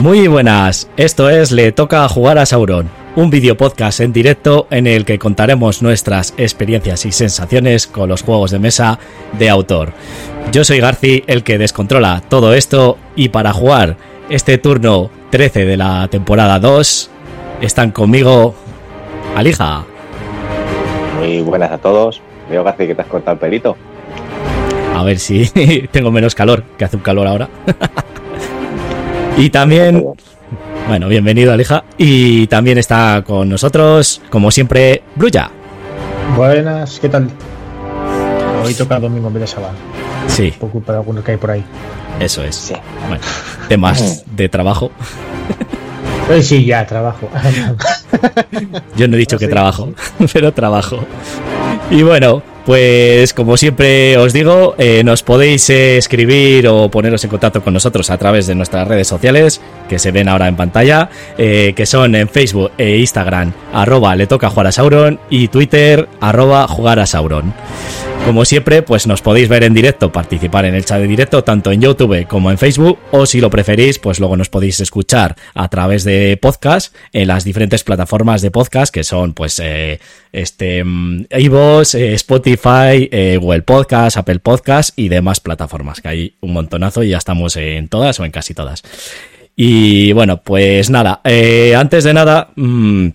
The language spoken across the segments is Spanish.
Muy buenas, esto es Le Toca Jugar a Sauron, un video podcast en directo en el que contaremos nuestras experiencias y sensaciones con los juegos de mesa de autor. Yo soy Garci, el que descontrola todo esto, y para jugar este turno 13 de la temporada 2, están conmigo Alija. Muy buenas a todos. Veo, Garci, que te has cortado el pelito. A ver si tengo menos calor, que hace un calor ahora. y también, bueno, bienvenido Alija. Y también está con nosotros, como siempre, Brulla. Buenas, ¿qué tal? Hoy toca domingo en vez de sábado. Sí, Por culpa de alguno que hay por ahí. eso es. Sí. Bueno, temas de trabajo. Eh, sí, ya, trabajo. Yo no he dicho que Sí, trabajo, pero trabajo. Y bueno, pues como siempre os digo, eh, nos podéis eh, escribir o poneros en contacto con nosotros a través de nuestras redes sociales, que se ven ahora en pantalla, eh, que son en Facebook e Instagram, arroba le toca jugar a Sauron, y Twitter, arroba jugar a Sauron. Como siempre, pues nos podéis ver en directo, participar en el chat de directo, tanto en YouTube como en Facebook, o si lo preferís, pues luego nos podéis escuchar a través de podcast en las diferentes plataformas de podcast que son, pues, eh, este, mm, iVoox, eh, Spotify, eh, Google Podcast, Apple Podcast y demás plataformas, que hay un montonazo y ya estamos en todas o en casi todas. Y bueno, pues nada, eh, antes de nada, mm,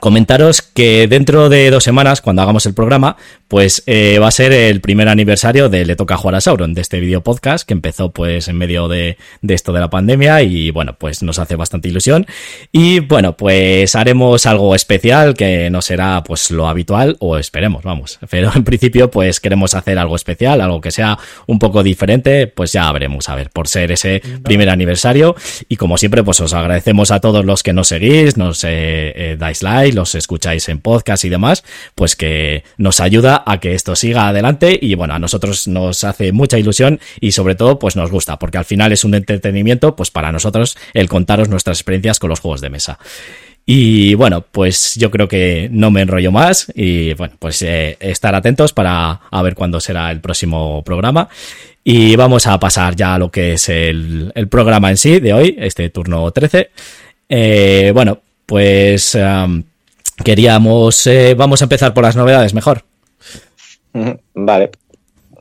comentaros que dentro de dos semanas, cuando hagamos el programa, pues eh, va a ser el primer aniversario de Le Toca Jugar a Sauron, de este video podcast que empezó pues en medio de, de esto de la pandemia y bueno, pues nos hace bastante ilusión. Y bueno, pues haremos algo especial que no será pues lo habitual o esperemos, vamos. Pero en principio pues queremos hacer algo especial, algo que sea un poco diferente, pues ya veremos, a ver, por ser ese primer aniversario. Y como siempre, pues os agradecemos a todos los que nos seguís, nos eh, eh, dais like, los escucháis en podcast y demás, pues que nos ayuda a que esto siga adelante y bueno, a nosotros nos hace mucha ilusión y sobre todo pues nos gusta, porque al final es un entretenimiento pues para nosotros el contaros nuestras experiencias con los juegos de mesa. Y bueno, pues yo creo que no me enrollo más y bueno, pues eh, estar atentos para a ver cuándo será el próximo programa. Y vamos a pasar ya a lo que es el, programa en sí de hoy, este turno 13. Eh, bueno, pues queríamos, eh, vamos a empezar por las novedades mejor. Vale.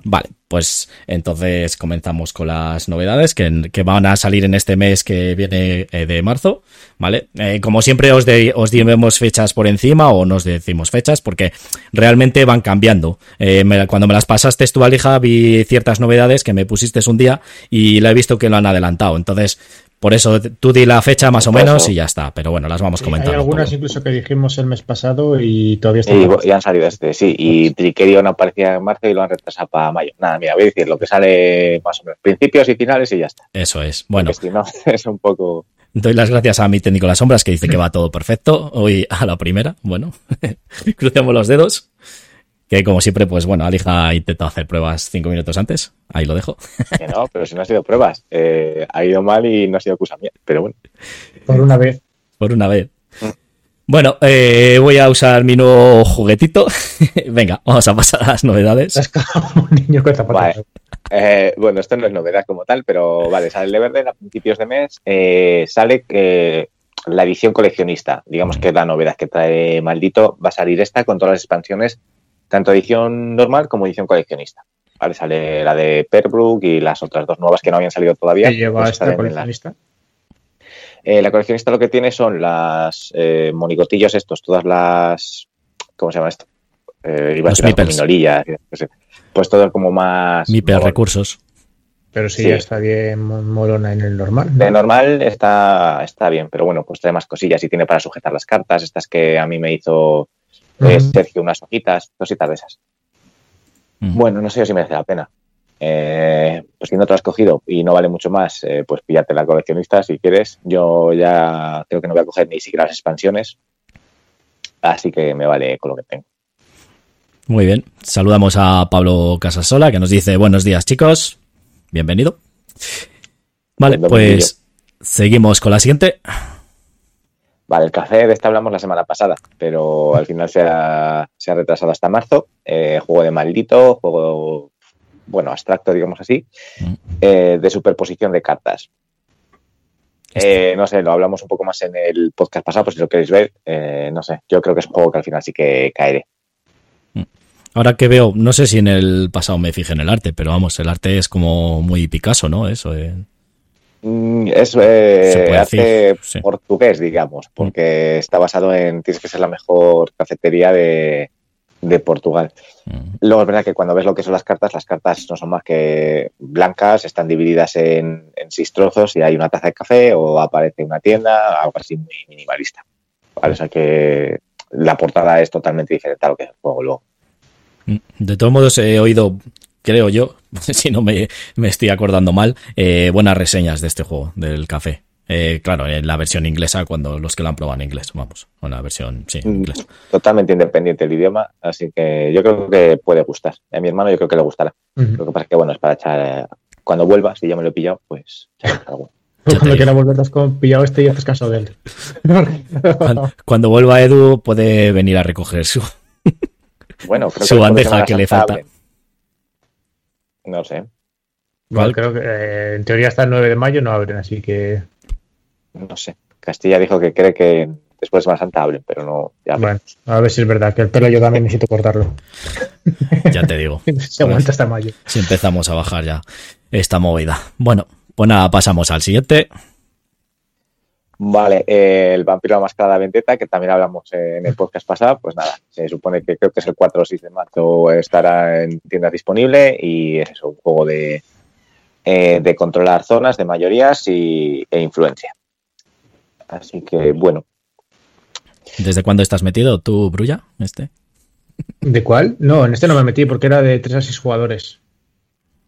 Vale, pues entonces comenzamos con las novedades que, que van a salir en este mes que viene eh, de marzo, ¿vale? Eh, como siempre os, de, os dimos fechas por encima o nos decimos fechas porque realmente van cambiando. Eh, me- cuando me las pasaste tú, Alija, vi ciertas novedades que me pusiste un día y la he visto que lo han adelantado. Entonces, por eso tú di la fecha más o menos y ya está. Pero bueno, las vamos Hay comentando. un algunas poco. incluso que dijimos el mes pasado y todavía están. Y, y han salido este, sí. Y Trickerion aparecía en marzo y lo han retrasado para mayo. Nada, mira, voy a decir lo que sale más o menos. Principios y finales y ya está. Eso es. Bueno, Porque si no, es un poco. Doy las gracias a mi técnico Las Sombras que dice que va todo perfecto. Hoy a la primera. Bueno, crucemos los dedos. Que como siempre, pues bueno, Alija ha intentado hacer pruebas cinco minutos antes. Ahí lo dejo. Que no, pero si no ha sido pruebas. Eh, ha ido mal y no ha sido excusa mía. Pero bueno. Por una vez. Por una vez. Bueno, eh, voy a usar mi nuevo juguetito. Venga, vamos a pasar a las novedades. Es como un niño con zapatos. Vale. Eh, bueno, esto no es novedad como tal, pero vale, sale el Everdell a principios de mes. eh, sale que la edición coleccionista, digamos que es la novedad que trae Maldito, va a salir esta con todas las expansiones, tanto edición normal como edición coleccionista. Vale, sale la de Perbrook y las otras dos nuevas que no habían salido todavía. que lleva pues esta salen en la- coleccionista. eh, la coleccionista lo que tiene son las eh, monigotillos estos, todas las... ¿Cómo se llama esto? Eh, iba a Los minorillas, no sé. Pues todo como más... Mi per no, recursos. Pero sí, Sí. ya está bien mo- molona en el normal. ¿no? De normal está, está bien, pero bueno, pues trae más cosillas y tiene para sujetar las cartas, estas que a mí me hizo eh. Sergio, unas hojitas, cositas de esas. Bueno, no sé yo si merece la pena. Eh, pues si no te lo has cogido y no vale mucho más, eh, pues píllate la coleccionista si quieres. Yo ya creo que no voy a coger ni siquiera las expansiones, así que me vale con lo que tengo. Muy bien. Saludamos a Pablo Casasola que nos dice buenos días chicos. Bienvenido. Vale, pues seguimos con la siguiente. Vale, el café de este hablamos la semana pasada, pero al final se ha, se ha retrasado hasta marzo. Eh, juego de maldito, juego, bueno, abstracto, digamos así, Mm. eh, de superposición de cartas. Eh, no sé, lo hablamos un poco más en el podcast pasado, pues si lo queréis ver, no sé, yo creo que es un juego que al final sí que caeré. Ahora que veo, no sé si en el pasado me fijé en el arte, pero vamos, el arte es como muy Picasso, ¿no? Eso. Mm, Es eh, arte portugués, digamos, porque está basado en tienes que ser la mejor cafetería de, de Portugal. Mm. Luego es verdad que cuando ves lo que son las cartas, las cartas no son más que blancas, están divididas en, en seis trozos y hay una taza de café o aparece una tienda, algo así muy minimalista. Vale, o sea que la portada es totalmente diferente a lo que es el juego luego. Mm. De todos modos, he oído, creo yo, si no me, me estoy acordando mal, eh, buenas reseñas de este juego, del café. Eh, claro, en la versión inglesa, cuando los que lo han probado en inglés, vamos, o en la versión, sí, en inglés. Totalmente independiente el idioma, así que yo creo que puede gustar. A mi hermano yo creo que le gustará. Ujú. Lo que pasa es que, bueno, es para echar. eh, Cuando vuelva, si ya me lo he pillado, pues echar algo. Cuando quiera volver, te has pillado este y haces caso de él. Cuando, cuando vuelva Edu, puede venir a recoger su. Bueno, creo Su que bandeja que le falta. No sé, Bueno, creo que eh, en teoría hasta el 9 de mayo no abren, así que no sé. Castilla dijo que cree que después de Semana Santa abren, pero no. Ya bueno, a ver si es verdad, que el pelo yo también necesito cortarlo. Ya te digo. Se aguanta hasta mayo. Si empezamos a bajar ya esta movida. Bueno, pues nada, pasamos al siguiente. Vale, eh, el vampiro la máscara de la vendetta, que también hablamos en el podcast pasado, pues nada, se supone que creo que es el 4 o 6 de marzo estará en tiendas disponible y es eso, un juego de, eh, de controlar zonas de mayorías y, e influencia. Así que bueno, ¿Desde cuándo estás metido tú, Brulla? Este. ¿De cuál? No, en este no me metí porque era de 3 a 6 jugadores.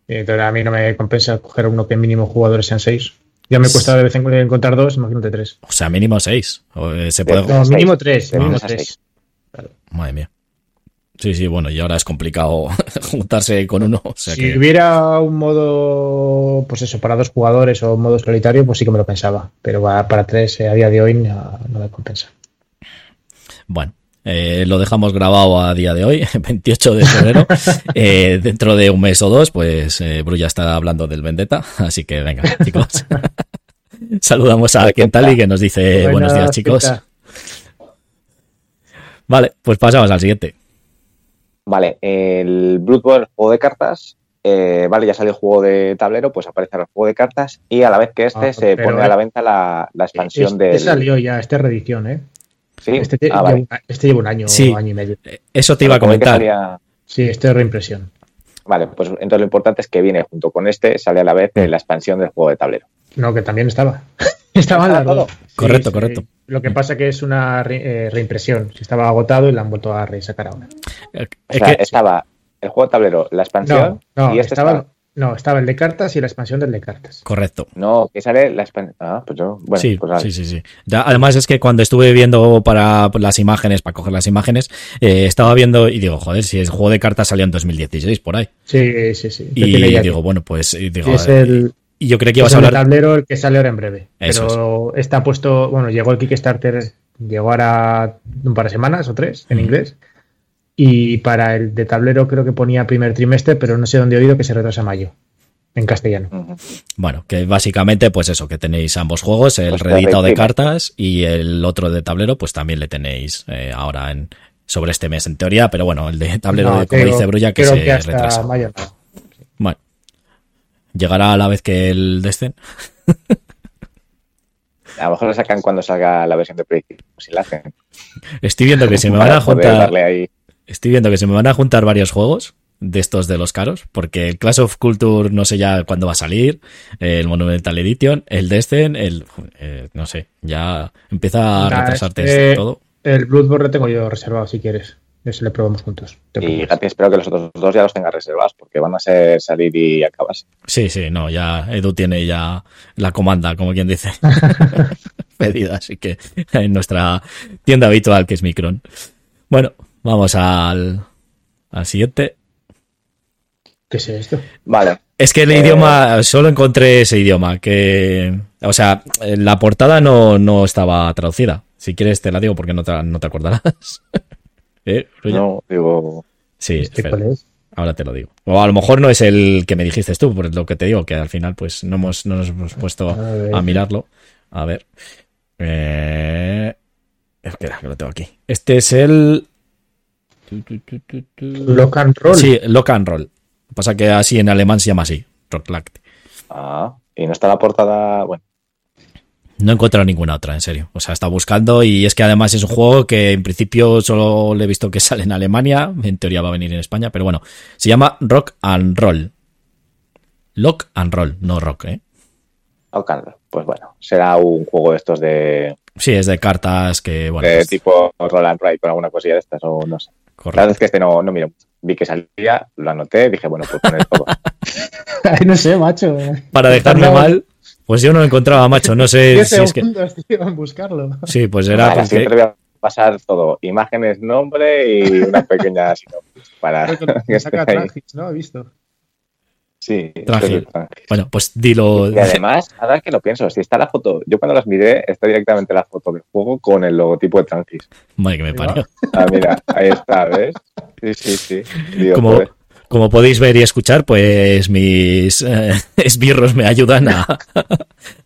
Eh, Entonces a mí no me compensa coger uno que mínimo jugadores sean 6. Ya me cuesta de vez en cuando encontrar dos, imagínate tres. O sea, mínimo seis. O, eh, se puede. De- No, seis. mínimo tres. Mínimo tres. Madre mía. Sí, sí, bueno, y ahora es complicado juntarse con uno. O sea si que. hubiera un modo, pues eso, para dos jugadores o un modo solitario, pues sí que me lo pensaba. Pero va- para tres eh, a día de hoy no, no me compensa. Bueno, eh, lo dejamos grabado a día de hoy, 28 de febrero. Eh, dentro de un mes o dos, pues eh, Brulla está hablando del Vendetta. Así que venga, chicos. Saludamos a Kentali que nos dice buenos días, chicos. Vale, pues pasamos al siguiente. vale, el Bloodborne, juego de cartas, eh, vale, ya salió el juego de tablero, pues aparece el juego de cartas y a la vez que este Ah, se pone eh, a la venta la, la expansión Este del... salió ya, este es reedición, ¿eh? Sí, Este, te- ah, vale. este lleva un año Sí. o año y medio. Eh, Eso te iba a comentar. salía- Sí, este es reimpresión. Vale, pues entonces lo importante es que viene junto con este, sale a la vez la expansión del juego de tablero. No, que también estaba. Estaban ¿Estaba las dos. todo? Correcto, correcto. Lo que pasa que es una re- eh, reimpresión. Si estaba agotado y la han vuelto a resacar ahora. Eh, O Es que, estaba el juego de tablero, la expansión No, no, y este estaba, estaba... no, estaba el de cartas y la expansión del de cartas. correcto. No, que sale la expansión... Ah, pues yo... Bueno, sí, pues sí, sí, sí. Ya, además es que cuando estuve viendo para las imágenes, para coger las imágenes, eh, estaba viendo y digo, joder, si el juego de cartas salió en 2016 por ahí. Sí, sí, sí. Y Tiene ya digo, bueno, pues y digo, es el, y yo creía que es ibas a el tablero el que sale ahora en breve. Eso pero está puesto, bueno, llegó el Kickstarter, llegó ahora un par de semanas o tres en Mm. inglés. Y para el de tablero creo que ponía primer trimestre, pero no sé dónde he oído que se retrasa a mayo. En castellano. Bueno, que básicamente, pues eso, que tenéis ambos juegos, el Pues reeditado de cartas y el otro de tablero, pues también le tenéis eh, ahora en sobre este mes en teoría, pero bueno, el de tablero, No, de- como creo- dice Brulla, que se que hasta retrasa. mayo no. Bueno, llegará a la vez que el Descent. A lo mejor lo sacan cuando salga la versión de Project, si la hacen. Estoy viendo que se me van a juntar, darle ahí. Estoy viendo que se me van a juntar varios juegos de estos de los caros, porque el Clash of Culture no sé ya cuándo va a salir, el Monumental Edition, el Descent, el eh, no sé, ya empieza a Nah, retrasarte este- todo. El Bloodborne lo tengo yo reservado si quieres. Ese le probamos juntos. Te Y fíjate, espero que los otros dos ya los tengas reservados, porque van a ser salir y acabarse. Sí, sí, no, ya Edu tiene ya la comanda, como quien dice, pedida, así que en nuestra tienda habitual que es Micron. Bueno, vamos al, al siguiente. ¿Qué es esto? Vale, Es que el Eh. idioma, solo encontré ese idioma, que, o sea, la portada no, no estaba traducida. Si quieres te la digo porque no te, no te acordarás. ¿Eh? No, digo, Sí, ¿Este cuál es? Ahora te lo digo. O a lo mejor no es el que me dijiste tú, por lo que te digo, que al final pues no, hemos, no nos hemos puesto a mirarlo. A ver. Eh, espera, que lo tengo aquí. Este es el. Lock and Roll. Sí, Lock and Roll. Lo que pasa que así en alemán se llama así. Rocklact. Ah, y no está la portada. Bueno, No he encontrado ninguna otra, en serio. O sea, está buscando y es que además es un juego que en principio solo le he visto que sale en Alemania. En teoría va a venir en España, pero bueno. Se llama Rock and Roll. Lock and Roll, no rock, ¿eh? Lock and Roll. Pues bueno, será un juego de estos de, Sí, es de cartas que, bueno, de pues, tipo Roll and Ride con alguna cosilla de estas o no sé. La correcto. verdad es que este no, no miro mucho. Vi que salía, lo anoté, dije, bueno, pues poner todo. Ay, no sé, macho. Para dejarme mal, pues yo no lo encontraba, macho. No sé 10 si es que. tío, en buscarlo. Sí, pues era Vale, porque- siempre voy a pasar todo. Imágenes, nombre y una pequeña sinopsis para que Saca. Trangis, ¿no? He visto. Sí, Trangil. Trangil. Bueno, pues dilo. Y además, ahora que lo pienso, si está la foto, yo cuando las miré, está directamente la foto del juego con el logotipo de Trangis. Madre que me parió. Ah, mira, ahí está, ¿ves? Sí, sí, sí. Digo, Como, joder. Como podéis ver y escuchar, pues mis eh, esbirros me ayudan a,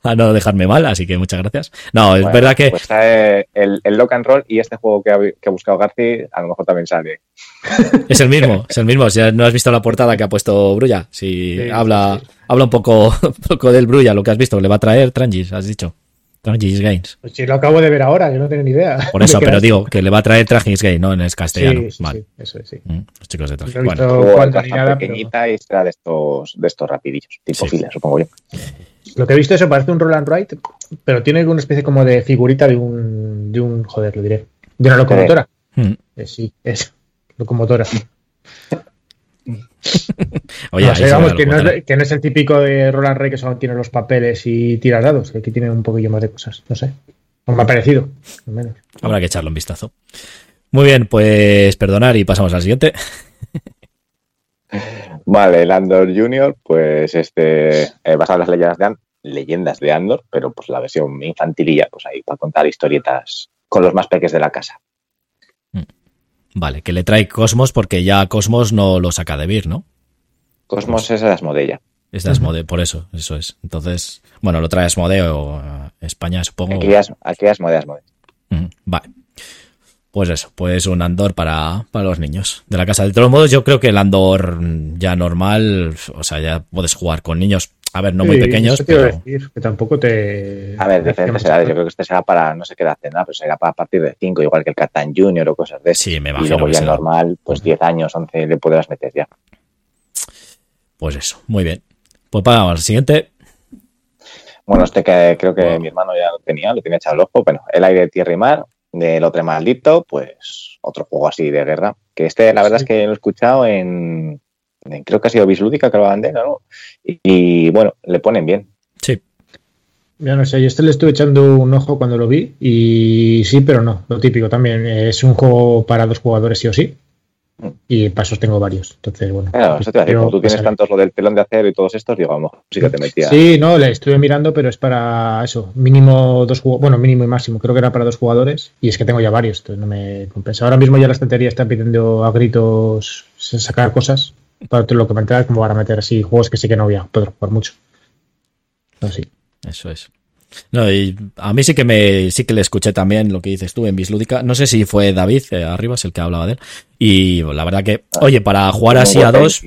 a no dejarme mal, así que muchas gracias. No, es verdad que Pues sale el, el Lock and Roll y este juego que ha, que ha buscado Garci, a lo mejor también sale. es el mismo, es el mismo. Si no has visto la portada que ha puesto Brulla, si Sí, habla, sí. habla un poco, un poco del Brulla, lo que has visto, le va a traer Trangis, has dicho. Trangis Games. Pues sí, lo acabo de ver ahora, yo no tengo ni idea. Por eso, pero digo que le va a traer Trangis Games, no en el Sí, castellano. sí, vale. sí, eso es, sí. Mm, Los chicos de. No he Bueno, ni pero pequeñita y será de estos, de estos rapidillos, tipo Sí. fila, supongo yo. lo que he visto eso parece un roll and ride, pero tiene una especie como de figurita de un, de un, joder, lo diré, de una locomotora. mm. Eh, sí, es locomotora. Oye, no sé, vamos, que no, es, que no es el típico de roll and ride que solo tiene los papeles y tiras dados, que aquí tiene un poquillo más de cosas, no sé. O me ha parecido, al menos. Habrá que echarle un vistazo. Muy bien, pues perdonar y pasamos al siguiente. Vale, el Andor Junior, pues este, eh, basado en las leyendas de, leyendas de Andor, pero pues la versión infantililla, pues ahí para contar historietas con los más peques de la casa. Vale, que le trae Cosmos porque ya Cosmos no lo saca de Vir, ¿no? Cosmos es Asmodella. Es de Asmodee, por eso, eso es. Entonces, bueno, lo trae Asmodee o a España, supongo. Aquí es, aquí es Asmodee, Asmodee. Mm, Vale. Pues eso, pues un Andor para, para los niños de la casa. De todos modos, yo creo que el Andor ya normal, o sea, ya puedes jugar con niños, a ver, no muy pequeños, eso te iba a pero decir, que tampoco te... A ver, diferentes edades. Yo creo que este será para, no sé qué edad tendrá, pero será para a partir de 5, igual que el Catán Junior o cosas de eso. sí, me Y imagino luego que ya el será. normal, pues 10 años, 11 le podrás meter ya. Pues eso, muy bien. Pues vamos al siguiente. Bueno, este que creo que Wow. mi hermano ya lo tenía, lo tenía echado al ojo. Bueno, el aire, tierra y mar, del otro maldito, pues otro juego así de guerra. Que este, la verdad Sí. es que lo he escuchado en, en- creo que ha sido Bislúdica, que lo bandera, ¿no? Y, y, bueno, le ponen bien. Sí, Ya no sé, yo este le estuve echando un ojo cuando lo vi y sí, pero no, lo típico también. Es un juego para dos jugadores sí o sí. Y pasos tengo varios. Entonces, bueno. Claro, eso te a decir, como tú tienes tantos lo del telón de acero y todos estos, digo, a lo mejor sí que te metía. Sí, no, le estuve mirando, pero es para eso, mínimo dos jugadores, bueno, mínimo y máximo, creo que era para dos jugadores, y es que tengo ya varios, entonces no me compensa. Ahora mismo ya la estantería está pidiendo a gritos sacar cosas, para lo que me entra, como para meter así juegos que sí que no voy a poder jugar mucho. Así. Eso es. No, y a mí sí que me sí que le escuché también lo que dices tú en Bislúdica. No sé si fue David eh, Arribas el que hablaba de él. Y la verdad que, oye, para jugar así a dos,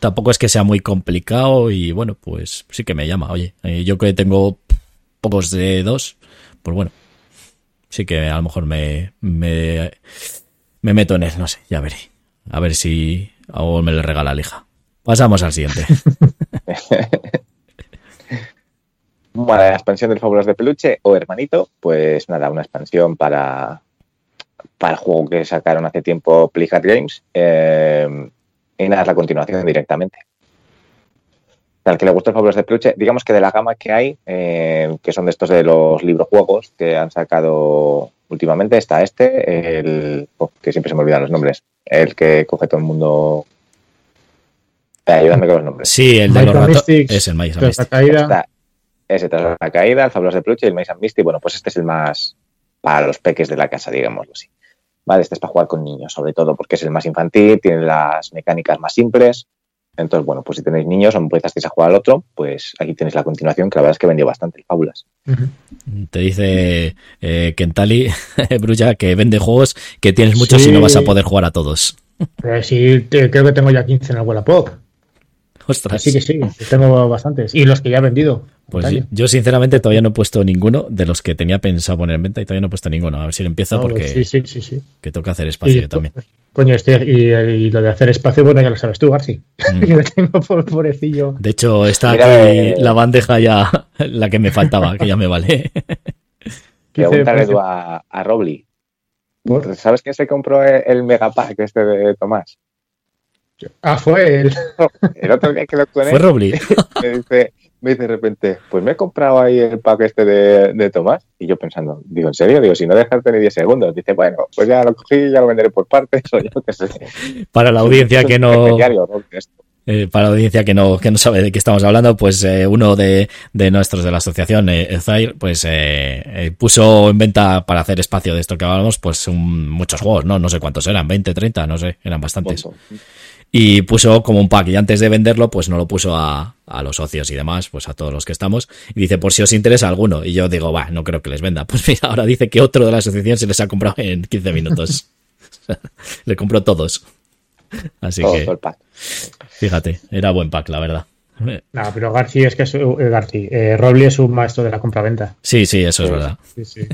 tampoco es que sea muy complicado. Y bueno, pues sí que me llama. Oye, eh, yo que tengo pocos de dos, pues bueno, sí que a lo mejor me, me, me meto en él. No sé, ya veré. A ver si o me le regala la hija. Pasamos al siguiente. Bueno, la expansión del Fábulas de Peluche o Hermanito, pues nada, una expansión para, para el juego que sacaron hace tiempo Playhat Games. eh, y nada, es la continuación directamente. Al que le gustó el Fábulas de Peluche, digamos que de la gama que hay, eh, que son de estos de los librojuegos que han sacado últimamente, está este, el oh, que siempre se me olvidan los nombres, el que coge todo el mundo. Eh, ayúdame con los nombres. Sí, el de los ratos es el Maíz la caída, Está ese tras la caída, el Fabuloso de Peluche y el Maze and Misty. Bueno, pues este es el más para los peques de la casa, digámoslo así. Vale, este es para jugar con niños, sobre todo porque es el más infantil, tiene las mecánicas más simples Entonces, bueno, pues si tenéis niños o empezasteis a jugar al otro, pues aquí tenéis la continuación, que la verdad es que vendió bastante el Fábulas. Ujú. Te dice eh, Kentali, Brulla, que vende juegos que tienes muchos Sí. y no vas a poder jugar a todos. Pero sí, te- creo que tengo ya 15 en el Wallapop. Ostras. Así que sí, tengo bastantes. Y los que ya he vendido. Pues Detalle. yo, yo, sinceramente todavía no he puesto ninguno de los que tenía pensado poner en venta y todavía no he puesto ninguno. A ver si lo empiezo No, porque Sí, sí, sí. sí. que toca hacer espacio Y- yo también. Coño, este, y, y lo de hacer espacio, bueno, ya lo sabes tú, Garci. Mm. me tengo por pobrecillo. De hecho, está Mira, aquí eh, la bandeja ya, la que me faltaba, que ya me vale. Pregúntale Quince- tú a, a Robly. Por- ¿Sabes quién se compró el, el Megapack este de Tomás? Ah, fue el. El otro día que lo Fue tuve, Robli. me dice, me dice de repente, pues me he comprado ahí el pack este de, de Tomás. Y yo pensando, digo, ¿en serio? Digo, si no dejarte ni 10 segundos. Dice, bueno, pues ya lo cogí, ya lo venderé por partes, o yo qué sé. Para la audiencia que no, eh, para la audiencia que no, que no sabe de qué estamos hablando, pues eh, uno de, de nuestros de la asociación, eh, Zaire, pues eh, puso en venta para hacer espacio de esto que hablábamos, pues un- muchos juegos, ¿no? No sé cuántos eran, 20, 30, no sé, eran bastantes. Y puso como un pack y antes de venderlo pues no lo puso a, a los socios y demás, pues a todos los que estamos y dice por si os interesa alguno y yo digo, va, no creo que les venda. Pues mira, ahora dice que otro de la asociación se les ha comprado en 15 minutos. Le compró todos. Así Todo, que, todo el pack. fíjate, era buen pack, la verdad. No, pero Garci es que es. eh, Garci. Eh, Robley es un maestro de la compraventa. Sí, sí, eso es verdad. Sí, sí.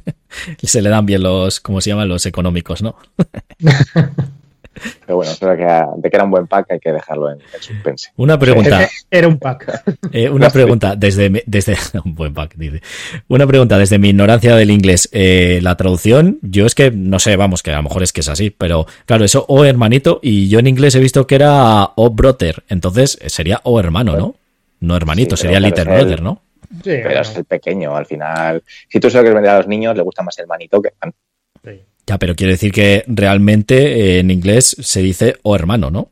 Se le dan bien los, ¿cómo se llaman? Los económicos, ¿no? Pero bueno, creo que de que era un buen pack hay que dejarlo en, en suspense. Una pregunta. Era un pack. Eh, una pregunta desde, mi- desde un buen pack, dice. Una pregunta desde mi ignorancia del inglés. Eh, la traducción, yo es que no sé, vamos, que a lo mejor es que es así, pero claro, eso o hermanito y yo en inglés he visto que era o brother, entonces eh, sería o hermano, ¿no? No hermanito, Sí, sería little el- brother, ¿no? Sí, Pero es el pequeño, al final. Si tú lo quieres vender a los niños, le gusta más el manito que el sí. Ya, pero quiero decir que realmente eh, en inglés se dice o hermano, ¿no?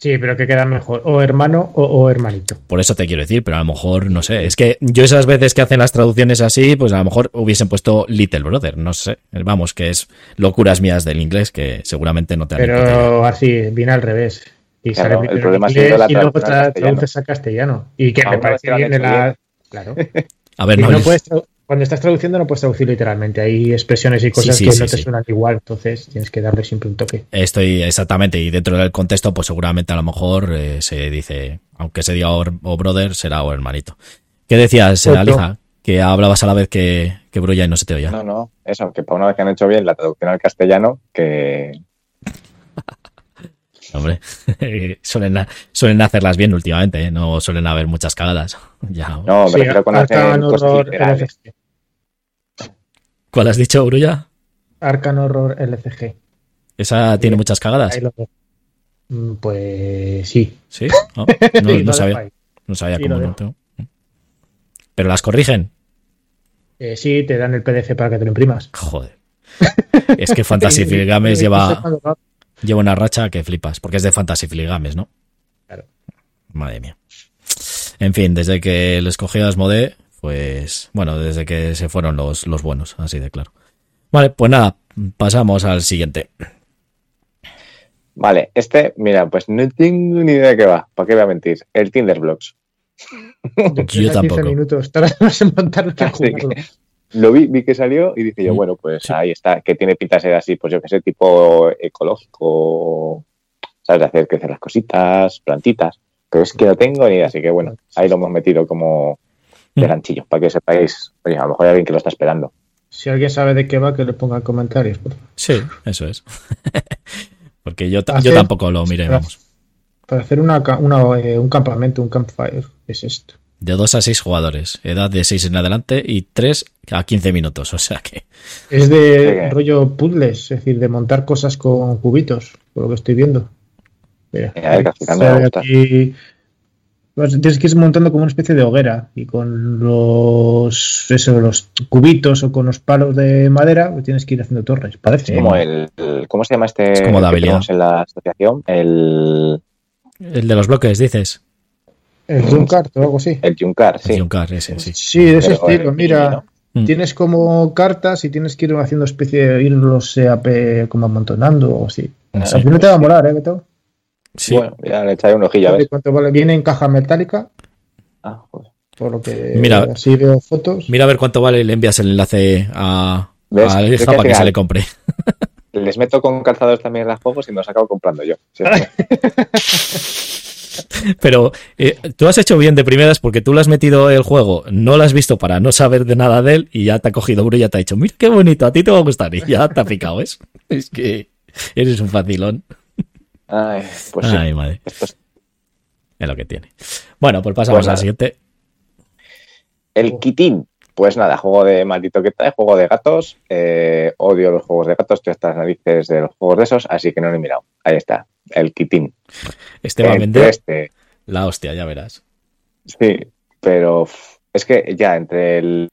Sí, pero que queda mejor. O hermano o, o hermanito. Por eso te quiero decir, pero a lo mejor, no sé, es que yo esas veces que hacen las traducciones así, pues a lo mejor hubiesen puesto Little Brother, no sé, vamos, que es locuras mías del inglés que seguramente no te han. Pero así, viene al revés. Y Claro, sale el problema inglés la y luego traduces a castellano. Y que me parece bien en hecho la. bien. Claro. A ver, no, no puedes cuando estás traduciendo no puedes traducir literalmente. Hay expresiones y cosas sí, que sí, no te sí. suenan igual. Entonces tienes que darle siempre un toque. estoy exactamente, y dentro del contexto, pues seguramente a lo mejor eh, se dice, aunque se diga o, o brother, será o hermanito. ¿Qué decías, Otro. Alija? Que hablabas a la vez que, que Brulla y no se te oía. No, no, eso, que para una vez que han hecho bien la traducción al castellano, que Hombre, suelen, suelen hacerlas bien últimamente, ¿eh? no suelen haber muchas cagadas. ya. no, me Sí, refiero cuando hacen Arcan cosas literales. ¿Cuál has dicho, Brulla? Arcan Horror LCG. ¿Esa tiene muchas cagadas? Mm, Pues sí. ¿Sí? No, sabía. No sabía cómo no. tengo. Pero las corrigen. Eh, sí, te dan el PDF para que te lo imprimas. Joder. Es que Fantasy Filigames lleva, lleva una racha que flipas, porque es de Fantasy Filigames, ¿no? Claro. Madre mía. En fin, desde que les cogió Asmodee, pues, bueno, desde que se fueron los, los buenos, así de claro. Vale, pues nada, pasamos al siguiente. Vale, este, mira, pues no tengo ni idea de qué va, ¿para qué voy a mentir? El Tinder Blocks. de 3 Yo a 15 tampoco. minutos tardas en montarlo que lo vi, vi que salió y dije yo, bueno, pues sí. ahí está, que tiene pinta de ser así, pues yo que sé, tipo ecológico, ¿sabes? De hacer crecer las cositas, plantitas, pero es que no tengo ni idea, así que bueno, ahí lo hemos metido como de ganchillo, para que sepáis, oye, a lo mejor hay alguien que lo está esperando. Si alguien sabe de qué va, que le ponga en comentarios. por favor. Sí, eso es. Porque yo, Hacer- yo tampoco lo miré, vamos. Para hacer una, una, eh, un campamento, un campfire, ¿qué es esto? De 2 a 6 jugadores, edad de 6 en adelante y 3 a 15 minutos, o sea que... Es de rollo puzzles, es decir, de montar cosas con cubitos, por lo que estoy viendo. Mira, Mira, a ver, que tienes que ir montando como una especie de hoguera y con los eso, los cubitos o con los palos de madera pues tienes que ir haciendo torres. Parece. Es como el, el- ¿cómo se llama este Es como habilidad. en la asociación? El, El de los bloques, dices. El Junkart o algo así. el Juncar, sí. El Juncar, ese, sí. Sí, de ese Pero, estilo. eh, Mira, ¿no? Tienes como cartas y tienes que ir haciendo especie de irlos eh, como amontonando o así. No sé. Al final te va a molar, ¿eh, Beto? Sí, Bueno, ya le echaré un ojillo a ver. ¿Cuánto vale? Viene en caja metálica, Ah, joder. por lo que Mira. así veo fotos. mira a ver cuánto vale y le envías el enlace a, ¿Ves? a que para que se le compre. Les meto con calzados también los juegos y me los acabo comprando yo. Sí, Pero eh, tú has hecho bien de primeras porque tú le has metido el juego, no lo has visto para no saber de nada de él y ya te ha cogido uno y ya te ha dicho, mira qué bonito, a ti te va a gustar y ya te ha picado, ¿ves? Es que eres un facilón. Ay, pues sí. Ay, madre, Esto es- es lo que tiene. Bueno, pues pasamos Pues al siguiente. El Kitín. Pues nada, juego de maldito que trae, juego de gatos. Eh, odio los juegos de gatos, estoy hasta las narices de los juegos de esos, así que no lo he mirado. Ahí está, el Kitín. Este va a vender este, la hostia, ya verás. sí, pero es que ya entre el,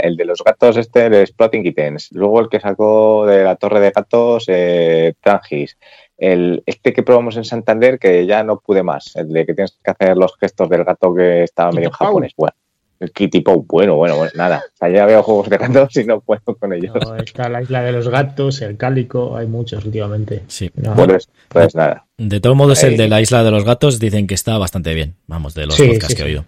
el de los gatos, este, el Exploding Kittens, luego el que sacó de la Torre de Gatos, eh, Trangis, el, este que probamos en Santander, que ya no pude más, el de que tienes que hacer los gestos del gato que estaba medio en japonés. Bueno, el Kitty Pau, bueno, bueno, bueno, nada. O sea, ya veo juegos de gatos y no puedo con ellos. No, está la isla de los gatos, el cálico, hay muchos últimamente. Sí. No. Pues, pues nada. De todos modos, el Ahí. de la isla de los gatos dicen que está bastante bien. Vamos, de los Sí, podcasts sí, que he oído.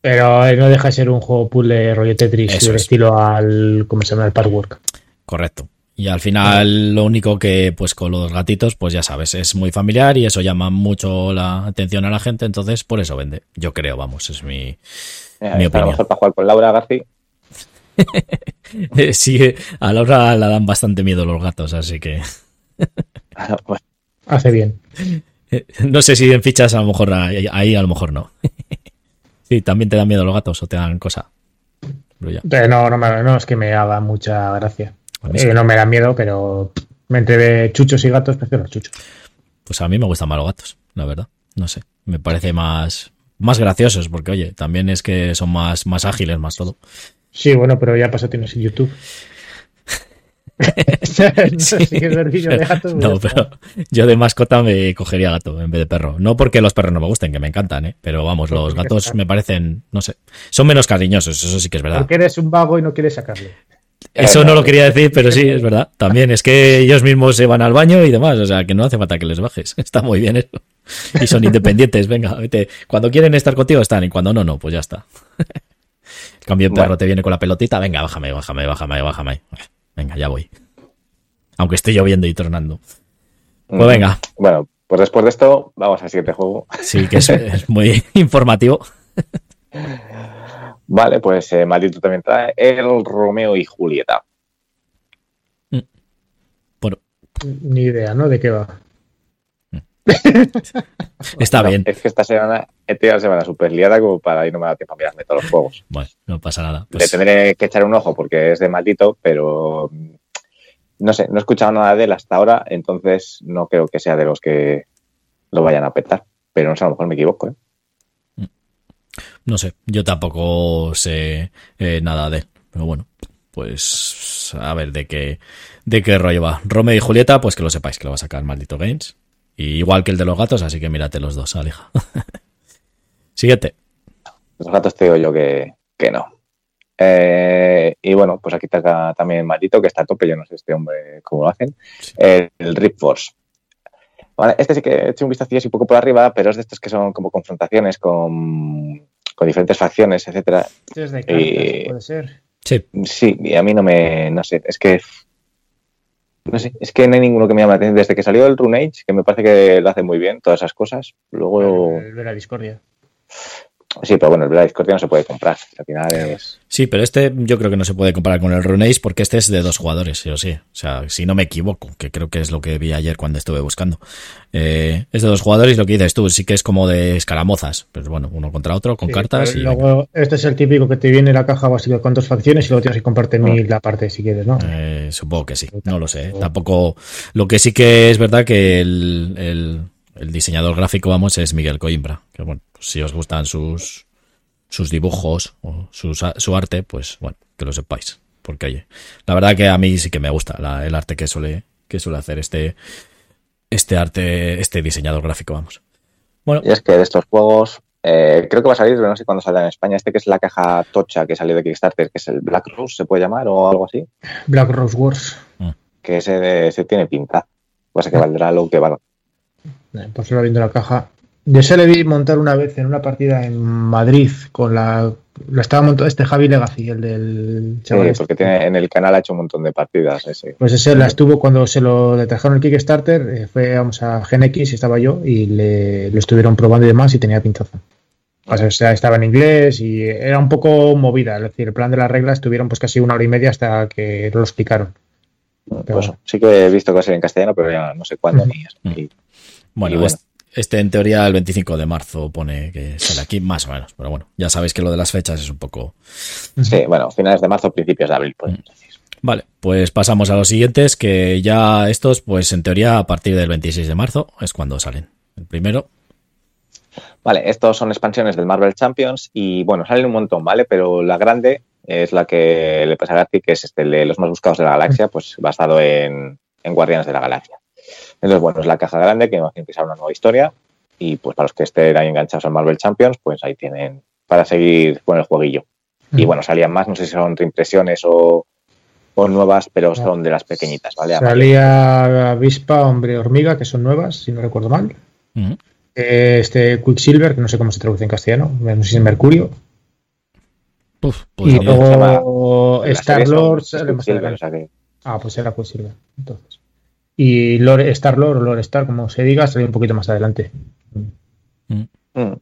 Pero eh, no deja de ser un juego puzzle rollo Tetris es. estilo al, ¿cómo se llama? El Parkwork. Correcto. Y al final, lo único que, pues con los gatitos, pues ya sabes, es muy familiar y eso llama mucho la atención a la gente, entonces por eso vende. Yo creo, vamos, es mi. Mira, Mi está a lo opinión. mejor para jugar con Laura García. Sí, a Laura la dan bastante miedo los gatos, así que. Hace bien. No sé si en fichas a lo mejor ahí, a lo mejor no. Sí, también te dan miedo los gatos o te dan cosa. Pero ya. Eh, No, no, me- no es que me haga mucha gracia. Sí. Eh, no me da miedo, pero entre chuchos y gatos prefiero los chuchos. Pues a mí me gustan más los gatos, la verdad. No sé. Me parece más, más graciosos, porque oye, también es que son más, más ágiles, más todo. Sí, bueno, pero ya pasó tienes en YouTube. no, de gatos, pues No, pero yo de mascota me cogería gato en vez de perro. No porque los perros no me gusten, que me encantan, ¿eh? Pero vamos, los gatos me parecen, no sé, son menos cariñosos, eso sí que es verdad. Porque eres un vago y no quieres sacarle. Eso no lo quería decir, pero sí, es verdad. También es que ellos mismos se van al baño y demás, o sea, que no hace falta que les bajes. Está muy bien eso. Y son independientes, venga, vete. Cuando quieren estar contigo están y cuando no, no, pues ya está. En cambio, el perro Bueno. te viene con la pelotita, venga, bájame, bájame, bájame, bájame. Venga, ya voy. Aunque esté lloviendo y tronando. Pues venga, Bueno, pues después de esto, vamos al siguiente juego. sí, que es, es muy informativo. Vale, pues eh, Maldito también trae el Romeo y Julieta. Bueno, Ni idea, ¿no? ¿De qué va? está No, bien. Es que esta semana he tenido la semana súper liada como para ir no me da tiempo a mirarme todos los juegos. Bueno, no pasa nada. Le Pues, tendré que echar un ojo porque es de Maldito, pero mm, no sé, no he escuchado nada de él hasta ahora, entonces no creo que sea de los que lo vayan a petar. Pero no sé, a lo mejor me equivoco, ¿eh? No sé, yo tampoco sé eh, nada de él. Pero bueno, pues a ver de qué, de qué rollo va. Romeo y Julieta, pues que lo sepáis que lo va a sacar Maldito Games. Y igual que el de los gatos, así que mírate los dos, Alija. Siguiente. Los gatos te digo yo que, que no. Eh, y bueno, pues aquí está también Maldito, que está a tope, yo no sé este hombre cómo lo hacen. Sí. El Rip Force. Vale, este sí que he hecho un vistazo así un poco por arriba, pero es de estos que son como confrontaciones con, con diferentes facciones, etcétera. Es de cartas, Eh, puede ser. Sí, Sí, y a mí no me. No sé, es que. No sé, es que no hay ninguno que me llame la atención. Desde que salió el Rune Age, que me parece que lo hace muy bien, todas esas cosas. Luego. El de la discordia. Sí, pero bueno, el Black Discordia no se puede comprar. Al final es. sí, pero este yo creo que no se puede comparar con el Runeace porque este es de dos jugadores, sí o sí. O sea, si no me equivoco, que creo que es lo que vi ayer cuando estuve buscando. Eh, es de dos jugadores y lo que dices tú, sí que es como de escaramozas. Pues bueno, uno contra otro, con Sí, cartas y... luego, este es el típico que te viene la caja básica con dos facciones y luego tienes que comprarte mil aparte si quieres, ¿no? Eh, supongo que sí, no lo sé. ¿eh? Tampoco. Lo que sí que es verdad que el, el- el diseñador gráfico, vamos, es Miguel Coimbra. Que bueno, pues si os gustan sus, sus dibujos o sus su arte, pues bueno, que lo sepáis. Porque oye, la verdad que a mí sí que me gusta la- el arte que suele, que suele hacer este, este arte, este diseñador gráfico, vamos. Bueno, Y es que de estos juegos. eh, creo que va a salir, pero no sé cuándo saldrá en España. Este que es la caja tocha que salió de Kickstarter, que es el Black Rose, se puede llamar, o algo así. Black Rose Wars. Que ese, ese tiene pinta. Pues que valdrá lo que valga. Por solo viendo la caja. Yo se le vi montar una vez en una partida en Madrid con la. Lo estaba montando este Javi Legacy, el del Sí, chaval. este. porque tiene, en el canal ha hecho un montón de partidas. Ese. Pues ese la estuvo cuando se lo le trajeron el Kickstarter, eh, fue vamos, a GenX y estaba yo y le, lo estuvieron probando y demás y tenía pintaza. O sea, estaba en inglés y era un poco movida, es decir, el plan de las reglas estuvieron pues casi una hora y media hasta que lo explicaron. Pues, sí que he visto cosas en castellano, pero ya no sé cuándo ni. Mm. Y- Bueno, Y bueno. es- este en teoría el 25 de marzo pone que sale aquí, más o menos. Pero bueno, ya sabéis que lo de las fechas es un poco... sí, bueno, finales de marzo, principios de abril, podemos decir. Vale, pues pasamos a los siguientes, que ya estos, pues en teoría a partir del 26 de marzo es cuando salen. El primero, Vale, estos son expansiones del Marvel Champions y bueno, salen un montón, ¿vale? Pero la grande es la que le pasa a Gatti, que es este el de los más buscados de la galaxia, pues basado en, en Guardianes de la Galaxia. Entonces, bueno, es la caja grande que imagino que será una nueva historia y pues para los que estén ahí enganchados al Marvel Champions, pues ahí tienen para seguir con el jueguillo. Y bueno, salían más, no sé si son reimpresiones o, o nuevas, pero son de las pequeñitas, ¿vale? Salía Avispa, Hombre Hormiga, que son nuevas, si no recuerdo mal. Eh, Este Quicksilver, que no sé cómo se traduce en castellano, no sé si es Mercurio. Uf, pues y luego sea que- Ah, pues era Quicksilver, entonces. Y Lord, Star-Lord o Lord Star, como se diga, salió un poquito más adelante. mm. Mm.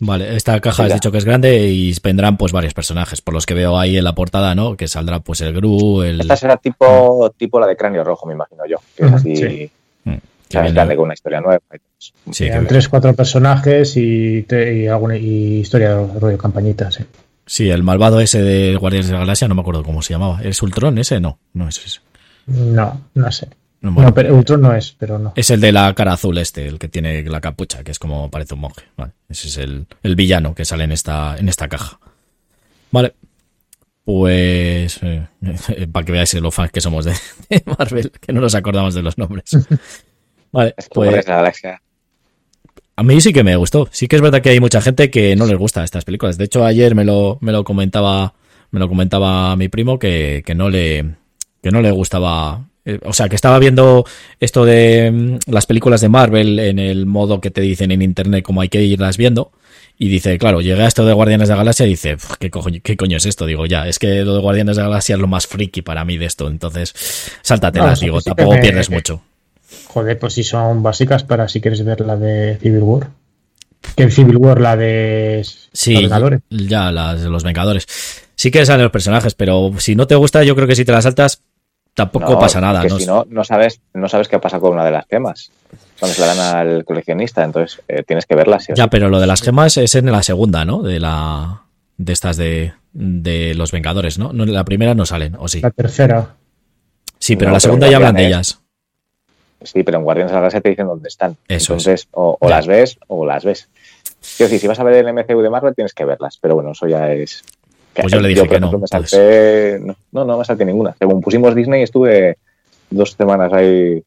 Vale, esta caja has dicho que es grande y vendrán pues varios personajes, por los que veo ahí en la portada, ¿no? Que saldrá pues el Gru, el... Esta será tipo, tipo la de Cráneo Rojo, me imagino yo. Que es así, sí. Mm, o que sea, es viene- grande con una historia nueva. sí, que- Eran tres, cuatro personajes y, te- y alguna y historia de rollo campañita, sí. sí, el malvado ese de Guardianes de la Galaxia, no me acuerdo cómo se llamaba. ¿Es Ultron ese? No, no es ese. No, no sé. No, bueno, No, pero Ultron no es, pero no. Es el de la cara azul este, el que tiene la capucha, que es como parece un monje. Vale, ese es el, el villano que sale en esta, en esta caja. Vale. Pues eh, para que veáis los fans que somos de, de Marvel, que no nos acordamos de los nombres. Vale, pues de la Galaxia. a mí sí que me gustó. Sí que es verdad que hay mucha gente que no les gusta estas películas. De hecho, ayer me lo, me lo comentaba, me lo comentaba mi primo que, que no le, que no le gustaba. Eh, O sea, que estaba viendo esto de mm, las películas de Marvel en el modo que te dicen en internet como hay que irlas viendo. Y dice, claro, llegué a esto de Guardianes de la Galaxia y dice, "Pf, ¿qué coño, ¿qué coño es esto? Digo, ya, es que lo de Guardianes de la Galaxia es lo más friki para mí de esto. Entonces, sáltatelas, No, digo, sí tampoco me- pierdes mucho. Joder, pues sí son básicas para si quieres ver la de Civil War. Que en Civil War la de Sí, los Vengadores. ya las de los Vengadores. Sí que salen los personajes, pero si no te gusta, yo creo que si te las saltas, tampoco No, pasa nada. Que ¿no? si no, no sabes, no sabes qué pasa con una de las gemas. Cuando se la dan al coleccionista, entonces eh, tienes que verlas. sí o Ya, pero lo de las gemas es en la segunda, ¿no? De la de estas de, de los Vengadores, ¿no? no en la primera no salen, o sí. La tercera. Sí, pero No, la pero segunda ya hablan de ellas. Sí, pero en Guardianes de la Galaxia te dicen dónde están. Eso Entonces, o, o Ya. las ves o las ves. Quiero decir, si vas a ver el MCU de Marvel, tienes que verlas. Pero bueno, eso ya es. Pues yo le dije que no, Me salté... no, no, no me salté ninguna. Según pusimos Disney, estuve dos semanas ahí.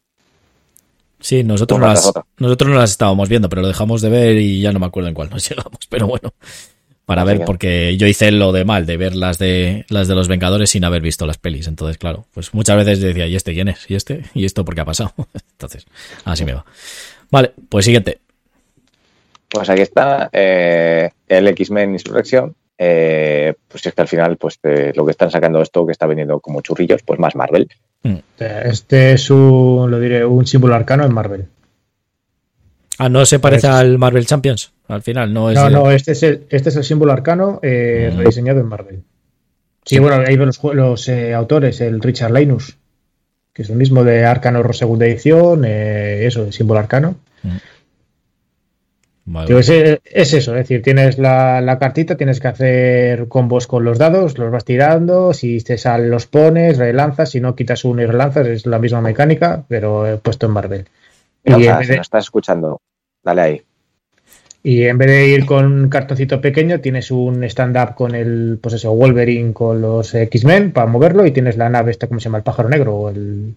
Sí, nosotros no, las, nosotros no las estábamos viendo, pero lo dejamos de ver y ya no me acuerdo en cuál nos llegamos. Pero bueno, para ver, que- porque yo hice lo de mal, de ver las de las de los Vengadores sin haber visto las pelis. Entonces, claro, pues muchas veces decía, ¿y este quién es? ¿Y este? ¿Y esto por qué ha pasado? Entonces, así me va. Vale, pues siguiente. Pues aquí está eh, el X-Men Insurrección. Eh, pues es que al final, pues eh, lo que están sacando esto que está vendiendo como churrillos, pues más Marvel. Este es un, lo diré, un símbolo arcano en Marvel. Ah, ¿no se parece Pues- al Marvel Champions? Al final, no es. No, no, este es el, este es el símbolo arcano eh, Mm. rediseñado en Marvel. Sí, bueno, ahí ven los, eh, autores, el Richard Linus, que es el mismo de Arcano segunda edición, eh, eso, el símbolo arcano. Vale, es, es eso, es decir, tienes la, la cartita, tienes que hacer combos con los dados, los vas tirando, si te salen los pones, relanzas, si no quitas uno y relanzas, es la misma mecánica, pero eh, puesto en Marvel. Mira, Y o en sea, vez si de- nos estás escuchando, dale ahí. Y en vez de ir con un cartoncito pequeño, tienes un stand-up con el, pues eso, Wolverine con los X-Men para moverlo y tienes la nave esta, ¿cómo se llama? El pájaro negro o el...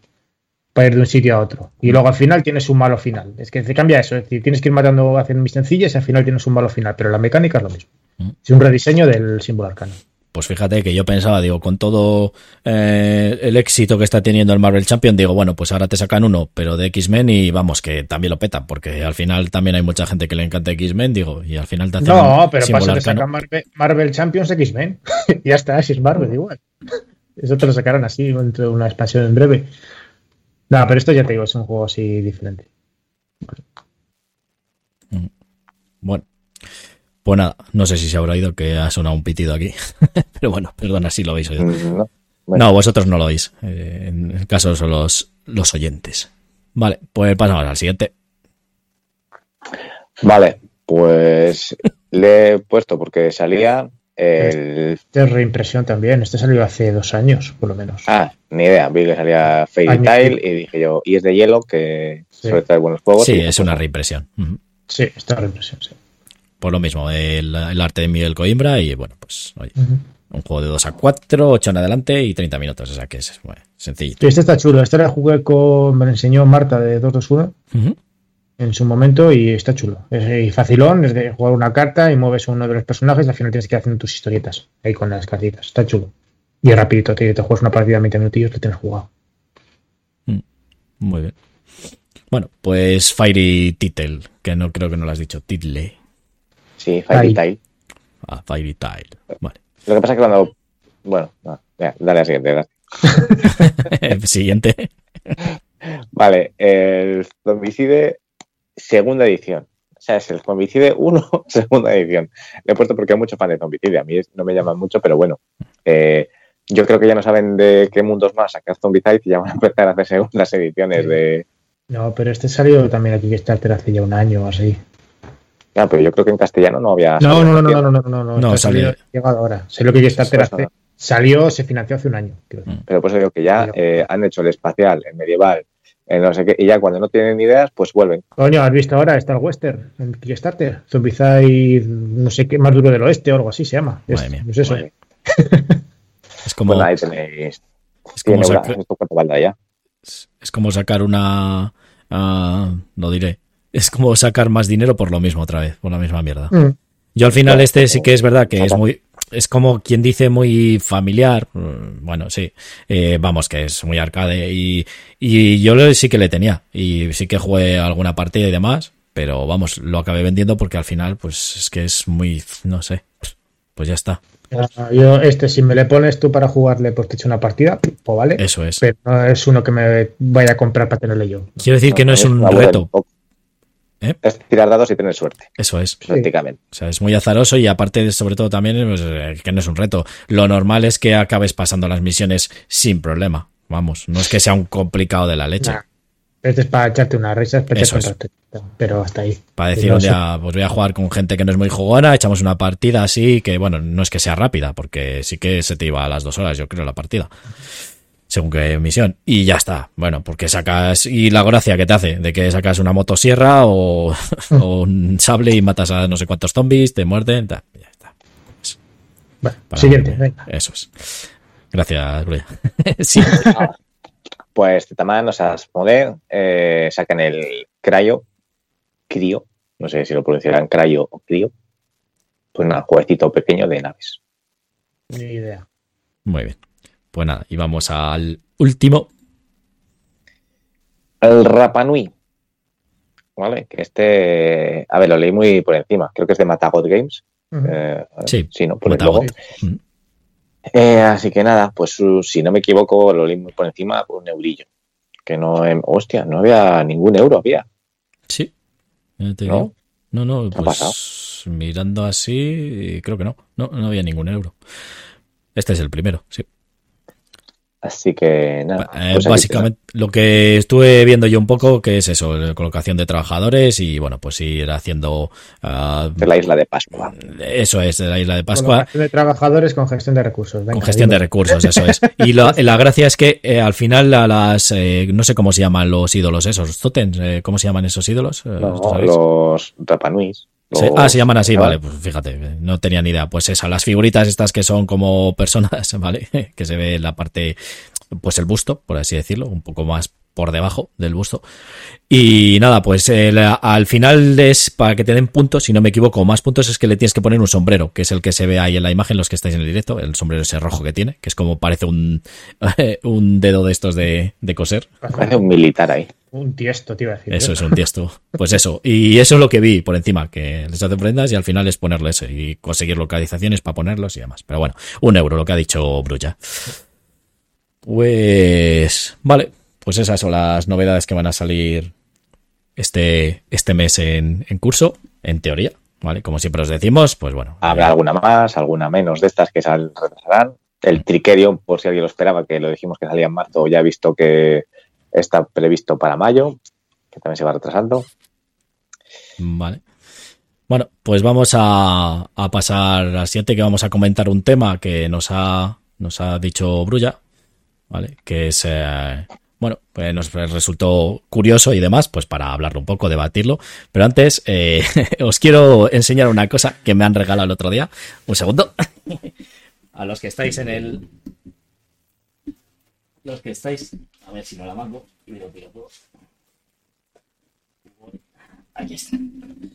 para ir de un sitio a otro. Y luego al final tienes un malo final. Es que te cambia eso, es decir, tienes que ir matando, haciendo mis sencillas y al final tienes un malo final, pero la mecánica es lo mismo. Mm. Es un rediseño del símbolo arcano. pues fíjate que yo pensaba, digo, con todo eh, el éxito que está teniendo el Marvel Champion, digo, bueno, pues ahora te sacan uno, pero de X-Men y vamos, que también lo petan, porque al final también hay mucha gente que le encanta X-Men, digo, y al final te hacen No, pero pasa sacar Marvel, Marvel Champions X-Men. ya está, si es Marvel igual. Eso te lo sacarán así, dentro de una expansión en breve. No, pero esto ya te digo, es un juego así diferente. Bueno, pues nada, no sé si se habrá oído que ha sonado un pitido aquí, pero bueno, perdona si lo habéis oído. No. Bueno, No, vosotros no lo oís. Eh, en el caso son los, los oyentes. Vale, pues pasamos al siguiente. Vale, pues le he puesto porque salía el... Este es reimpresión también. Este salió hace dos años, por lo menos. Ah, ni idea, vi que salía Fairy. Tail y dije yo, y es de hielo que Sí. suele traer buenos juegos. Sí, y- es una reimpresión. Ujú. Sí, esta reimpresión, sí. Por lo mismo, el, el arte de Miguel Coimbra y bueno, pues oye, Ujú. un juego de 2 a 4, 8 en adelante y 30 minutos, o sea que es bueno, sencillito. Sí, Este está chulo. Este la jugué con. Me lo enseñó Marta de 221 Ujú. En su momento y está chulo. Es y facilón, es de jugar una carta y mueves a uno de los personajes y al final tienes que ir haciendo tus historietas ahí con las cartitas. Está chulo. Y es rapidito, te, te juegas una partida de 20 minutillos que tienes jugado. Muy bien. Bueno, pues Fiery Title, que no creo que no lo has dicho, Title. Sí, Ahí. Tail. Ah, Fiery Tile. Vale. Lo que pasa es que cuando... Bueno, no, ya, dale al siguiente. dale. Siguiente. Vale, el Zombicide segunda edición. O sea, es el Zombicide 1 segunda edición. Le he puesto porque hay muchos fans de Zombicide. A mí no me llaman mucho, pero bueno. Eh, yo creo que ya no saben de qué mundos más sacar Zombicide y ya van a empezar a hacer segundas ediciones de... No, pero este salió también aquí Kickstarter hace ya un año o así. Ah, pero yo creo que en castellano no había... No, no, no, no, no, no, no, no. No, Está salió- llegado ahora. Sé lo que Kickstarter Eso, hace. Salió, se financió hace un año. creo. Pero por eso digo que ya eh, han hecho el espacial, el medieval, no sé qué, y ya cuando no tienen ideas, pues vuelven. Coño, ¿has visto ahora? Está el western en Kickstarter. Zombicide, no sé qué, más duro del oeste o algo así se llama. Es, Madre mía. es eso. Vale. Es como, Bueno, ahí tenéis es 100 como, sacar una... ah, lo diré. Es como sacar más dinero por lo mismo otra vez, por la misma mierda. Mm. Yo al final Claro, este sí que es verdad que es muy es como quien dice muy familiar, mm, bueno sí, Eh, vamos que es muy arcade y, y yo sí que le tenía y sí que jugué alguna partida y demás, pero vamos lo acabé vendiendo porque al final pues es que es muy no sé, pues ya está, Ah, Yo, este, si me le pones tú para jugarle, pues te echo una partida, pues vale. eso es. Pero no es uno que me vaya a comprar para tenerle yo. Quiero decir que no es un reto, ¿Eh? Es tirar dados y tener suerte, eso es. prácticamente. O sea, es muy azaroso y aparte, sobre todo también, pues, eh, que no es un reto. Lo normal es que acabes pasando las misiones sin problema. Vamos, no es que sea un complicado de la leche. Nah. Este es para echarte unas risas, para Eso echarte un ratito, pero hasta ahí. Para decir No un sé. día, pues voy a jugar con gente que no es muy jugona, echamos una partida así, que bueno, no es que sea rápida, porque sí que se te iba a las dos horas, yo creo, la partida. Según qué misión. Y ya está. Bueno, porque sacas. Y la gracia que te hace, de que sacas una motosierra o, o un sable y matas a no sé cuántos zombies, te muerden, tal, ya está. Bueno, Para- siguiente, venga. Eso es. Gracias, Bruya. sí. Ah, Pues Tetaman, o sea, Asmodee, eh, sacan el Cryo, Crio, no sé si lo pronunciarán Cryo o Crio, pues nada, jueguecito pequeño de naves. Ni idea. Muy bien. Pues nada, y vamos al último. El Rapanui, ¿vale? Que este, a ver, lo leí muy por encima, creo que es de Matagot Games. Eh, Sí, sí, ¿no? Por el Matagot. logo. Eh, así que nada, pues su- si no me equivoco, lo leí muy por encima, un eurillo. Que no, em- hostia, no había ningún euro, había. Sí. Te ¿No? digo. No, no, ¿Qué ha pues mirando así, creo que no. No, no había ningún euro. Este es el primero, sí. Así que nada. Eh, pues básicamente, lo que estuve viendo yo un poco, que es eso, la colocación de trabajadores y bueno, pues ir haciendo ah, de la isla de Pascua. eso es, de la isla de Pascua. gestión de trabajadores con gestión de recursos. Venga, Con gestión de recursos, eso es. Y la, la gracia es que eh, al final a las, eh, no sé cómo se llaman los ídolos esos, totems, eh, ¿cómo se llaman esos ídolos? No, los Rapanuis. Se- ah, se llaman así, vale, pues fíjate, no tenía ni idea. Pues esas, las figuritas estas que son como personas, ¿vale? Que se ve en la parte, pues el busto, por así decirlo, un poco más por debajo del busto. Y nada, pues al final es para que te den puntos, si no me equivoco, más puntos es que le tienes que poner un sombrero, que es el que se ve ahí en la imagen, los que estáis en el directo, el sombrero ese rojo que tiene, que es como parece un, un dedo de estos de, de coser. Parece un militar ahí. Un tiesto, te iba a decir. Eso es un tiesto. Pues eso. Y eso es lo que vi por encima, que les hacen prendas y al final es ponerle ese y conseguir localizaciones para ponerlos y demás. Pero bueno, un euro, lo que ha dicho Brulla. Pues. Vale. Pues esas son las novedades que van a salir este, este mes en, en curso, en teoría. ¿Vale? Como siempre os decimos, pues bueno. Habrá alguna más, alguna menos de estas que sal, retrasarán. El Trickerion, por si alguien lo esperaba, que lo dijimos que salía en marzo, ya he visto que está previsto para mayo, que también se va retrasando. Vale. Bueno, pues vamos a, a pasar al siguiente, que vamos a comentar un tema que nos ha, nos ha dicho Brulla, ¿vale? Que es, eh, bueno, pues nos resultó curioso y demás, pues para hablarlo un poco, debatirlo. Pero antes, eh, os quiero enseñar una cosa que me han regalado el otro día. Un segundo. a los que estáis en el... Los que estáis a ver si no la mando. Aquí está.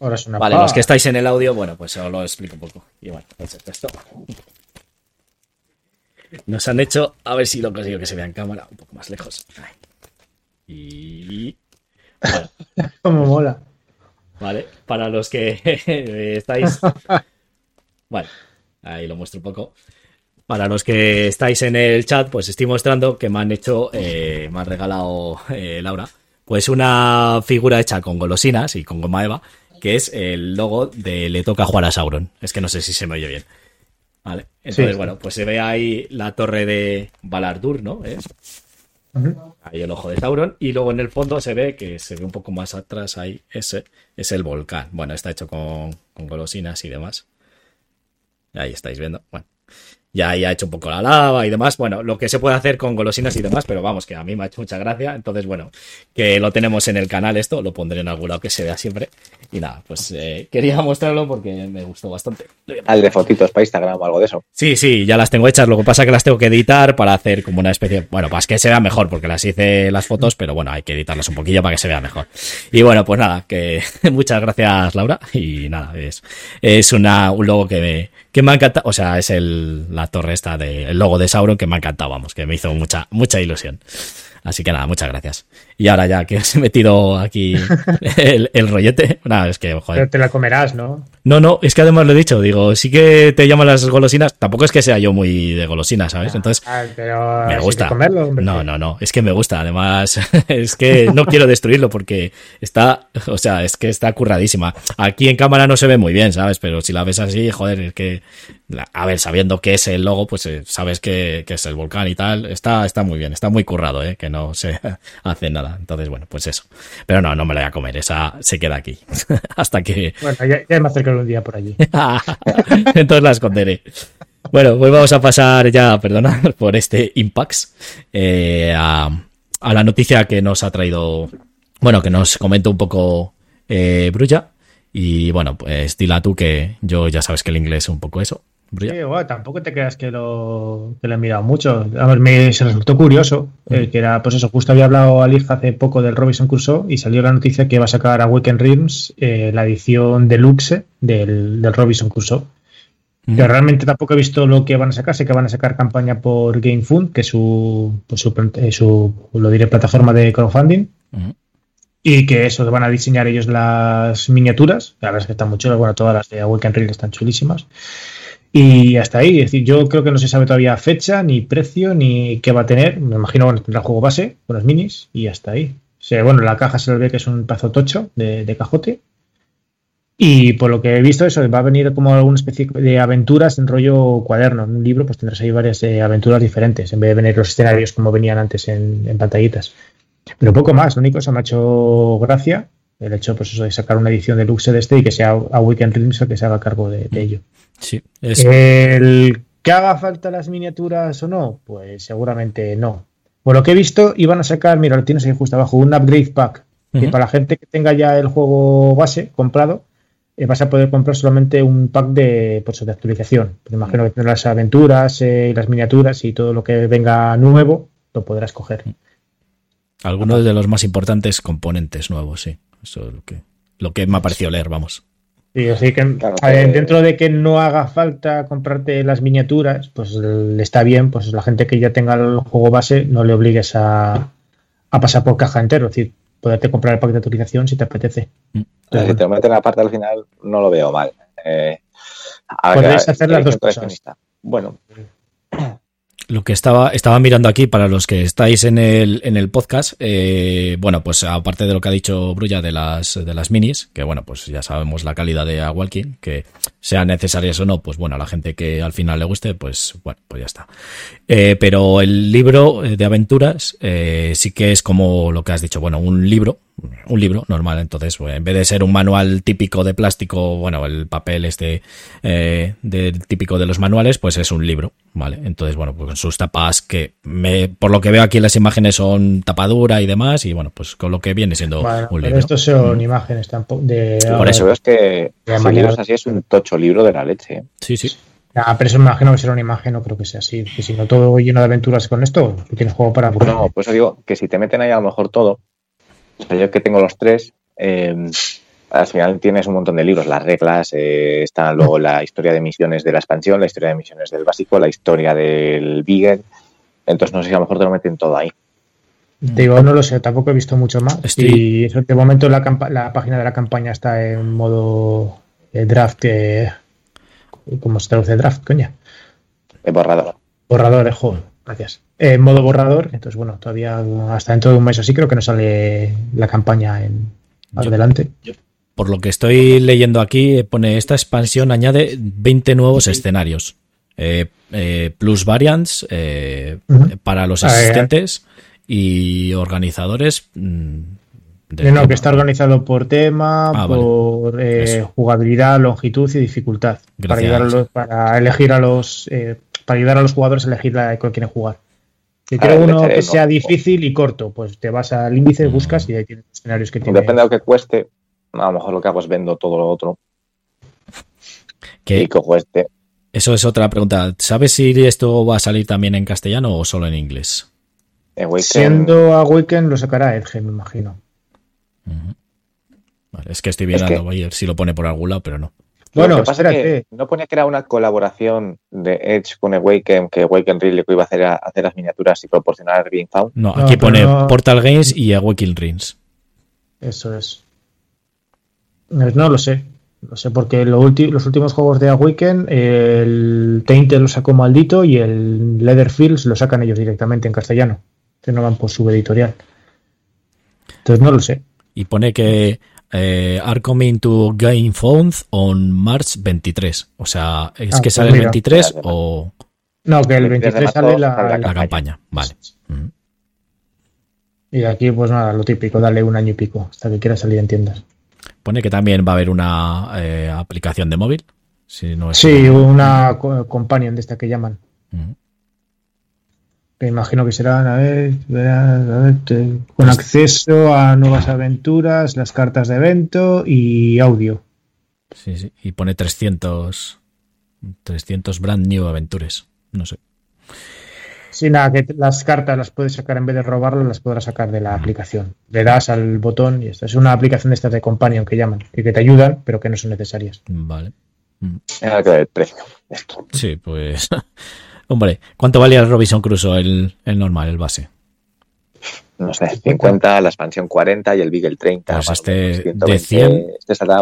Ahora es una Vale, los que estáis en el audio, bueno, pues os lo explico un poco. Y bueno, pues esto. Nos han hecho, a ver si lo consigo que se vea en cámara, un poco más lejos. Ahí. Y. Bueno, Como mola. vale, para los que estáis. Vale, ahí lo muestro un poco. Para los que estáis en el chat, pues estoy mostrando que me han hecho, eh, me han regalado eh, Laura, pues una figura hecha con golosinas y con goma eva, que es el logo de Le toca jugar a Sauron. Es que no sé si se me oye bien. Vale, entonces Sí. bueno, pues se ve ahí la torre de Balardur, ¿no? ¿Es? Ujú. Ahí el ojo de Sauron. Y luego en el fondo se ve que se ve un poco más atrás ahí, ese es el volcán. Bueno, está hecho con, con golosinas y demás. Ahí estáis viendo. Bueno, ya ha hecho un poco la lava y demás. Bueno, lo que se puede hacer con golosinas y demás, pero vamos, que a mí me ha hecho mucha gracia. Entonces, bueno, que lo tenemos en el canal esto, lo pondré en algún lado que se vea siempre. Y nada, pues eh, quería mostrarlo porque me gustó bastante. Al de fotitos para Instagram o algo de eso. Sí, sí, ya las tengo hechas. Lo que pasa es que las tengo que editar para hacer como una especie. Bueno, para que se vea mejor, porque las hice las fotos, pero bueno, hay que editarlas un poquillo para que se vea mejor. Y bueno, pues nada, que muchas gracias, Laura. Y nada, es, es una, un logo que me, que me ha encantado. O sea, es el, la torre esta de, el logo de Sauron que me ha encantado, vamos, que me hizo mucha, mucha ilusión. Así que nada, muchas gracias. Y ahora ya que os he metido aquí el, el rollete, nada, es que, joder. Pero te la comerás, ¿no? No, no, es que además lo he dicho, digo, sí que te llaman las golosinas, tampoco es que sea yo muy de golosinas, ¿sabes? Entonces, Ah, pero me gusta. que comerlo, hombre. no, no, no, es que me gusta, además, es que no quiero destruirlo porque está, o sea, es que está curradísima. Aquí en cámara no se ve muy bien, ¿sabes? Pero si la ves así, joder, es que, a ver, sabiendo que es el logo, pues eh, sabes que, que es el volcán y tal, está, está muy bien, está muy currado, ¿eh? Que no se hace nada. Entonces, bueno, pues eso. Pero no, no me la voy a comer, esa se queda aquí. Hasta que, Bueno, ya, ya me acercaré un día por allí. Entonces la esconderé. Bueno, pues vamos a pasar ya, perdonad por este Impax, eh, a, a la noticia que nos ha traído, bueno, que nos comentó un poco eh, Brulla. Y bueno, pues dila tú que yo ya sabes que el inglés es un poco eso. Brulla. Sí, bueno, tampoco te creas que lo, que lo he mirado mucho. A ver, me se resultó curioso, eh, que era, pues eso, justo había hablado Alif hace poco del Robinson Crusoe y salió la noticia que va a sacar a Weekend Realms eh, la edición deluxe del, del Robinson Crusoe. Que realmente tampoco he visto lo que van a sacar, sé que van a sacar campaña por GameFund, que es su, pues su, eh, su, lo diré, plataforma de crowdfunding. Ujú. Y que eso, van a diseñar ellos las miniaturas. La verdad es que están muy chulas. Bueno, todas las de Awaken Real están chulísimas. Y hasta ahí, es decir, yo creo que no se sabe todavía fecha, ni precio, ni qué va a tener. Me imagino que bueno, tendrá juego base con los minis y hasta ahí. O sea, bueno, la caja se le ve que es un pedazo tocho de, de cajote. Y por lo que he visto, eso va a venir como alguna especie de aventuras en rollo cuaderno. En un libro, pues tendrás ahí varias eh, aventuras diferentes, en vez de venir los escenarios como venían antes en, en pantallitas. Pero poco más, lo único que se me ha hecho gracia el hecho pues eso, de sacar una edición deluxe de este y que sea a Weekend Realms el que se haga cargo de, de ello. Sí, es, El que haga falta las miniaturas o no, pues seguramente no. Por lo que he visto, iban a sacar, mira, lo tienes ahí justo abajo, un upgrade pack. Que Ujú. para la gente que tenga ya el juego base comprado, eh, vas a poder comprar solamente un pack de, pues, de actualización. Me imagino que tendrás las aventuras, eh, las miniaturas y todo lo que venga nuevo, lo podrás coger. Algunos de los más importantes componentes nuevos, sí. Eso es lo que, lo que me ha parecido leer, vamos. Sí, así que, Claro dentro de que no haga falta comprarte las miniaturas, pues le está bien, pues la gente que ya tenga el juego base no le obligues a, a pasar por caja entero, es decir, poderte comprar el paquete de autorización si te apetece. Mm. Si te lo meten aparte al final, no lo veo mal. Eh, Podéis hacer las dos cosas. Bueno, Lo que estaba, estaba mirando aquí para los que estáis en el, en el podcast, eh, bueno, pues aparte de lo que ha dicho Brulla de las, de las minis, que bueno, pues ya sabemos la calidad de A Walking, que sean necesarias o no, pues bueno, a la gente que al final le guste, pues bueno, pues ya está. Eh, pero el libro de aventuras eh, sí que es como lo que has dicho, bueno, un libro, un libro normal, entonces pues, en vez de ser un manual típico de plástico, bueno, el papel este eh, del típico de los manuales, pues es un libro, ¿vale? Entonces, bueno, pues con sus tapas que me, por lo que veo aquí en las imágenes son tapadura y demás, y bueno, pues con lo que viene siendo Bueno, un pero libro. estos son imágenes tampoco de. Por eso. veo es que De si manera- libros así es un tocho libro de la leche. ¿eh? Sí, sí. Ah, pero eso me imagino que será una imagen, no creo que sea así. Que si no todo lleno de aventuras con esto, tú tienes juego para aburrir. No, por eso digo que si te meten ahí a lo mejor todo, o sea, yo que tengo los tres, eh, al final tienes un montón de libros, las reglas, eh, está luego la historia de misiones de la expansión, la historia de misiones del básico, la historia del Beagle. Entonces no sé si a lo mejor te lo meten todo ahí. Te digo, no lo sé, tampoco he visto mucho más. Estoy- Y eso, de momento la, página de la campaña está en modo eh, draft. eh, ¿Cómo se traduce draft, coña? El borrador. Borrador, eh, joder, gracias. Eh, en modo borrador, entonces bueno, todavía hasta dentro de un mes así creo que no sale la campaña en Yo- adelante. Por lo que estoy leyendo aquí, pone esta expansión añade 20 nuevos escenarios. Eh, eh, plus variants eh, Ujú. para los eh, asistentes y organizadores. mm, Eh, no, que está organizado por tema, Ah, vale. por eh, Eso. jugabilidad, longitud y dificultad. Para, Gracias. ayudar a los- para elegir a los eh, para ayudar a los jugadores a elegir la que quieren jugar. Si Ahora quiero le uno echaré que sea difícil y corto, pues te vas al índice, Mm. buscas y ahí tienes los escenarios que tiene. Depende de lo que cueste. A lo mejor lo que hago es vendo todo lo otro Que y cojo este. eso es otra pregunta. ¿Sabes si esto va a salir también en castellano o solo en inglés? Awaken, Siendo a Weekend lo sacará Edge, me imagino. Vale, es que estoy Es viendo que- voy a ver si lo pone por algún lado, pero no. Bueno, lo que pasa es espérate. que no ponía que era una colaboración de Edge con Awaken, que Awaken Ridley que iba a hacer, a hacer las miniaturas y proporcionar Green Found. No, aquí pone no- Portal Games y Awakening Rings. Eso es. No, no lo sé. No sé, porque lo los últimos juegos de Awaken, el Tainted lo sacó maldito y el Leatherfields lo sacan ellos directamente en castellano. Que no van por su editorial. Entonces no lo sé. Y pone que eh, are coming to Game Found on March 23. O sea, ¿es Ah, que pues sale el mira. 23 o No, que el 23 de 23 marzo sale la, sale la la campaña? Vale. Y aquí, pues nada, lo típico, dale un año y pico hasta que quiera salir en tiendas. Pone que también va a haber una eh, aplicación de móvil. Si no es Sí, una co- companion de esta que llaman. Que imagino que serán, a ver, verán, a ver, te- con acceso a nuevas aventuras, las cartas de evento y audio. Sí, sí. Y pone 300, 300 brand new aventures. No sé. Sí, nada, que las cartas las puedes sacar en vez de robarlas, las podrás sacar de la aplicación. Le das al botón y esta es una aplicación de estas de companion que llaman, que, que te ayudan, pero que no son necesarias. Vale. Era que el precio. Esto. Sí, pues. Hombre, ¿cuánto valía el Robinson Crusoe, el, el normal, el base? No sé, 50, la expansión 40 y el Beagle 30. Pues este menos, de 120, 100. Este saldrá,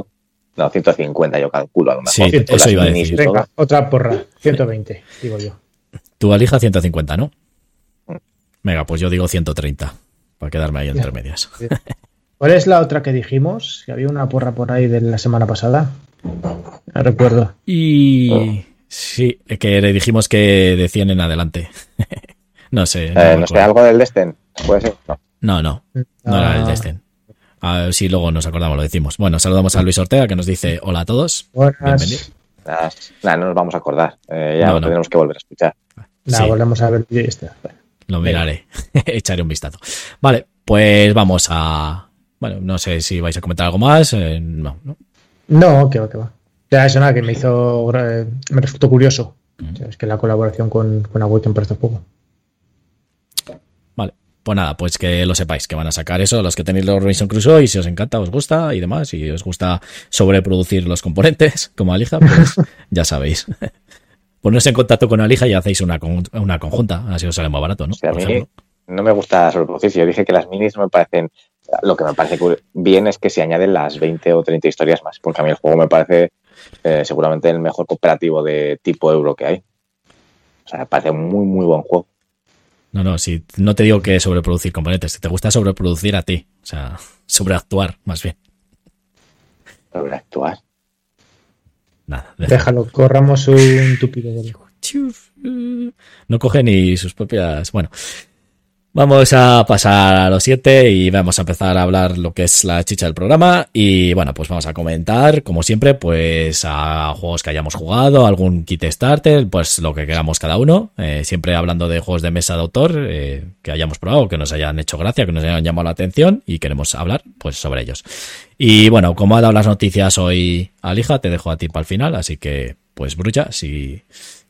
no, 150 yo calculo a lo mejor. Sí, eso iba a decir. Venga, otra porra, 120, digo yo. Tu valija 150, ¿no? Venga, pues yo digo 130. Para quedarme ahí entre medias. ¿Cuál es la otra que dijimos? Que había una porra por ahí de la semana pasada. No recuerdo. Y. Sí, que le dijimos que de 100 en adelante. no sé. No, Eh, no sé, algo del Destin. Puede ser. No. no, no. No era el Ah, Destin. A ver si luego nos acordamos, lo decimos. Bueno, saludamos a Luis Ortega que nos dice hola a todos. Buenas. Nada, no nos vamos a acordar. Eh, ya No, lo no. tendremos que volver a escuchar. Nada, Sí. volvemos a ver. está. Lo miraré. Echaré un vistazo. Vale, pues vamos a. Bueno, no sé si vais a comentar algo más. eh, no, no. No, que va, que va. Ya eso nada, que me hizo. eh, me resultó curioso. Mm. Es que la colaboración con, con Awaken para este juego. Vale, pues nada, pues que lo sepáis, que van a sacar eso, los que tenéis los Robinson Crusoe y si os encanta, os gusta y demás, y os gusta sobreproducir los componentes, como Alija, pues ya sabéis. Ponerse en contacto con Alija y hacéis una, una conjunta, así os sale más barato, ¿no? a mí no me gusta sobreproducir, yo dije que las minis no me parecen lo que me parece bien es que se añaden las 20 o 30 historias más, porque a mí el juego me parece eh, seguramente el mejor cooperativo de tipo euro que hay. O sea, me parece un muy, muy buen juego. No, no, si no te digo que sobreproducir componentes, te gusta sobreproducir a ti. O sea, sobreactuar, más bien. Sobreactuar. Nada. Déjalo, corramos un tupido. No coge ni sus propias. Bueno, Vamos a pasar a los siete y vamos a empezar a hablar lo que es la chicha del programa. Y bueno, pues vamos a comentar, como siempre, pues a juegos que hayamos jugado, algún kit starter, pues lo que queramos cada uno. Eh, siempre hablando de juegos de mesa de autor eh, que hayamos probado, que nos hayan hecho gracia, que nos hayan llamado la atención y queremos hablar pues sobre ellos. Y bueno, como ha dado las noticias hoy Alija, te dejo a ti para el final, así que pues Brucha, si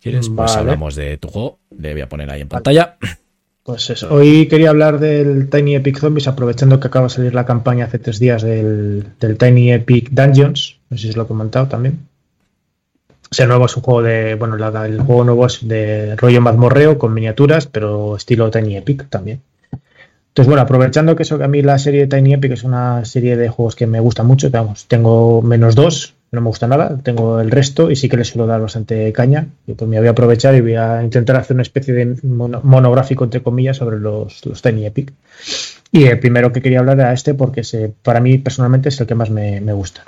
quieres, pues hablamos de tu juego. Le voy a poner ahí en pantalla. Pues eso. Hoy quería hablar del Tiny Epic Zombies, aprovechando que acaba de salir la campaña hace tres días del, Tiny Epic Dungeons. No sé si os lo he comentado también. O sea, nuevo es un juego de. Bueno, el juego nuevo es de rollo mazmorreo con miniaturas, pero estilo Tiny Epic también. Entonces, bueno, aprovechando que eso que a mí la serie de Tiny Epic es una serie de juegos que me gusta mucho, vamos, tengo menos dos, no me gusta nada, tengo el resto y sí que le suelo dar bastante caña. Y pues me voy a aprovechar y voy a intentar hacer una especie de monográfico, entre comillas, sobre los, los Tiny Epic. Y el primero que quería hablar era este porque se, para mí personalmente es el que más me, gusta.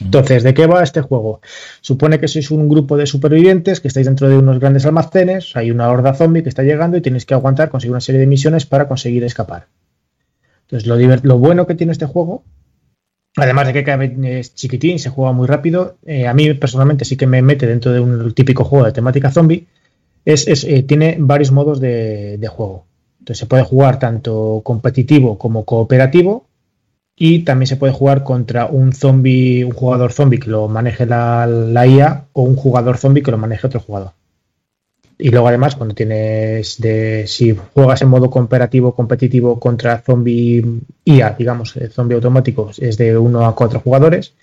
Entonces, ¿de qué va este juego? Supone que sois un grupo de supervivientes que estáis dentro de unos grandes almacenes, hay una horda zombie que está llegando y tenéis que aguantar, conseguir una serie de misiones para conseguir escapar. Entonces, lo, lo bueno que tiene este juego Además de que es chiquitín, se juega muy rápido. Eh, a mí personalmente sí que me mete dentro de un típico juego de temática zombie. Es, eh, tiene varios modos de, juego. Entonces se puede jugar tanto competitivo como cooperativo. Y también se puede jugar contra un zombie, un jugador zombie que lo maneje la, la IA o un jugador zombie que lo maneje otro jugador. Y luego además cuando tienes de si juegas en modo cooperativo competitivo contra zombie IA, digamos, eh, zombie automático, es de 1 a 4 jugadores.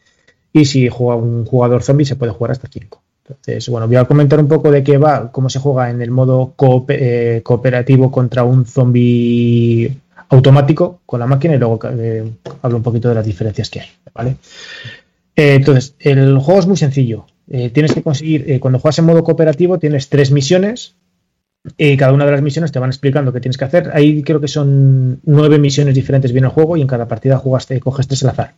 Y si juega un jugador zombie se puede jugar hasta 5. Entonces, bueno, voy a comentar un poco de qué va, cómo se juega en el modo eh, cooperativo contra un zombie automático con la máquina y luego eh, hablo un poquito de las diferencias que hay, ¿vale? Entonces, el juego es muy sencillo. Eh, tienes que conseguir, eh, cuando juegas en modo cooperativo, tienes tres misiones y cada una de las misiones te van explicando qué tienes que hacer. Ahí creo que son nueve misiones diferentes viene el juego y en cada partida jugas, coges tres al azar.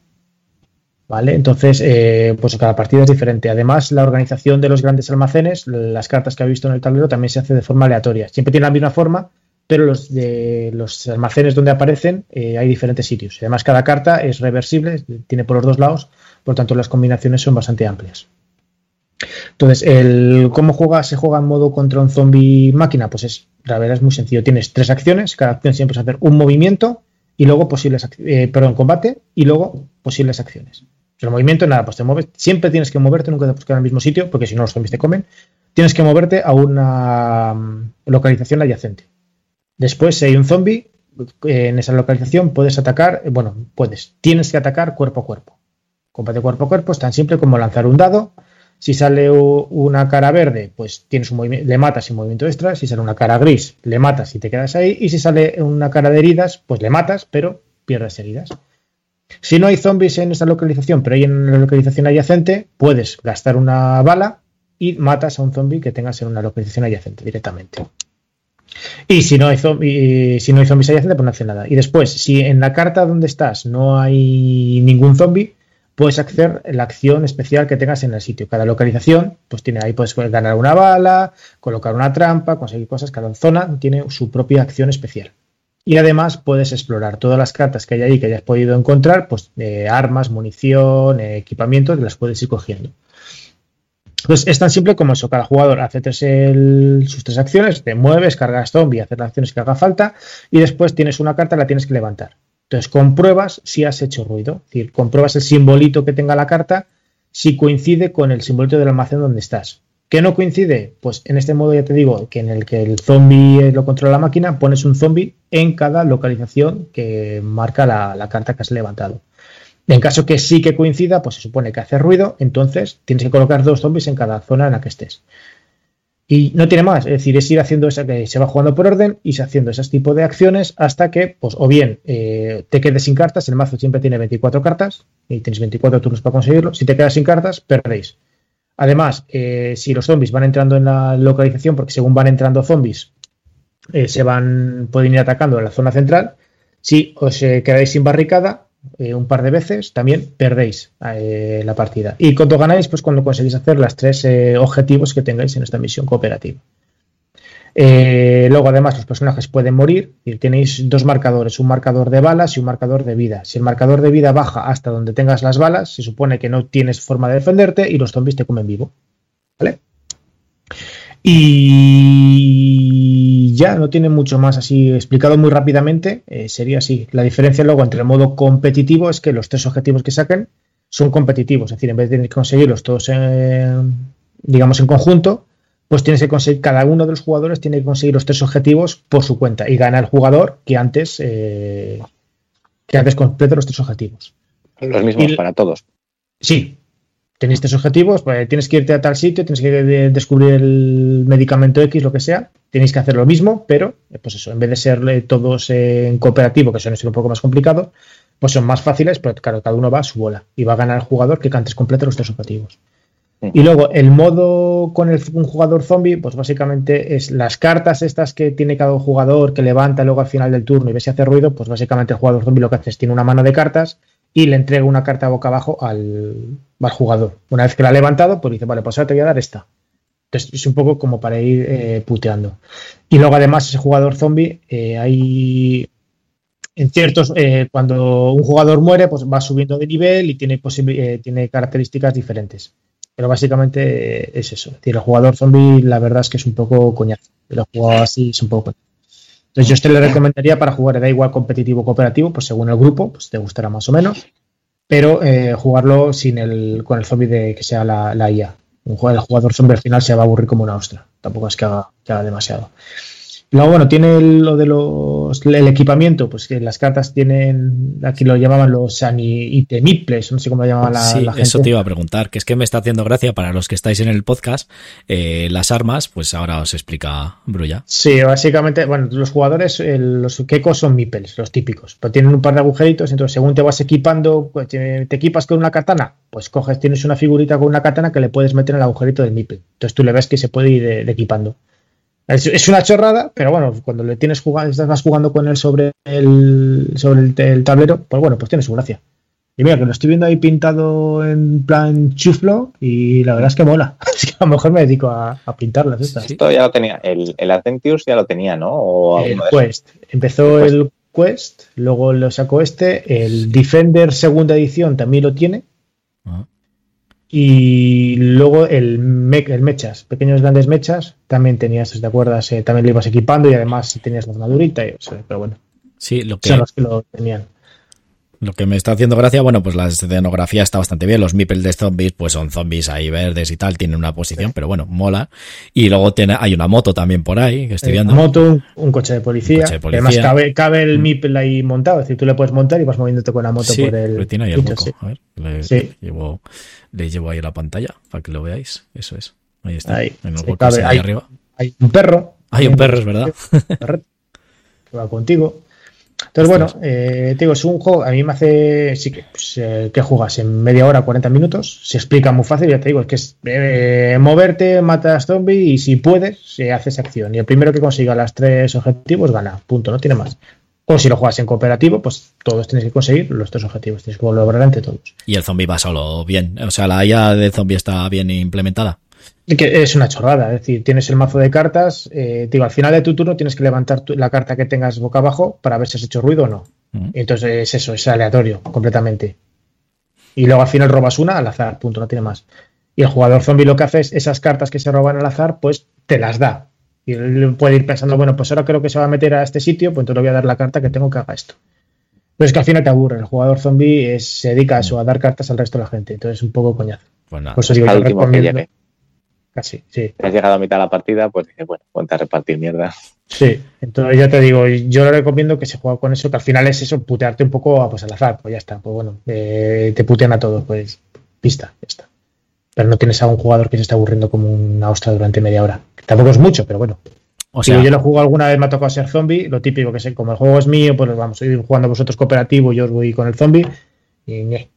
¿Vale? Entonces, eh, pues cada partida es diferente. Además, la organización de los grandes almacenes, las cartas que ha visto en el tablero, también se hace de forma aleatoria. Siempre tiene la misma forma, pero los, de, los almacenes donde aparecen hay diferentes sitios. Además, cada carta es reversible, tiene por los dos lados, por tanto, las combinaciones son bastante amplias. Entonces, el cómo juega, se juega en modo contra un zombie máquina, pues es, la verdad es muy sencillo. Tienes tres acciones, cada acción siempre es hacer un movimiento y luego posibles, eh, perdón, combate y luego posibles acciones. El movimiento, nada, pues te mueves, siempre tienes que moverte, nunca te puedes quedar en el mismo sitio, porque si no los zombies te comen. Tienes que moverte a una mm, localización adyacente. Después, si hay un zombie, eh, en esa localización puedes atacar, eh, bueno, puedes, tienes que atacar cuerpo a cuerpo. Combate cuerpo a cuerpo es tan simple como lanzar un dado, si sale una cara verde, pues tienes un le matas sin movimiento extra. Si sale una cara gris, le matas y te quedas ahí. Y si sale una cara de heridas, pues le matas, pero pierdes heridas. Si no hay zombies en esa localización, pero hay en la localización adyacente, puedes gastar una bala y matas a un zombie que tengas en una localización adyacente directamente. Y si no hay, si no hay zombies adyacentes, pues no hace nada. Y después, si en la carta donde estás no hay ningún zombie, puedes hacer la acción especial que tengas en el sitio. Cada localización, pues tiene ahí puedes ganar una bala, colocar una trampa, conseguir cosas. Cada zona tiene su propia acción especial. Y además puedes explorar todas las cartas que hay ahí que hayas podido encontrar, pues armas, munición, equipamiento, las puedes ir cogiendo. Pues es tan simple como eso. Cada jugador hace sus tres acciones, te mueves, cargas zombie, haces las acciones que haga falta y después tienes una carta, la tienes que levantar. Entonces compruebas si has hecho ruido, es decir, compruebas el simbolito que tenga la carta si coincide con el simbolito del almacén donde estás. ¿Qué no coincide? Pues en este modo ya te digo que en el que el zombie lo controla la máquina, pones un zombie en cada localización que marca la carta que has levantado. En caso que sí que coincida, pues se supone que hace ruido, entonces tienes que colocar dos zombies en cada zona en la que estés. Y no tiene más, es decir, es ir haciendo esa que se va jugando por orden y se haciendo ese tipo de acciones hasta que, pues, o bien eh, te quedes sin cartas, el mazo siempre tiene 24 cartas y tienes 24 turnos para conseguirlo. Si te quedas sin cartas, perdéis. Además, eh, si los zombies van entrando en la localización, porque según van entrando zombies, eh, se van, pueden ir atacando en la zona central. Si os quedáis sin barricada, eh, un par de veces, también perdéis eh, la partida. Y cuando ganáis, pues cuando conseguís hacer las tres eh, objetivos que tengáis en esta misión cooperativa. luego, además, los personajes pueden morir y tenéis dos marcadores, un marcador de balas y un marcador de vida. Si el marcador de vida baja hasta donde tengas las balas, se supone que no tienes forma de defenderte y los zombies te comen vivo. ¿Vale? Y ya no tiene mucho más así explicado muy rápidamente. Eh, sería así. La diferencia luego entre el modo competitivo es que los tres objetivos que saquen son competitivos. Es decir, en vez de tener que conseguirlos todos, digamos, en conjunto, pues tienes que conseguir, cada uno de los jugadores tiene que conseguir los tres objetivos por su cuenta y gana el jugador que antes, eh, que antes complete los tres objetivos. Los mismos para todos. Sí, tenéis tres objetivos, pues tienes que irte a tal sitio, tienes que descubrir el medicamento X, lo que sea, tenéis que hacer lo mismo, pero eh, pues eso, en vez de ser eh, todos en cooperativo, que suele ser un poco más complicado, pues son más fáciles, pero claro, cada uno va a su bola y va a ganar el jugador que antes complete los tres objetivos. Y luego el modo con el, un jugador zombie, pues básicamente es las cartas estas que tiene cada jugador que levanta luego al final del turno y ve si hace ruido, pues básicamente el jugador zombie lo que hace es tiene una mano de cartas y le entrega una carta boca abajo al, jugador. Una vez que la ha levantado, pues dice, vale, pues ahora te voy a dar esta. Entonces es un poco como para ir eh, puteando. Y luego además ese jugador zombie, eh, hay en ciertos, eh, cuando un jugador muere, pues va subiendo de nivel y tiene, tiene características diferentes. Pero básicamente es eso. Es el jugador zombie, la verdad es que es un poco coñazo. Lo he jugado así, es un poco coñazo. Entonces yo este le recomendaría para jugar, da igual competitivo o cooperativo, pues según el grupo, pues te gustará más o menos, pero eh, jugarlo sin el, con el zombie de que sea la, la IA. Un, el jugador zombie al final se va a aburrir como una ostra, tampoco es que haga, que haga demasiado. Luego, bueno, tiene lo de los el equipamiento, pues que las cartas tienen, aquí lo llamaban los itemiples, no sé cómo lo llamaban la, sí, gente. eso te iba a preguntar, que es que me está haciendo gracia para los que estáis en el podcast, eh, las armas, pues ahora os explica Brulla. Sí, básicamente, bueno, los jugadores, los Kekos son miples, los típicos, pero tienen un par de agujeritos, entonces según te vas equipando, pues, te, equipas con una katana, pues coges, tienes una figurita con una katana que le puedes meter en el agujerito del miple, entonces tú le ves que se puede ir equipando. Es, una chorrada, pero bueno, cuando le tienes jugando, estás jugando con él sobre el, sobre el, tablero, pues bueno, pues tiene su gracia. Y mira, que lo estoy viendo ahí pintado en plan chuflo y la verdad es que mola. Así que a lo mejor me dedico a, pintarlas estas. Esto ya lo tenía, el, el Adventures ya lo tenía, ¿no? el Quest. Empezó el Quest, luego lo sacó este, el Defender segunda edición también lo tiene. Ah. Y luego el, el mechas, pequeños grandes mechas, también tenías, ¿te acuerdas? Eh, también lo ibas equipando y además tenías la armadurita, y, pero bueno. Sí, lo que, son los que lo tenían. Lo que me está haciendo gracia, bueno, pues la escenografía está bastante bien. Los meeples de zombies, pues son zombies ahí verdes y tal, tienen una posición, pero bueno, mola. Y luego tiene, hay una moto también por ahí, que estoy viendo. Una moto, un, coche de policía. además cabe, cabe el mm. ahí montado, es decir, tú le puedes montar y vas moviéndote con la moto por el. tiene ahí el moco. A ver, le, llevo, le llevo ahí la pantalla para que lo veáis. Eso es. Ahí está. Ahí, en el cabe, ahí, arriba. Hay un perro. Hay un perro, es verdad. que va contigo. Entonces, bueno, eh, te digo, es un juego, a mí me hace, sí que, pues, eh, que jugas en media hora, 40 minutos, se explica muy fácil, ya te digo, es que es eh, moverte, matas zombies y si puedes, se hace esa acción. Y el primero que consiga las tres objetivos gana, punto, no tiene más. O si lo juegas en cooperativo, pues todos tienes que conseguir los tres objetivos, tienes que lograr entre todos. Y el zombie va solo bien, o sea, la IA de zombie está bien implementada. Que es una chorrada, es decir, tienes el mazo de cartas, eh, digo, al final de tu turno tienes que levantar la carta que tengas boca abajo para ver si has hecho ruido o no. Entonces es eso, es aleatorio completamente. Y luego al final robas una al azar, punto, no tiene más. Y el jugador zombie lo que hace es esas cartas que se roban al azar, pues te las da. Y él puede ir pensando, bueno, pues ahora creo que se va a meter a este sitio, pues entonces le voy a dar la carta que tengo que haga esto. Pero es que al final te aburre. El jugador zombie se dedica a eso, a dar cartas al resto de la gente. Entonces es un poco coñazo. Pues nada, pues digo, yo recomiendo, casi, sí. Te has llegado a mitad de la partida, pues dices, bueno, ponte a repartir mierda. Sí, entonces ya te digo, yo le recomiendo que se juegue con eso, que al final es eso, putearte un poco pues, al azar, pues ya está, pues bueno, eh, te putean a todos, pues pista, ya está. Pero no tienes a un jugador que se está aburriendo como una ostra durante media hora. Tampoco es mucho, pero bueno. O Si sea, yo lo juego alguna vez, me ha tocado ser zombie, lo típico que sé, como el juego es mío, pues vamos a ir jugando vosotros cooperativo, yo os voy con el zombie, y ñe.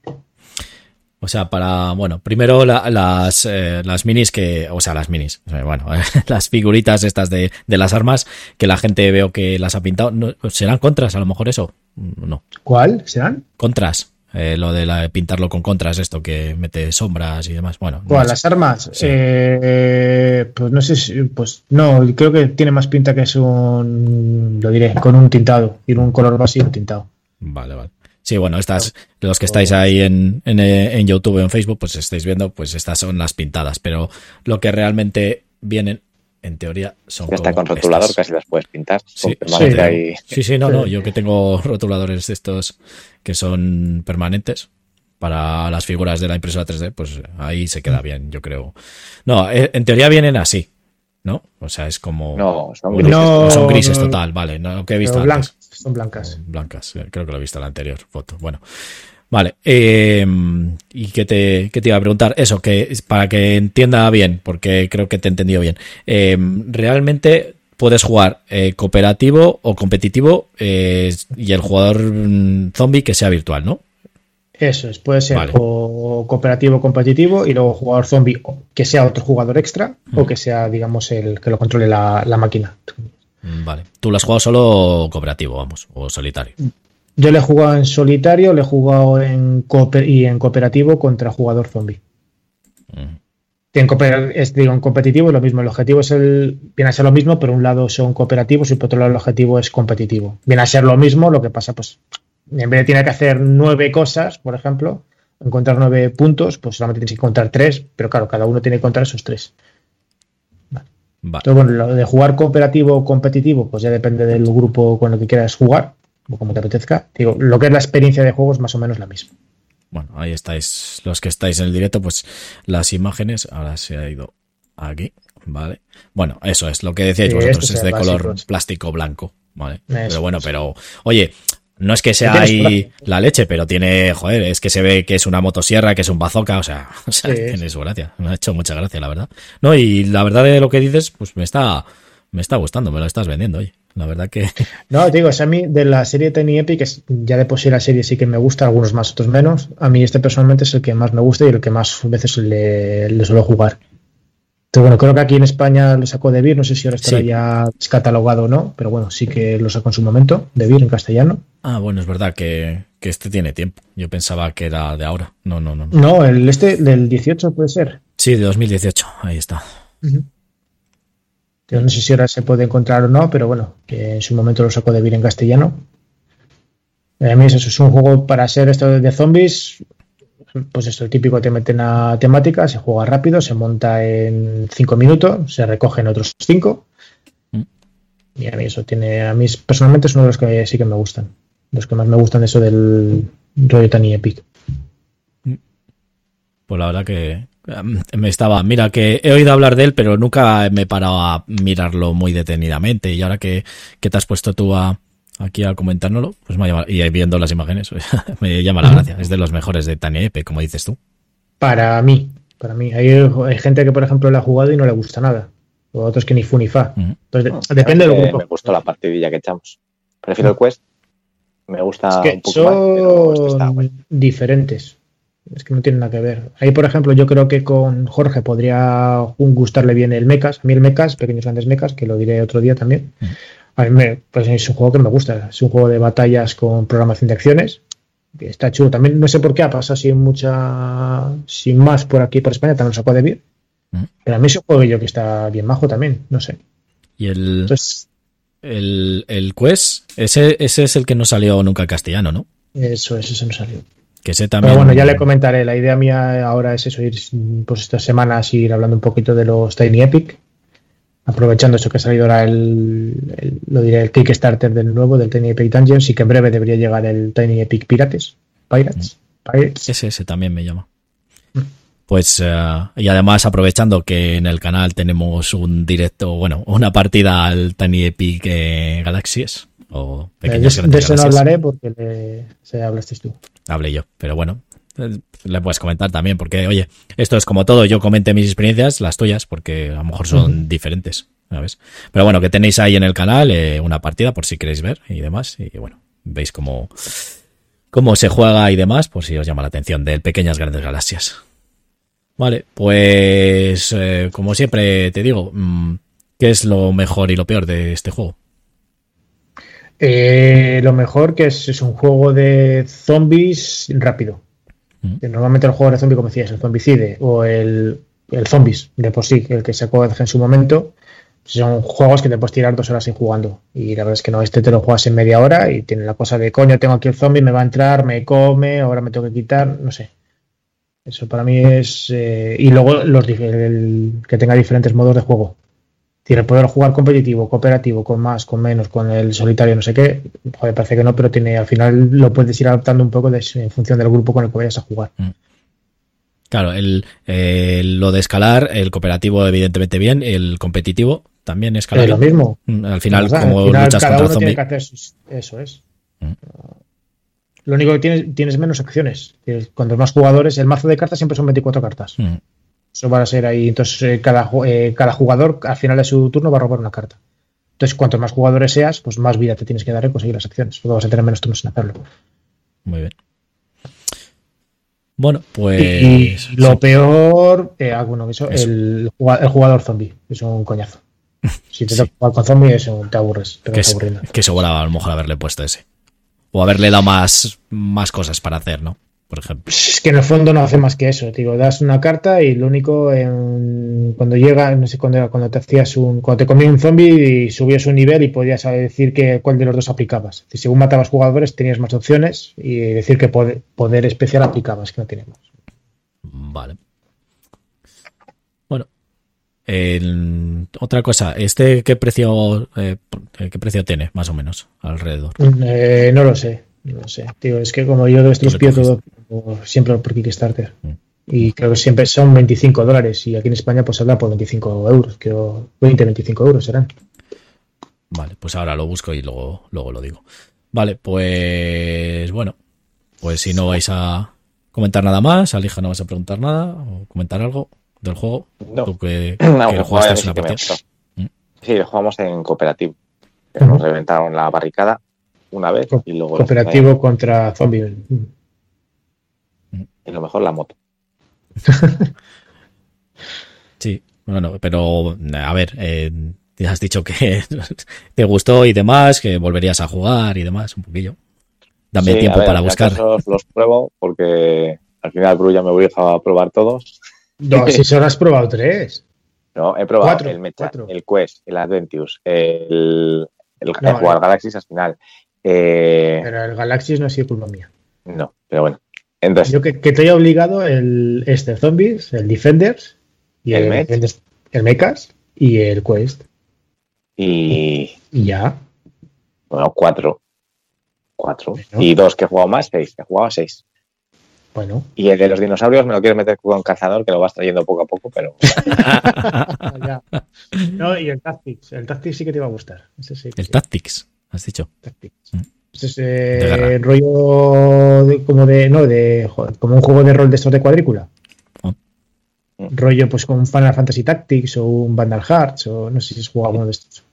O sea, para, bueno, primero la- las, eh, las minis que, o sea, las minis, bueno, las figuritas estas de, de las armas que la gente veo que las ha pintado, ¿no- ¿serán contras a lo mejor eso? Mm, No, ¿Cuál serán? contras. Eh, lo de la- pintarlo con contras, esto que mete sombras y demás. Bueno, no. ¿Las armas? Sí. Eh, pues no sé si, pues no, creo que tiene más pinta que es un, lo diré, con un tintado, y un color básico tintado. Vale, vale. Sí, bueno, estas, los que estáis ahí en, en, eh, en YouTube o en Facebook, pues estáis viendo, pues estas son las pintadas, pero lo que realmente vienen, en teoría, son Ya está como con rotulador, estas. casi las puedes pintar. Sí, sí. ahí. Sí, sí, no, no, yo que tengo rotuladores de estos que son permanentes para las figuras de la impresora 3D, pues ahí se queda bien, yo creo. No, eh, en teoría vienen así, ¿no? O sea, es como... No, son grises. No, son grises no, no. total, vale, no, que he visto blancas, son blancas. Blancas, eh, creo que lo he visto en la anterior foto. Bueno, vale. eh, ¿Y qué te, qué te iba a preguntar? Eso, que para que entienda bien, porque creo que te he entendido bien. Eh, realmente puedes jugar eh, cooperativo o competitivo eh, y el jugador mm, zombie que sea virtual, ¿no? Eso es, puede ser Vale. o cooperativo competitivo y luego jugador zombie que sea otro jugador extra Mm. o que sea, digamos, el que lo controle la, la máquina. Vale. Tú lo has jugado solo cooperativo, vamos, o solitario. Yo le he jugado en solitario, le he jugado en cooper- y en cooperativo contra jugador zombie. Mm. En, cooper- es, digo, en competitivo es lo mismo. El objetivo es el. Viene a ser lo mismo, pero un lado son cooperativos y por otro lado el objetivo es competitivo. Viene a ser lo mismo, lo que pasa, pues, en vez de tener que hacer nueve cosas, por ejemplo, encontrar nueve puntos, pues solamente tienes que encontrar tres, pero claro, cada uno tiene que encontrar esos tres. Vale. Entonces, bueno, lo de jugar cooperativo o competitivo, pues ya depende del grupo con el que quieras jugar, o como te apetezca. Digo, lo que es la experiencia de juego es más o menos la misma. Bueno, ahí estáis, los que estáis en el directo, pues las imágenes, ahora se ha ido aquí, ¿vale? Bueno, eso es, lo que decíais Sí, vosotros, es de color plástico blanco, ¿vale? Eso, pero bueno, sí. pero, oye, no es que sea ahí la leche, pero tiene, joder, es que se ve que es una motosierra, que es un bazooka, o sea, o sea Sí, tiene su gracia, me ha hecho mucha gracia, la verdad. No, y la verdad de lo que dices, pues me está, me está gustando, me lo estás vendiendo, oye. La verdad que, No, te digo, es a mí de la serie Tiny Epic, es, ya de por sí la serie sí que me gusta, algunos más, otros menos. A mí este personalmente es el que más me gusta y el que más veces le, le suelo jugar. Entonces, bueno, creo que aquí en España lo sacó de Beer, no sé si ahora estará Sí. ya descatalogado o no, pero bueno, sí que lo sacó en su momento, de Beer en castellano. ah, bueno, es verdad que, que este tiene tiempo. Yo pensaba que era de ahora. No, no, no. no. No, el este del 18 puede ser. Sí, de 2018, ahí está. Yo no sé si ahora se puede encontrar o no, pero bueno, que en su momento lo sacó de Beer en castellano. Eh, A mí eso es un juego para ser esto de zombies. Pues esto, el típico te meten a temática, se juega rápido, se monta en 5 minutos, se recogen otros 5. Mm. Y a mí eso tiene, a mí personalmente es uno de los que sí que me gustan. Los que más me gustan eso del rollo tan epic. Pues la verdad que em, me estaba. Mira, que he oído hablar de él, pero nunca me he parado a mirarlo muy detenidamente. Y ahora que, que te has puesto tú a, aquí a comentárnoslo, pues me ha llamado. Y viendo las imágenes, me llama la gracia. Es de los mejores de Tania Epe, como dices tú. Para mí, para mí. Hay, hay gente que, por ejemplo, le ha jugado y no le gusta nada. O otros que ni fu ni fa. Ujú. Entonces, No, de- depende del me- grupo. Me gustó la partidilla que echamos. Prefiero el Quest. Me gusta Es que un poco más, pero este está son bueno. diferentes. Es que no tienen nada que ver. Ahí, por ejemplo, yo creo que con Jorge podría gustarle bien el Mechas. A mí el Mechas, Pequeños Grandes Mechas, que lo diré otro día también. A mí me, pues es un juego que me gusta. Es un juego de batallas con programación de acciones. que Está chulo. También no sé por qué ha pasado sin mucha. sin más por aquí, por España. También lo sacó de bien. Mm. Pero a mí es un juego yo que está bien majo también. No sé. Y el, Entonces, el, el Quest, ese, ese es el que no salió nunca en castellano, ¿no? eso es, eso no salió. Que ese también. Pero bueno, ya le comentaré. La idea mía ahora es eso, ir pues estas semanas ir hablando un poquito de los Tiny Epic. Aprovechando eso que ha salido ahora el, el- lo diré, el Kickstarter del nuevo, del Tiny Epic Dungeons, y que en breve debería llegar el Tiny Epic Pirates. Pirates. Pirates. Ese, ese también me llama. Pues, eh, y además aprovechando que en el canal tenemos un directo, bueno, una partida al Tiny Epic eh, Galaxies. O Eh, pequeñas de, eso no hablaré porque le, se hablaste tú. Hablé yo, pero bueno, le puedes comentar también, porque oye, esto es como todo, yo comenté mis experiencias, las tuyas, porque a lo mejor son diferentes, ¿sabes? Pero bueno, que tenéis ahí en el canal eh, una partida por si queréis ver y demás, y bueno, veis cómo, cómo se juega y demás, por si os llama la atención, del Pequeñas Grandes Galaxias. Vale, pues eh, como siempre te digo, mm, ¿qué es lo mejor y lo peor de este juego? Eh, lo mejor que es, es un juego de zombies rápido. Normalmente los juegos de zombies, como decías, el zombicide o el, el zombies de por sí, el que sacó Edge en su momento, son juegos que te puedes tirar dos horas sin jugando. Y la verdad es que no, este te lo juegas en media hora y tiene la cosa de coño, tengo aquí el zombie, me va a entrar, me come, ahora me tengo que quitar, no sé. Eso para mí es. eh, y luego los, que tenga diferentes modos de juego. Tiene poder jugar competitivo, cooperativo, con más, con menos, con el solitario, no sé qué. Joder, parece que no, pero tiene, al final lo puedes ir adaptando un poco de- en función del grupo con el que vayas a jugar. Claro, el, el- lo de escalar, el cooperativo evidentemente bien, el competitivo también escalar. Es lo mismo. Mm, Al final, como al final luchas cada contra el uno tiene que hacer Eso es. Mm. Lo único que tienes, tienes menos acciones. Cuantos más jugadores, el mazo de cartas siempre son 24 cartas. Mm, Eso va a ser ahí. Entonces, eh, cada, eh, cada jugador al final de su turno va a robar una carta. Entonces, cuantos más jugadores seas, pues más vida te tienes que dar en conseguir las acciones. Porque vas a tener menos turnos en hacerlo. Muy bien. Bueno, pues. y lo sí. peor, eh, ah, bueno, eso, Eso. el, juga- el jugador zombie. Es un coñazo. Si te Sí. toca jugar con zombie, eso te aburres. Que, es- que sobraba a lo mejor haberle puesto ese. O haberle dado más, más cosas para hacer, ¿no? Por ejemplo. Pues Es que en el fondo no hace más que eso, digo, das una carta y lo único en- cuando llega, no sé cuándo era, cuando te hacías un, cuando te comía un zombie y subías un nivel y podías decir que cuál de los dos aplicabas. Es decir, según matabas jugadores tenías más opciones y decir que poder, poder especial aplicabas, que no tenemos. Vale. Bueno. el- otra cosa, ¿este qué precio, eh, qué precio tiene, más o menos, alrededor? Eh, no lo sé, no lo sé. Digo, es que como yo de estos Tú le pido coges. todo siempre por Kickstarter. Mm. Y creo que siempre son 25 dólares y aquí en España pues habla por 25 euros, creo 20, 25 euros serán. Vale, pues ahora lo busco y luego, luego lo digo. Vale, pues bueno, pues si no vais a comentar nada más, Alija no vas a preguntar nada o comentar algo del juego. No. Tú que, No, que jugaste una partida. Mm. Sí, lo jugamos en cooperativo. Ujú. Nos reventaron la barricada una vez y luego Cooperativo contra zombie. Y lo mejor la moto. Sí, bueno, pero a ver, eh, ya has dicho que te gustó y demás, que volverías a jugar y demás, un poquillo. Dame Sí, tiempo a ver, para buscar. acaso Los pruebo porque al final Bru ya me voy a probar todos. No, si solo has probado tres. No, he probado Cuatro, el Mecha, cuatro. el Quest, el Adventures, el, el, No, eh. Galaxy al final. Eh, Pero el Galaxy no ha sido culpa mía. no, pero bueno. Entonces, Yo que, que te haya obligado el este Zombies, el Defenders y ¿El el, Mech? el, el Mechas y el Quest. y Y ya. bueno, cuatro. Cuatro. Bueno. Y dos que he jugado más, seis. He jugado seis. Bueno. Y el de los dinosaurios me lo quieres meter con cazador, que lo vas trayendo poco a poco, pero Ya. No, y el Tactics. El Tactics sí que te va a gustar. Ese sí El sí. Tactics, has dicho. Tactics. Mm. Ese es De eh, rollo de- como de no de joder, como un juego de rol de estos de cuadrícula. Oh. Rollo pues con un Final Fantasy Tactics o un Vandal Hearts o no sé si has jugado alguno de estos.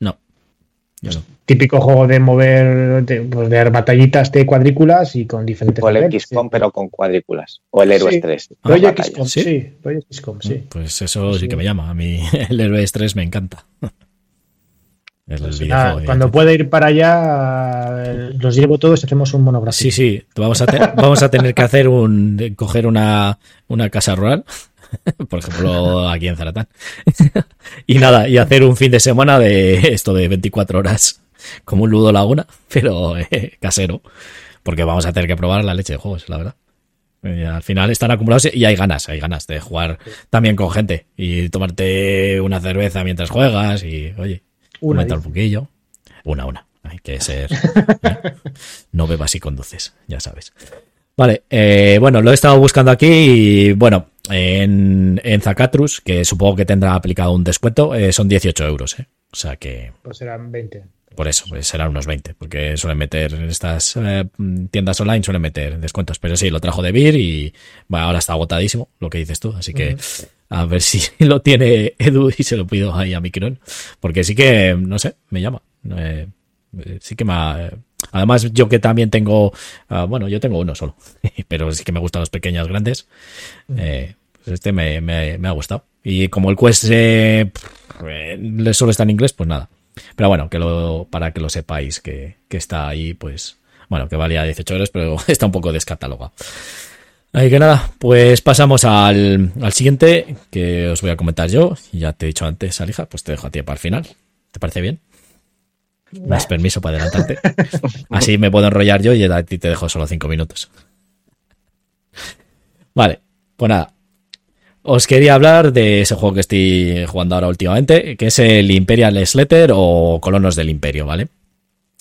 No. Yo no. Típico juego de mover de, pues, de batallitas de cuadrículas y con diferentes o el niveles, XCOM, sí. pero con cuadrículas. O el Héroes Sí. 3. Rollo Batalla. XCOM, ¿Sí? sí, rollo XCOM, sí. Pues eso sí. Sí. que me llama. A mí el Héroe 3 me encanta. Nada, cuando pueda ir para allá, eh, los llevo todos y hacemos un monográfico. Sí, sí, vamos a, te- vamos a tener que hacer un. coger una, una casa rural, por ejemplo, aquí en Zaratán. y nada, y hacer un fin de semana de esto de 24 horas, como un Ludo Laguna, pero eh, casero. Porque vamos a tener que probar la leche de juegos, la verdad. Y al final están acumulados y hay ganas, hay ganas de jugar también con gente y tomarte una cerveza mientras juegas y, oye, Una, comentar un poquillo. Una, una. Hay que ser. ¿eh? No bebas y conduces, ya sabes. Vale, eh, bueno, lo he estado buscando aquí y bueno, en, en Zacatrus, que supongo que tendrá aplicado un descuento, eh, son 18 euros. ¿eh? O sea que. Pues serán 20. Por eso, pues serán unos 20, porque suelen meter en estas eh, tiendas online, suelen meter descuentos. Pero sí, lo trajo de Beer y bueno, ahora está agotadísimo, lo que dices tú. Así que a ver si lo tiene Edu y se lo pido ahí a Micron, porque sí que, no sé, me llama. Eh, sí que me ha, Además, yo que también tengo, ah, bueno, yo tengo uno solo, pero sí que me gustan los pequeños grandes. Eh, pues este me, me, me, ha gustado. Y como el Quest eh, solo está en inglés, pues nada. Pero bueno, que lo, para que lo sepáis que, que está ahí, pues, bueno, que valía 18 euros, pero está un poco descatalogado. Así que nada, pues pasamos al, al siguiente que os voy a comentar yo. Ya te he dicho antes, Alija, pues te dejo a ti para el final. ¿Te parece bien? ¿Me das permiso para adelantarte? Así me puedo enrollar yo y a ti te dejo solo cinco minutos. Vale, pues nada. Os quería hablar de ese juego que estoy jugando ahora últimamente, que es el Imperial Slater o Colonos del Imperio, ¿vale?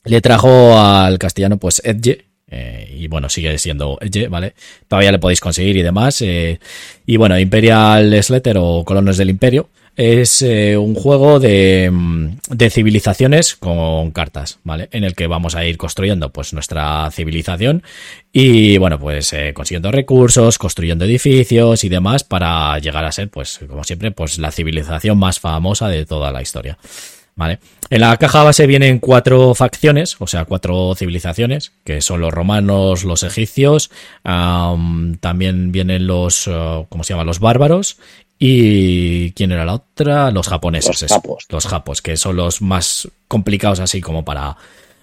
Le trajo al castellano pues Edge, eh, y bueno, sigue siendo Edge, ¿vale? Todavía le podéis conseguir y demás. Eh, y bueno, Imperial Slater o Colonos del Imperio es eh, un juego de, mm, de, civilizaciones con cartas, ¿vale? En el que vamos a ir construyendo pues nuestra civilización y bueno, pues consiguiendo recursos, construyendo edificios y demás para llegar a ser, pues como siempre, pues la civilización más famosa de toda la historia. ¿Vale? En la caja base vienen cuatro facciones, o sea, cuatro civilizaciones, que son los romanos, los egipcios, um, también vienen los, uh, ¿cómo se llama? Los bárbaros y ¿quién era la otra? Los japoneses. Los japos. Los japos, que son los más complicados así como para,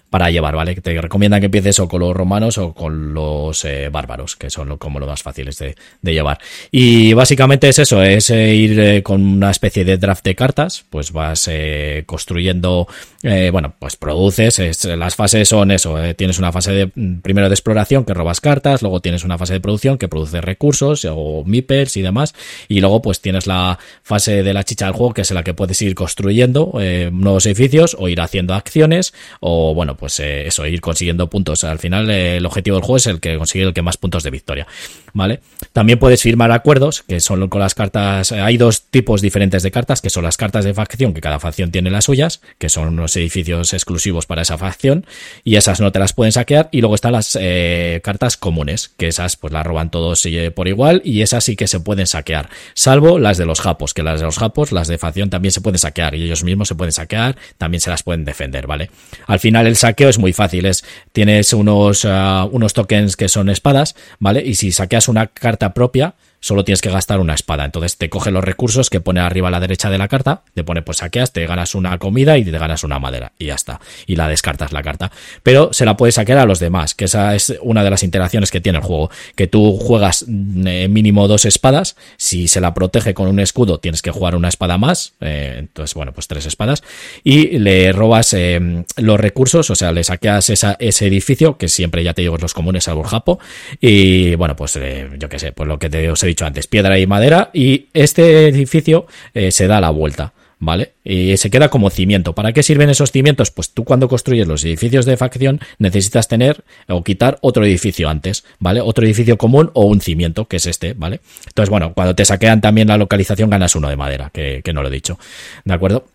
para llevar, ¿vale? Te recomiendan que empieces o con los romanos o con los eh, bárbaros, que son como los más fáciles de, llevar. Y básicamente es eso, es eh, ir eh, con una especie de draft de cartas, pues vas eh, bueno, pues produces, es, las fases son eso, tienes una fase de, primero de exploración que robas cartas, luego tienes una fase de producción que produce recursos o meeples y demás, y luego pues tienes la fase de la chicha del juego que es en la que puedes ir construyendo nuevos edificios o ir haciendo acciones o bueno, pues eh, eso, ir consiguiendo puntos. Al final, eh, el objetivo del juego es el que consigue el que más puntos de victoria. ¿Vale? También puedes firmar acuerdos, que son con las cartas. Eh, hay dos tipos diferentes de cartas, que son las cartas de facción, que cada facción tiene las suyas, que son unos edificios exclusivos para esa facción, y esas no te las pueden saquear. Y luego están las eh, cartas comunes, que esas pues las roban todos por igual, y esas sí que se pueden saquear, salvo las de los japos, que las de los japos, las de facción también se pueden saquear, y ellos mismos se pueden saquear, también se las pueden defender, ¿vale? Al final el saqueo es muy fácil, es, tienes unos, uh, unos tokens que son espadas, ¿vale? Y si saqueas una carta propia, solo tienes que gastar una espada. Entonces te coge los recursos que pone arriba a la derecha de la carta, te pone pues saqueas, te ganas una comida y te ganas una madera y ya está. Y la descartas la carta. Pero se la puedes saquear a los demás, que esa es una de las interacciones que tiene el juego. Que tú juegas eh, mínimo dos espadas, si se la protege con un escudo tienes que jugar una espada más, eh, entonces bueno, pues tres espadas, y le robas eh, los recursos, o sea, le saqueas ese edificio, que siempre ya te digo los comunes al Japo, y bueno, pues yo qué sé, pues lo que te os he dicho antes, piedra y madera, y este edificio eh, se da la vuelta. ¿Vale? Y se queda como cimiento. ¿Para qué sirven esos cimientos? Pues tú cuando construyes los edificios de facción necesitas tener o quitar otro edificio antes, ¿vale? Otro edificio común o un cimiento, que es este, ¿vale? Entonces, bueno, cuando te saquean también la localización ganas uno de madera, que, que no lo he dicho, ¿de acuerdo?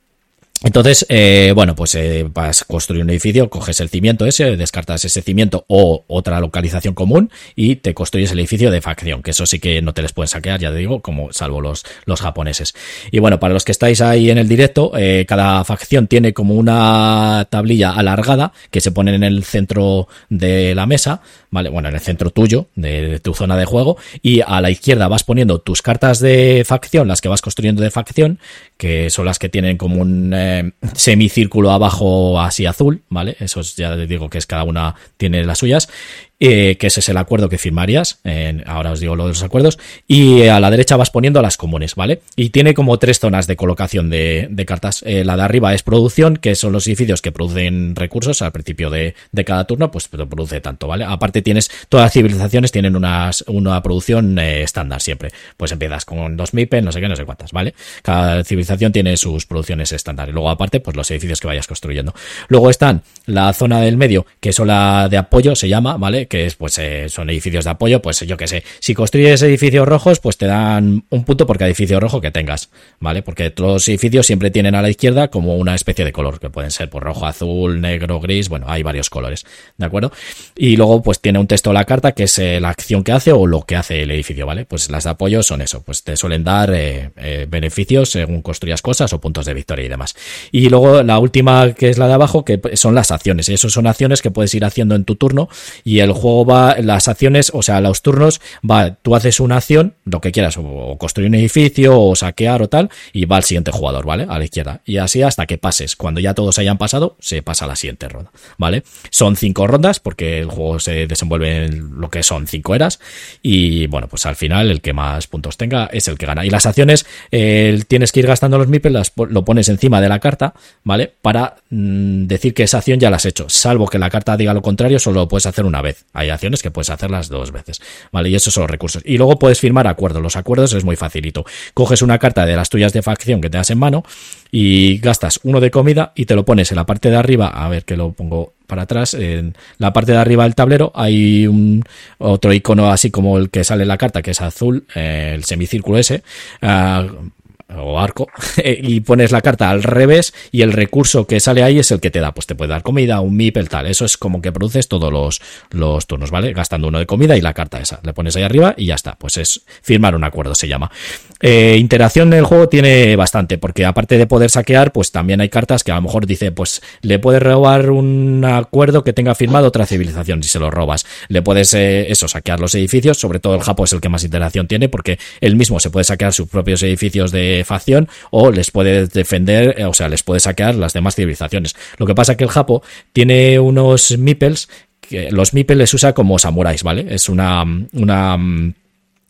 Entonces, eh, bueno, pues eh, vas a construir un edificio, coges el cimiento ese, descartas ese cimiento o otra localización común y te construyes el edificio de facción, que eso sí que no te les pueden saquear, ya te digo, como salvo los, los japoneses. Y bueno, para los que estáis ahí en el directo, eh, cada facción tiene como una tablilla alargada que se pone en el centro de la mesa, ¿vale? Bueno, en el centro tuyo, de, de tu zona de juego, y a la izquierda vas poniendo tus cartas de facción, las que vas construyendo de facción, que son las que tienen como un eh, semicírculo abajo así azul, ¿vale? Eso ya digo que es cada una tiene las suyas eh, que ese es el acuerdo que firmarías. ahora os digo lo de los acuerdos. Y a la derecha vas poniendo las comunes, ¿vale? Y tiene como tres zonas de colocación de, cartas. Eh, la de arriba es producción, que son los edificios que producen recursos al principio de, cada turno, pues produce tanto, ¿vale? Aparte tienes, todas las civilizaciones tienen unas, una producción eh, estándar siempre. Pues empiezas con dos MIPE, no sé qué, no sé cuántas, ¿vale? Cada civilización tiene sus producciones estándar. Luego aparte, pues los edificios que vayas construyendo. Luego están la zona del medio, que es la de apoyo, se llama, ¿vale? Que es, pues, eh, son edificios de apoyo, pues yo qué sé. Si construyes edificios rojos, pues te dan un punto por cada edificio rojo que tengas, ¿vale? Porque todos los edificios siempre tienen a la izquierda como una especie de color, que pueden ser por pues, rojo, azul, negro, gris, bueno, hay varios colores, ¿de acuerdo? Y luego, pues tiene un texto la carta que es eh, la acción que hace o lo que hace el edificio, ¿vale? Pues las de apoyo son eso, pues te suelen dar eh, beneficios según construyas cosas o puntos de victoria y demás. Y luego la última, que es la de abajo, que son las acciones. Y eso son acciones que puedes ir haciendo en tu turno y el juego va, las acciones, o sea, los turnos, va, tú haces una acción, lo que quieras, o, construir un edificio, o saquear o tal, y va al siguiente jugador, ¿vale? A la izquierda. Y así hasta que pases. Cuando ya todos hayan pasado, se pasa a la siguiente ronda, ¿vale? Son cinco rondas, porque el juego se desenvuelve en lo que son cinco eras, y bueno, pues al final el que más puntos tenga es el que gana. Y las acciones, tienes que ir gastando los MIPES, lo pones encima de la carta, ¿vale? Para mm, decir que esa acción ya la has hecho, salvo que la carta diga lo contrario, solo lo puedes hacer una vez. Hay acciones que puedes hacerlas dos veces, ¿vale? Y esos son los recursos. Y luego puedes firmar acuerdos. Los acuerdos es muy facilito. Coges una carta de las tuyas de facción que te das en mano y gastas uno de comida y te lo pones en la parte de arriba, a ver que lo pongo para atrás, en la parte de arriba del tablero hay un otro icono así como el que sale en la carta, que es azul, eh, el semicírculo ese, ah, o arco y pones la carta al revés y el recurso que sale ahí es el que te da, pues te puede dar comida, un el tal, eso es como que produces todos los, los turnos, ¿vale? Gastando uno de comida y la carta esa, le pones ahí arriba y ya está, pues es firmar un acuerdo se llama. Eh, interacción en el juego tiene bastante, porque aparte de poder saquear, pues también hay cartas que a lo mejor dice, pues le puedes robar un acuerdo que tenga firmado otra civilización si se lo robas, le puedes eh, eso, saquear los edificios, sobre todo el Japón es el que más interacción tiene, porque él mismo se puede saquear sus propios edificios de facción o les puede defender, eh, o sea, les puede saquear las demás civilizaciones. Lo que pasa es que el Japo tiene unos meeples que los meeples les usa como samuráis, ¿vale? Es una, una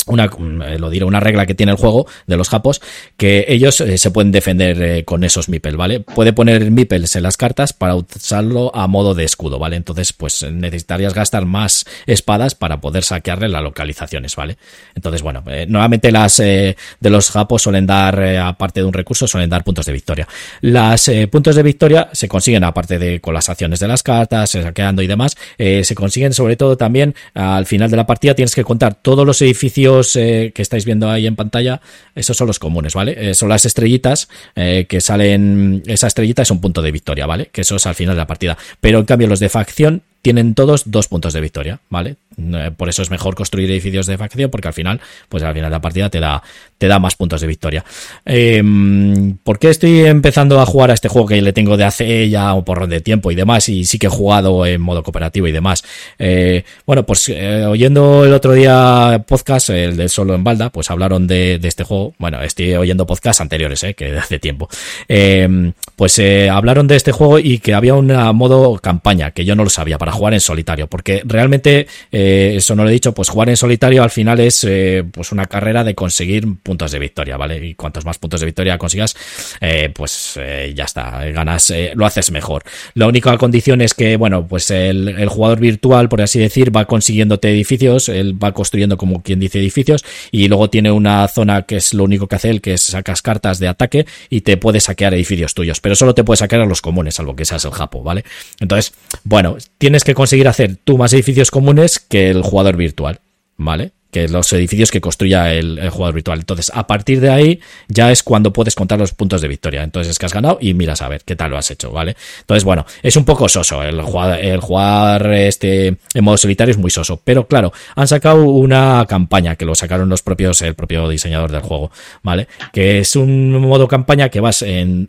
una, eh, lo diré, una regla que tiene el juego de los japos, que ellos eh, se pueden defender eh, con esos mipel, ¿vale? Puede poner mipels en las cartas para usarlo a modo de escudo, ¿vale? Entonces, pues necesitarías gastar más espadas para poder saquearle las localizaciones, ¿vale? Entonces, bueno, nuevamente las de los japos suelen dar, aparte de un recurso, suelen dar puntos de victoria. Las puntos de victoria se consiguen, aparte de con las acciones de las cartas, saqueando y demás, se consiguen sobre todo también al final de la partida tienes que contar todos los edificios eh, que estáis viendo ahí en pantalla, esos son los comunes, ¿vale? Eh, son las estrellitas eh, que salen, esa estrellita es un punto de victoria, ¿vale? Que eso es al final de la partida. Pero en cambio los de facción tienen todos dos puntos de victoria, ¿vale? Eh, por eso es mejor construir edificios de facción, porque al final, pues al final de la partida te da, te da más puntos de victoria. Eh, ¿Por qué estoy empezando a jugar a este juego que le tengo de hace ya un porrón de tiempo y demás? Y sí que he jugado en modo cooperativo y demás. Eh, bueno, pues eh, oyendo el otro día podcast, el de Solo en Balda, pues hablaron de, este juego. Bueno, estoy oyendo podcasts anteriores, eh, que de hace tiempo. pues hablaron de este juego y que había un modo campaña, que yo no lo sabía para jugar en solitario, porque realmente, eh, eso no lo he dicho, pues jugar en solitario al final es eh, pues una carrera de conseguir puntos de victoria, ¿vale? Y cuantos más puntos de victoria consigas, eh, pues ya está, ganas, lo haces mejor. La única condición es que, bueno, pues el, el, jugador virtual, por así decir, va consiguiéndote edificios, él va construyendo como quien dice edificios, y luego tiene una zona que es lo único que hace él, que es sacas cartas de ataque y te puede saquear edificios tuyos, pero solo te puede sacar a los comunes, salvo que seas el Japo, ¿vale? Entonces, bueno, tienes que conseguir hacer tú más edificios comunes que el jugador virtual, ¿vale? que los edificios que construya el, jugador virtual. Entonces, a partir de ahí ya es cuando puedes contar los puntos de victoria. Entonces es que has ganado y miras a ver qué tal lo has hecho, ¿vale? Entonces, bueno, es un poco soso. El jugar, este en modo solitario es muy soso. Pero claro, han sacado una campaña que lo sacaron los propios, el propio diseñador del juego, ¿vale? Que es un modo campaña que vas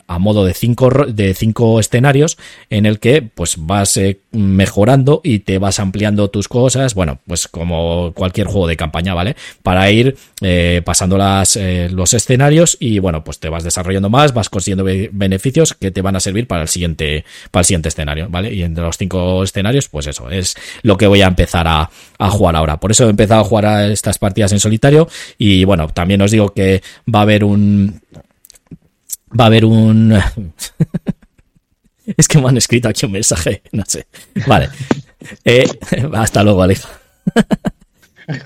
a modo de cinco, de cinco escenarios en el que pues vas eh, mejorando y te vas ampliando tus cosas. Bueno, pues como cualquier juego de campaña ¿vale? Para ir eh, pasando eh, los escenarios y bueno, pues te vas desarrollando más, vas consiguiendo beneficios que te van a servir para el siguiente, para el siguiente escenario, ¿vale? Y entre los cinco escenarios, pues eso, es lo que voy a empezar a, a jugar ahora. Por eso he empezado a jugar a estas partidas en solitario y bueno, también os digo que va a haber un... Va a haber un... es que me han escrito aquí un mensaje, no sé. Vale. Eh, hasta luego, Aleja.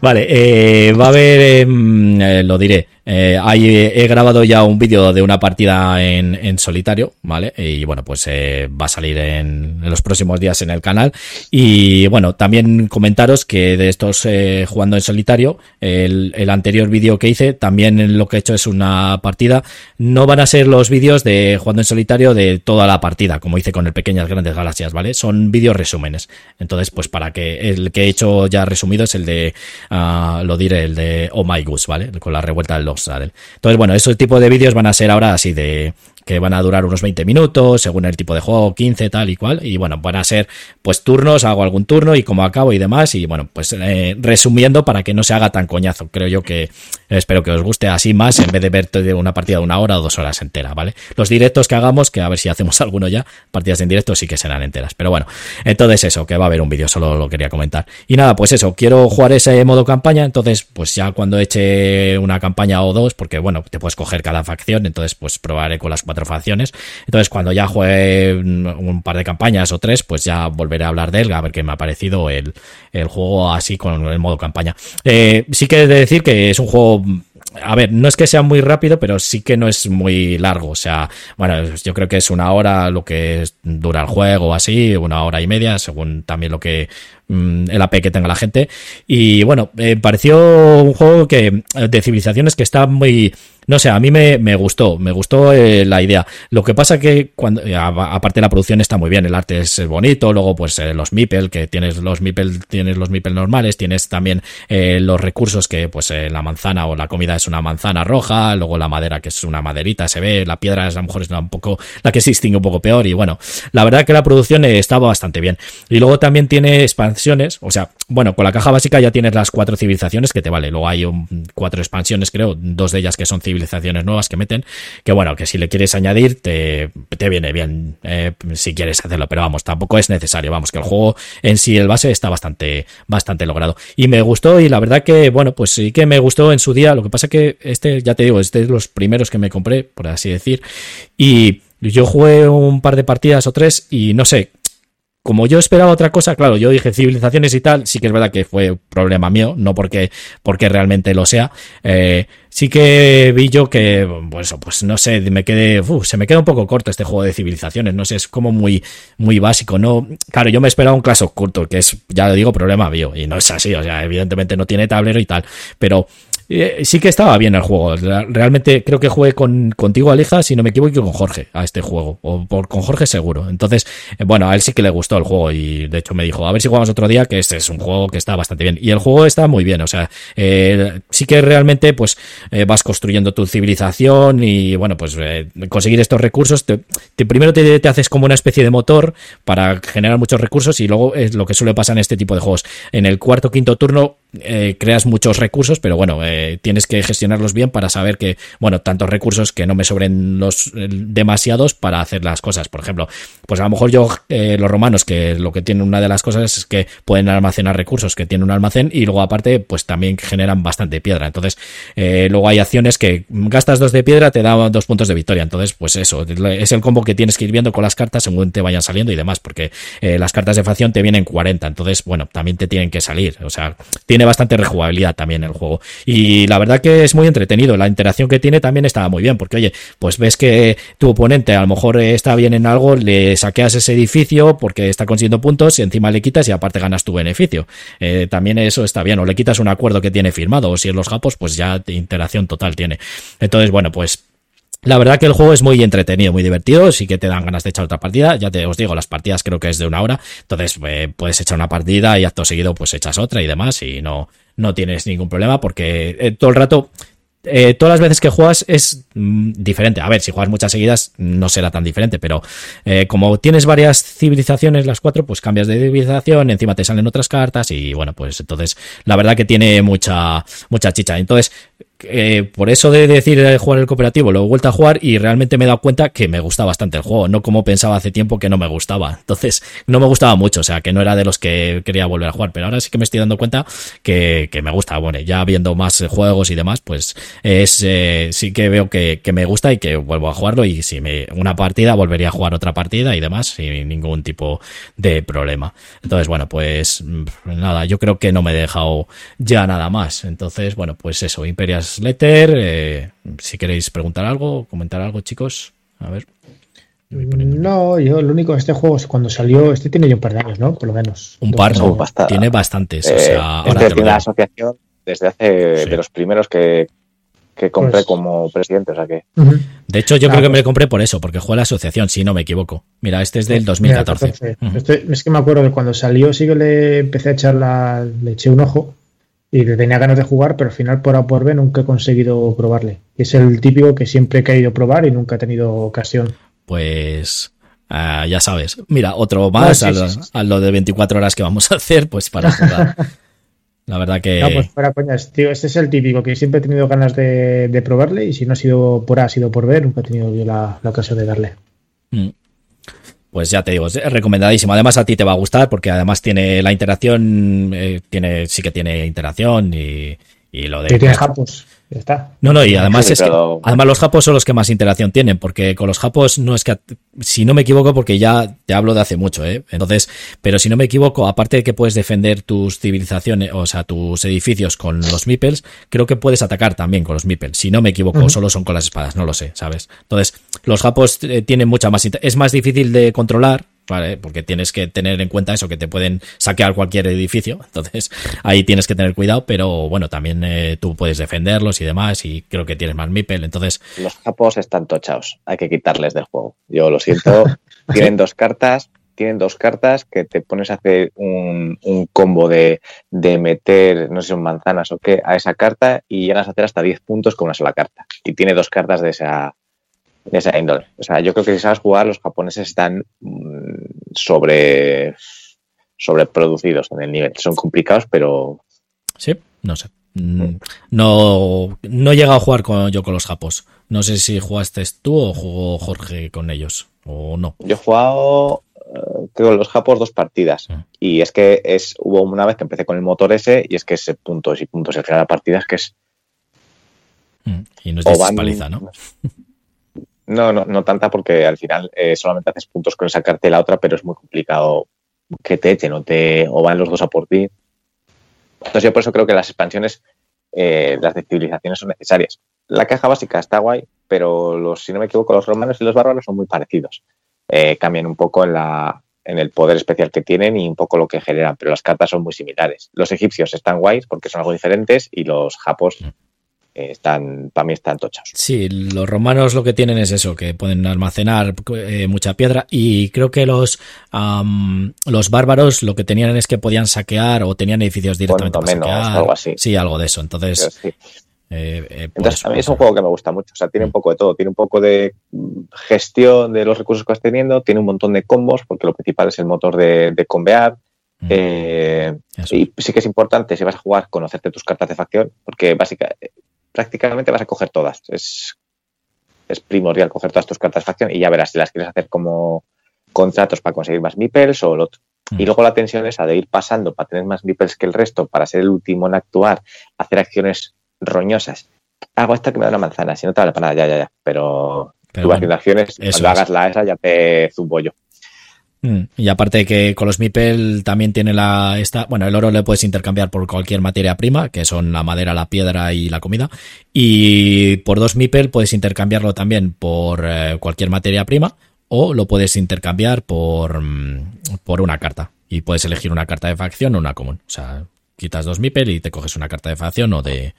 Vale, eh, va a haber, em, eh, lo diré, Eh, ahí he, grabado ya un vídeo de una partida en, en, solitario, ¿vale? Y bueno, pues eh, va a salir en, los próximos días en el canal. Y bueno, también comentaros que de estos eh, jugando en solitario, el, anterior vídeo que hice, también lo que he hecho es una partida. No van a ser los vídeos de jugando en solitario de toda la partida, como hice con el Pequeñas Grandes Galaxias, ¿vale? Son vídeos resúmenes. Entonces, pues para que el que he hecho ya resumido es el de, uh, lo diré, el de Oh My Goose, ¿vale? Con la revuelta del Lost Entonces, bueno, ese tipo de vídeos van a ser ahora así de, que van a durar unos 20 minutos, según el tipo de juego, 15, tal y cual. Y bueno, van a ser pues turnos, hago algún turno y como acabo y demás. Y bueno, pues eh, resumiendo para que no se haga tan coñazo. Creo yo que espero que os guste así más en vez de ver una partida de una hora o dos horas entera, ¿vale? Los directos que hagamos, que a ver si hacemos alguno ya, partidas en directo sí que serán enteras. Pero bueno, entonces eso, que va a haber un vídeo, solo lo quería comentar. Y nada, pues eso, quiero jugar ese modo campaña, entonces pues ya cuando eche una campaña o dos, porque bueno, te puedes coger cada facción, entonces pues probaré con las cuatro facciones. Entonces, cuando ya juegue un par de campañas o tres, pues ya volveré a hablar de él, a ver qué me ha parecido el, el juego así con el modo campaña. Eh, sí que he de decir que es un juego a ver, no es que sea muy rápido, pero sí que no es muy largo. O sea, bueno, yo creo que es una hora lo que dura el juego, así, una hora y media, según también lo que mm, el AP que tenga la gente. Y bueno, me pareció un juego que de civilizaciones que está muy no sé, a mí me, me gustó, me gustó eh, la idea. Lo que pasa que cuando, eh, aparte la producción está muy bien, el arte es bonito, luego pues eh, los Mipel, que tienes los Mipel, tienes los Mipel normales, tienes también los recursos que pues la manzana o la comida es una manzana roja, luego la madera que es una maderita, se ve, la piedra es, a lo mejor es un poco, la que se distingue un poco peor y bueno, la verdad que la producción estaba bastante bien. Y luego también tiene o sea, bueno, con la caja básica ya tienes las cuatro civilizaciones que te vale, luego hay cuatro expansiones creo, dos de ellas que son civilizaciones civilizaciones nuevas que meten, que bueno, que si le quieres añadir te, te viene bien eh, si quieres hacerlo, pero vamos, tampoco es necesario, vamos, que el juego en sí, el base está bastante, bastante logrado. Y me gustó y la verdad que, bueno, pues sí que me gustó en su día, lo que pasa que este, ya te digo, este es de los primeros que me compré, por así decir, y yo jugué un par de partidas o tres y no sé, como yo esperaba otra cosa, claro, yo dije civilizaciones y tal, sí que es verdad que fue problema mío, no porque, porque realmente lo sea. Eh, sí que vi yo que, pues, pues no sé, me quedé, se me queda un poco corto este juego de civilizaciones, no sé, es como muy, muy básico, ¿no? Claro, yo me esperaba un Clash of que es, ya lo digo, problema mío, y no es así, o sea, evidentemente no tiene tablero y tal, pero eh, sí que estaba bien el juego. Realmente creo que jugué con, contigo, Alija, si no me equivoco, con Jorge a este juego. O por, con Jorge seguro. Entonces, eh, bueno, a él sí que le gustó el juego y de hecho me dijo, a ver si jugamos otro día, que este es un juego que está bastante bien. Y el juego está muy bien, o sea, eh, sí que realmente pues vas construyendo tu civilización y bueno, pues conseguir estos recursos. Primero te, te, haces como una especie de motor para generar muchos recursos y luego es lo que suele pasar en este tipo de juegos. En el cuarto quinto turno creas muchos recursos, pero bueno, tienes que gestionarlos bien para saber que, bueno, tantos recursos que no me sobren los demasiados para hacer las cosas. Por ejemplo, pues a lo mejor yo, eh, los romanos, que lo que tienen una de las cosas es que pueden almacenar recursos, que tienen un almacén y luego aparte, pues también generan bastante piedra. Entonces, eh, luego hay acciones que gastas dos de piedra, te da dos puntos de victoria. Entonces, pues eso, es el combo que tienes que ir viendo con las cartas según te vayan saliendo y demás, porque eh, las cartas de facción te vienen 40. Entonces, bueno, también te tienen que salir. O sea, tiene bastante rejugabilidad también el juego. Y la verdad que es muy entretenido. La interacción que tiene también estaba muy bien, porque oye, pues ves que tu oponente a lo mejor está bien en algo, le saqueas ese edificio porque está consiguiendo puntos y encima le quitas y aparte ganas tu beneficio. Eh, también eso está bien, o le quitas un acuerdo que tiene firmado, o si en los japos, pues ya interacción total tiene. Entonces, bueno, pues la verdad que el juego es muy entretenido, muy divertido, sí que te dan ganas de echar otra partida, ya te os digo, las partidas creo que es de una hora, entonces eh, puedes echar una partida y acto seguido pues echas otra y demás y no, no tienes ningún problema porque eh, todo el rato eh, todas las veces que juegas es mm, diferente. A ver, si juegas muchas seguidas no será tan diferente, pero como tienes varias civilizaciones, las cuatro, pues cambias de civilización, encima te salen otras cartas y bueno, pues entonces la verdad que tiene mucha, mucha chicha. Entonces, eh, por eso de decir de jugar el cooperativo, lo he vuelto a jugar y realmente me he dado cuenta que me gusta bastante el juego, no como pensaba hace tiempo que no me gustaba. Entonces, no me gustaba mucho, o sea, que no era de los que quería volver a jugar, pero ahora sí que me estoy dando cuenta que, me gusta. Bueno, ya viendo más juegos y demás, pues es eh, sí que veo que, me gusta y que vuelvo a jugarlo y si me una partida volvería a jugar otra partida y demás sin ningún tipo de problema. Entonces, bueno, pues nada, yo creo que no me he dejado ya nada más. Entonces, bueno, pues eso, Newsletter. Eh, si queréis preguntar algo, comentar algo, chicos. A ver. No, yo lo único, este juego cuando salió, este tiene ya un par de años, ¿no? Por lo menos. Un par, no, tiene bastantes. o sea, ahora este tiene la asociación desde hace de los primeros que, que compré pues como presidente, o sea que... De hecho, yo creo que me lo compré por eso, porque juega la asociación, si no me equivoco. Mira, este es del 2014. Este, es que me acuerdo que cuando salió sí que le empecé a echar la... le eché un ojo y tenía ganas de jugar, pero al final por A por B nunca he conseguido probarle. Es el típico que siempre he querido probar y nunca he tenido ocasión. Pues ah, ya sabes. Mira, otro más a, lo, a, lo, de 24 horas que vamos a hacer, pues para jugar. La verdad que. No, pues fuera coñas, tío. Este es el típico que siempre he tenido ganas de, probarle y si no ha sido por A, ha sido por ver, nunca he tenido yo la, ocasión de darle. Mm. Pues ya te digo, es recomendadísimo. Además a ti te va a gustar porque además tiene la interacción, eh, tiene sí que tiene interacción y, y lo de... tiene No, no, y además es que, además los japos son los que más interacción tienen, porque con los japos no es que, si no me equivoco, porque ya te hablo de hace mucho, ¿eh? Entonces, pero si no me equivoco, aparte de que puedes defender tus civilizaciones, o sea, tus edificios con los meeples, creo que puedes atacar también con los meeples. Si no me equivoco, solo son con las espadas, no lo sé, ¿sabes? Entonces, los japos eh, tienen mucha más, es más difícil de controlar, porque tienes que tener en cuenta eso, que te pueden saquear cualquier edificio, entonces ahí tienes que tener cuidado, pero bueno, también eh, tú puedes defenderlos y demás, y creo que tienes más Mipel, entonces... Los japos están tochados, hay que quitarles del juego, yo lo siento, tienen dos cartas, tienen dos cartas que te pones a hacer un, combo de, de, meter, no sé, son manzanas o qué, a esa carta y llegas a hacer hasta 10 puntos con una sola carta. Y tiene dos cartas de esa, de esa índole. O sea, yo creo que si sabes jugar, los japoneses están mm, sobre sobreproducidos en el nivel. Son complicados, pero. Sí, no sé. Mm, no, no he llegado a jugar con, yo con los japos. No sé si jugaste tú o jugó Jorge con ellos o no. Yo he jugado eh, creo los japos dos partidas ah. y es que es hubo una vez que empecé con el motor ese y es que ese puntos y puntos el final de la partida es que es mm, y no es paliza, ¿no? No, no, no tanta porque al final eh, solamente haces puntos con sacarte la otra, pero es muy complicado que te echen o, te, o van los dos a por ti. Entonces yo por eso creo que las expansiones, eh, las de civilizaciones son necesarias. La caja básica está guay, pero los, si no me equivoco, los romanos y los bárbaros son muy parecidos. Eh, cambian un poco en, la, en el poder especial que tienen y un poco lo que generan, pero las cartas son muy similares. Los egipcios están guays porque son algo diferentes y los japos mm están, para mí están tochados. Sí, los romanos lo que tienen es eso, que pueden almacenar eh, mucha piedra y creo que los, los bárbaros lo que tenían es que podían saquear o tenían edificios directamente para saquear. Algo así. Sí, algo de eso. Entonces, eh, eh, Entonces, a mí es un juego que me gusta mucho. O sea, tiene un poco de todo. Tiene un poco de gestión de los recursos que vas teniendo, tiene un montón de combos, porque lo principal es el motor de, de combear. y sí que es importante, si vas a jugar, conocerte tus cartas de facción, porque básicamente prácticamente vas a coger todas. Es, es primordial coger todas tus cartas de facción y ya verás si las quieres hacer como contratos para conseguir más meeples o lo otro. Y mm. luego la tensión esa de ir pasando para tener más meeples que el resto, para ser el último en actuar, hacer acciones roñosas. Hago esta que me da una manzana, si no te vale para nada, ya, ya, ya. Pero, tú vas haciendo acciones, cuando hagas la esa ya te zumbo yo. Mm. Y aparte que con los Mipel también tiene la esta, bueno, el oro le puedes intercambiar por cualquier materia prima, que son la madera, la piedra y la comida. Y por dos Mipel puedes intercambiarlo también por eh, cualquier materia prima o lo puedes intercambiar por, mm, por una carta. Y puedes elegir una carta de facción o una común. O sea, quitas dos Mipel y te coges una carta de facción o de,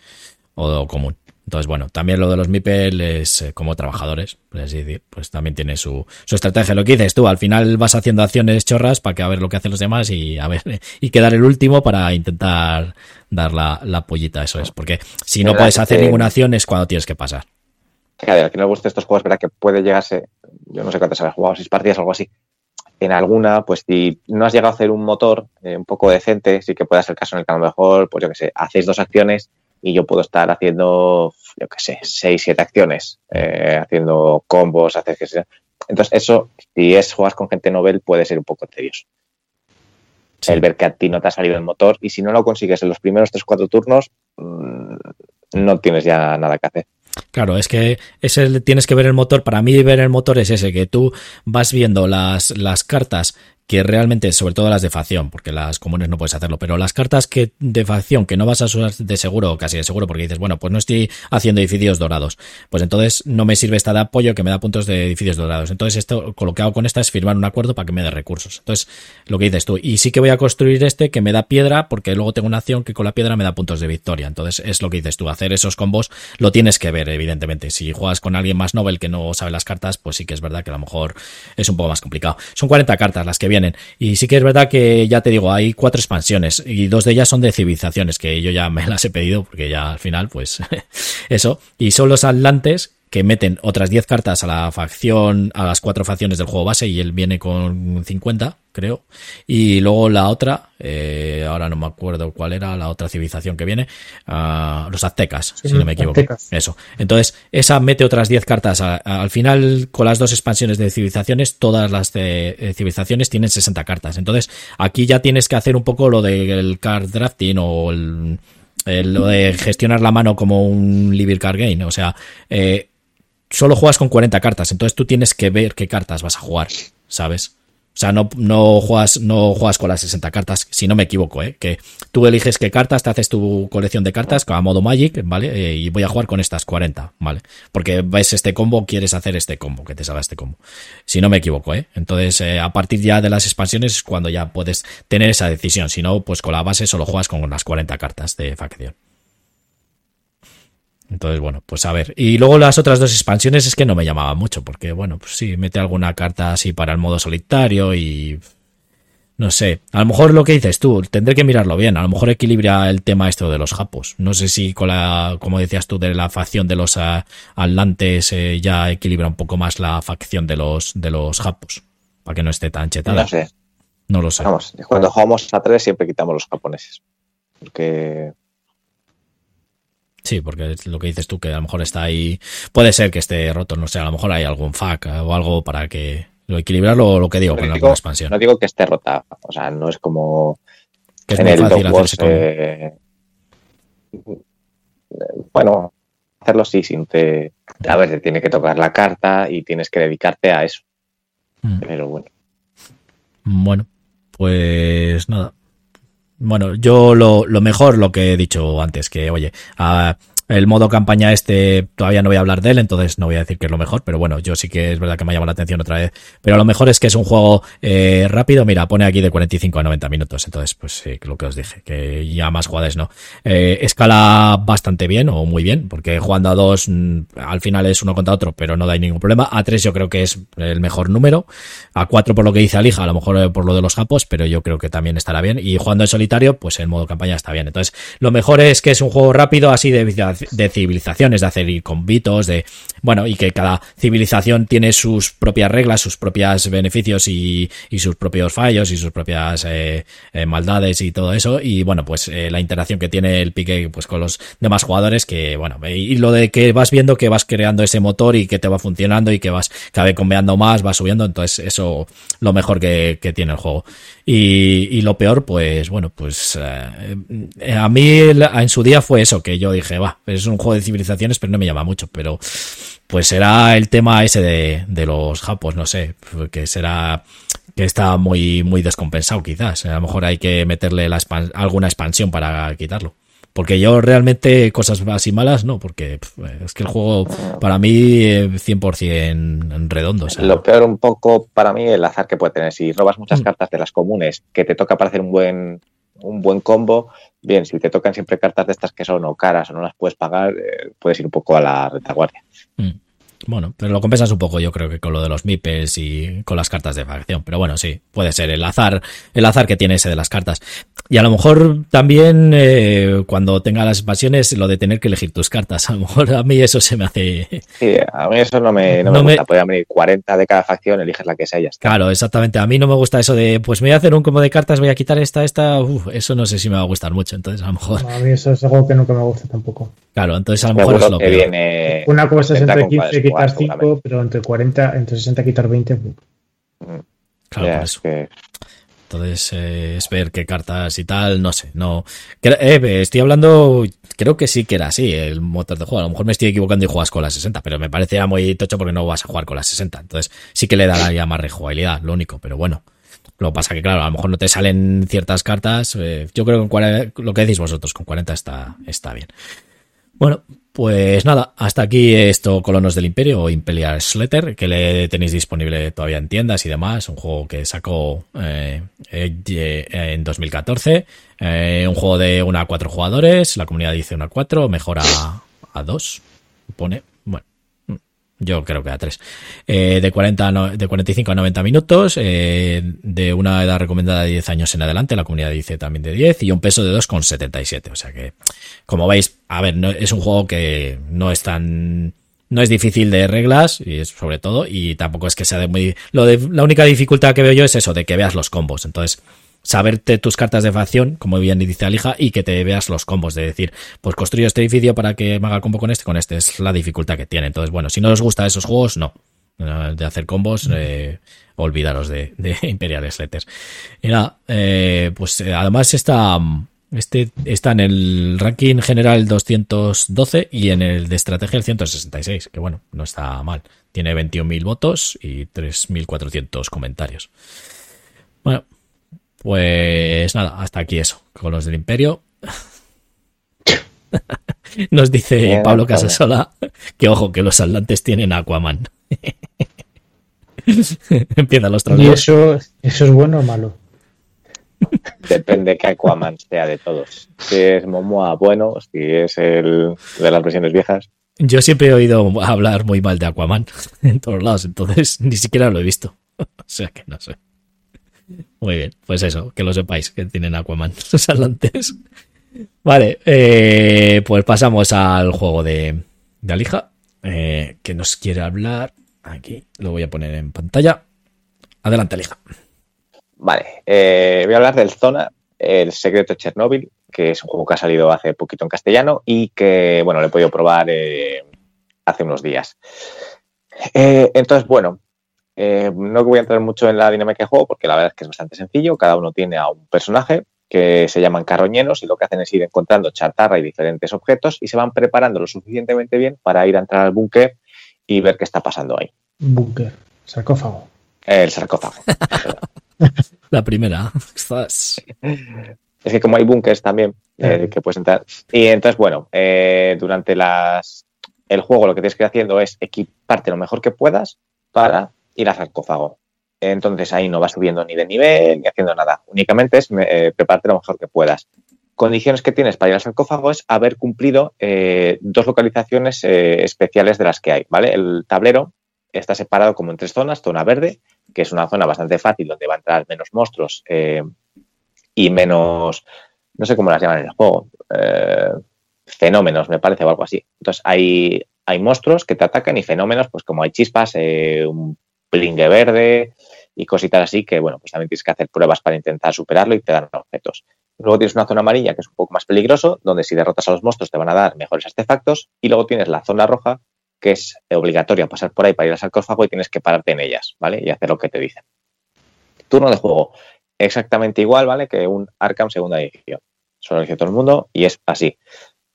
o común. Entonces, bueno, también lo de los MIPEL es eh, como trabajadores, pues, pues también tiene su, su estrategia. Lo que dices tú, al final vas haciendo acciones chorras para que a ver lo que hacen los demás y a ver, y quedar el último para intentar dar la, la pollita, eso es. Porque si no puedes hacer ninguna acción es cuando tienes que pasar. Al que no le guste estos juegos, verá que puede llegarse, yo no sé cuántas habéis jugado, seis partidas o algo así. En alguna, pues si no has llegado a hacer un motor eh, un poco decente, sí que puede ser el caso en el que a lo mejor, pues yo que sé, hacéis dos acciones y yo puedo estar haciendo, yo qué sé, seis, siete acciones, eh, haciendo combos, hacer que sea. Entonces, eso, si es jugar con gente novel, puede ser un poco tedioso. El ver que a ti no te ha salido el motor y si no lo consigues en los primeros tres, cuatro turnos, mm, no tienes ya nada que hacer. Claro, es que ese tienes que ver el motor. Para mí ver el motor es ese, que tú vas viendo las, las cartas que realmente, sobre todo las de facción, porque las comunes no puedes hacerlo, pero las cartas que de facción que no vas a usar de seguro, casi de seguro, porque dices, bueno, pues no estoy haciendo edificios dorados, pues entonces no me sirve esta de apoyo que me da puntos de edificios dorados. Entonces esto, lo que hago con esta es firmar un acuerdo para que me dé recursos. Entonces, lo que dices tú, y sí que voy a construir este que me da piedra, porque luego tengo una acción que con la piedra me da puntos de victoria. Entonces, es lo que dices tú, hacer esos combos lo tienes que ver, evidentemente. Si juegas con alguien más novel que no sabe las cartas, pues sí que es verdad que a lo mejor es un poco más complicado. Son 40 cartas las que vienen y sí que es verdad que ya te digo, hay cuatro expansiones y dos de ellas son de civilizaciones, que yo ya me las he pedido porque ya al final, pues eso. Y son los atlantes que meten otras 10 cartas a la facción, a las cuatro facciones del juego base y él viene con 50, creo. Y luego la otra, eh, ahora no me acuerdo cuál era la otra civilización que viene, uh, los aztecas, si no me equivoco. Aztecas. Eso. Entonces, esa mete otras 10 cartas. A, a, al final, con las dos expansiones de civilizaciones, todas las de, de civilizaciones tienen 60 cartas. Entonces, aquí ya tienes que hacer un poco lo del card drafting o el, el, lo de gestionar la mano como un libre card game. O sea, eh, solo juegas con 40 cartas, entonces tú tienes que ver qué cartas vas a jugar, ¿sabes? O sea, no, no, juegas, no juegas con las 60 cartas, si no me equivoco, ¿eh? Que tú eliges qué cartas, te haces tu colección de cartas a modo Magic, ¿vale? Eh, y voy a jugar con estas 40, ¿vale? Porque ves este combo, quieres hacer este combo, que te salga este combo. Si no me equivoco, ¿eh? Entonces, eh, a partir ya de las expansiones es cuando ya puedes tener esa decisión. Si no, pues con la base solo juegas con las 40 cartas de facción. Entonces, bueno, pues a ver. Y luego las otras dos expansiones es que no me llamaba mucho, porque bueno, pues sí, mete alguna carta así para el modo solitario y... No sé, a lo mejor lo que dices tú, tendré que mirarlo bien, a lo mejor equilibra el tema esto de los japos. No sé si con la, como decías tú, de la facción de los uh, atlantes eh, ya equilibra un poco más la facción de los, de los japos, para que no esté tan chetada. No sé. No lo sé. Vamos, cuando jugamos a tres siempre quitamos los japoneses. Porque Sí, porque es lo que dices tú, que a lo mejor está ahí. Puede ser que esté roto, no sé, a lo mejor hay algún FAQ o algo para que lo equilibrarlo, lo que digo, con digo, la expansión. No digo que esté rota, o sea, no es como. Que es en muy el fácil Dog hacer Wars, ese combo. eh, bueno, hacerlo sí, sin te. A ver, te tiene que tocar la carta y tienes que dedicarte a eso. Mm. Pero bueno. Bueno, pues nada. Bueno, yo lo, lo mejor, lo que he dicho antes, que oye, a, el modo campaña este todavía no voy a hablar de él, entonces no voy a decir que es lo mejor, pero bueno, yo sí que es verdad que me ha llamado la atención otra vez. Pero lo mejor es que es un juego eh, rápido, mira, pone aquí de 45 a 90 minutos, entonces pues sí, lo que os dije, que ya más jugadas no. Eh, escala bastante bien o muy bien, porque jugando a dos mm, al final es uno contra otro, pero no da ningún problema. A tres yo creo que es el mejor número, a cuatro por lo que dice Alija, a lo mejor eh, por lo de los japos, pero yo creo que también estará bien. Y jugando en solitario, pues el modo campaña está bien. Entonces, lo mejor es que es un juego rápido, así de de civilizaciones, de hacer ir convitos, de, bueno, y que cada civilización tiene sus propias reglas, sus propios beneficios y, y sus propios fallos y sus propias eh, eh, maldades y todo eso. Y bueno, pues eh, la interacción que tiene el pique pues con los demás jugadores, que bueno, y lo de que vas viendo que vas creando ese motor y que te va funcionando y que vas cada vez conveando más, vas subiendo, entonces eso lo mejor que, que tiene el juego. Y, y, lo peor, pues bueno, pues eh, a mí en su día fue eso, que yo dije, va, es un juego de civilizaciones, pero no me llama mucho, pero pues será el tema ese de, de los japos, no sé, que será que está muy, muy descompensado quizás. A lo mejor hay que meterle la alguna expansión para quitarlo. Porque yo realmente cosas así malas no, porque pff, es que el juego para mí 100% redondo. O sea. Lo peor un poco para mí el azar que puede tener. Si robas muchas mm. cartas de las comunes que te toca para hacer un buen, un buen combo, bien, si te tocan siempre cartas de estas que son o caras o no las puedes pagar, eh, puedes ir un poco a la retaguardia. Mm. Bueno, pero lo compensas un poco, yo creo que con lo de los MIPES y con las cartas de facción. Pero bueno, sí, puede ser el azar, el azar que tiene ese de las cartas. Y a lo mejor también eh, cuando tenga las expansiones, lo de tener que elegir tus cartas. A lo mejor a mí eso se me hace. Sí, a mí eso no me, no me gusta. me- Podrían venir 40 de cada facción, eliges la que sea y ya está. Claro, exactamente. A mí no me gusta eso de, pues me voy a hacer un combo de cartas, voy a quitar esta, esta. Uf, eso no sé si me va a gustar mucho. Entonces, a lo mejor. A mí eso es algo que nunca me gusta tampoco. Claro, entonces a lo mejor es lo que peor. viene. Una cosa es vendrá entre con 15 cuadros quitar jugados, 5, seguramente. pero entre 40, entre 60 quitar 20. uf. Claro, por es eso. que- Entonces, eh, es ver qué cartas y tal, no sé, no. eh, estoy hablando creo que sí que era así el motor de juego. A lo mejor me estoy equivocando y juegas con la 60, pero me parecía muy tocho porque no vas a jugar con la 60. Entonces sí que le daría más rejugabilidad, lo único, pero bueno. Lo que pasa que, claro, a lo mejor no te salen ciertas cartas. Eh, yo creo que con 40, lo que decís vosotros, con 40 está, está bien. Bueno, pues nada, hasta aquí esto Colonos del Imperio o Imperial Slater, que le tenéis disponible todavía en tiendas y demás. Un juego que sacó eh, eh, en 2014. Eh, un juego de una a cuatro jugadores. La comunidad dice una a cuatro, mejora a dos. Pone. Yo creo que a tres. de, 40 de 45 a 90 minutos. de una edad recomendada de 10 años en adelante. La comunidad dice también de 10. Y un peso de 2,77. O sea que, como veis, a ver, es un juego que no es tan no es difícil de reglas y es sobre todo y tampoco es que sea de muy lo de la única dificultad que veo yo es eso de que veas los combos entonces saberte tus cartas de facción como bien dice Alija y que te veas los combos de decir pues construyo este edificio para que me haga el combo con este con este es la dificultad que tiene entonces bueno si no os gusta esos juegos no de hacer combos eh, olvidaros de, de Imperial Letters y nada eh, pues eh, además está este está en el ranking general 212 y en el de estrategia el 166, que bueno, no está mal. Tiene 21.000 votos y 3.400 comentarios. Bueno, pues nada, hasta aquí eso, con los del imperio. Nos dice Pablo Casasola que ojo, que los atlantes tienen Aquaman. Empiezan los ¿Y eso, eso es bueno o malo? Depende que Aquaman sea de todos. Si es Momoa, bueno, si es el de las versiones viejas. Yo siempre he oído hablar muy mal de Aquaman en todos lados, entonces ni siquiera lo he visto. O sea que no sé. Muy bien, pues eso, que lo sepáis, que tienen Aquaman los atlantes. Vale, eh, pues pasamos al juego de, de Alija, eh, que nos quiere hablar. Aquí lo voy a poner en pantalla. Adelante, Alija. Vale, eh, voy a hablar del Zona, el secreto de Chernobyl, que es un juego que ha salido hace poquito en castellano y que, bueno, lo he podido probar hace unos días. Entonces, bueno, no voy a entrar mucho en la dinámica de juego porque la verdad es que es bastante sencillo. Cada uno tiene a un personaje que se llaman carroñeros y lo que hacen es ir encontrando chatarra y diferentes objetos y se van preparando lo suficientemente bien para ir a entrar al búnker y ver qué está pasando ahí. Búnker, sarcófago. El sarcófago. La primera. Es que como hay bunkers también eh, que puedes entrar. Y entonces, bueno, eh, durante las el juego lo que tienes que ir haciendo es equiparte lo mejor que puedas para ir al sarcófago. Entonces ahí no vas subiendo ni de nivel ni haciendo nada. Únicamente es eh, prepararte lo mejor que puedas. Condiciones que tienes para ir al sarcófago es haber cumplido dos localizaciones especiales de las que hay, ¿vale? El tablero está separado como en tres zonas, zona verde, que es una zona bastante fácil donde va a entrar menos monstruos eh, y menos, no sé cómo las llaman en el juego, eh, fenómenos, me parece, o algo así. Entonces hay, hay monstruos que te atacan y fenómenos, pues como hay chispas, eh, un plingue verde y cositas así, que bueno, pues también tienes que hacer pruebas para intentar superarlo y te dan objetos. Luego tienes una zona amarilla que es un poco más peligroso, donde si derrotas a los monstruos te van a dar mejores artefactos. Y luego tienes la zona roja, que es obligatoria pasar por ahí para ir al sarcófago y tienes que pararte en ellas, ¿vale? Y hacer lo que te dicen. Turno de juego, exactamente igual, ¿vale? Que un Arkham segunda edición. Solo lo dice todo el mundo y es así.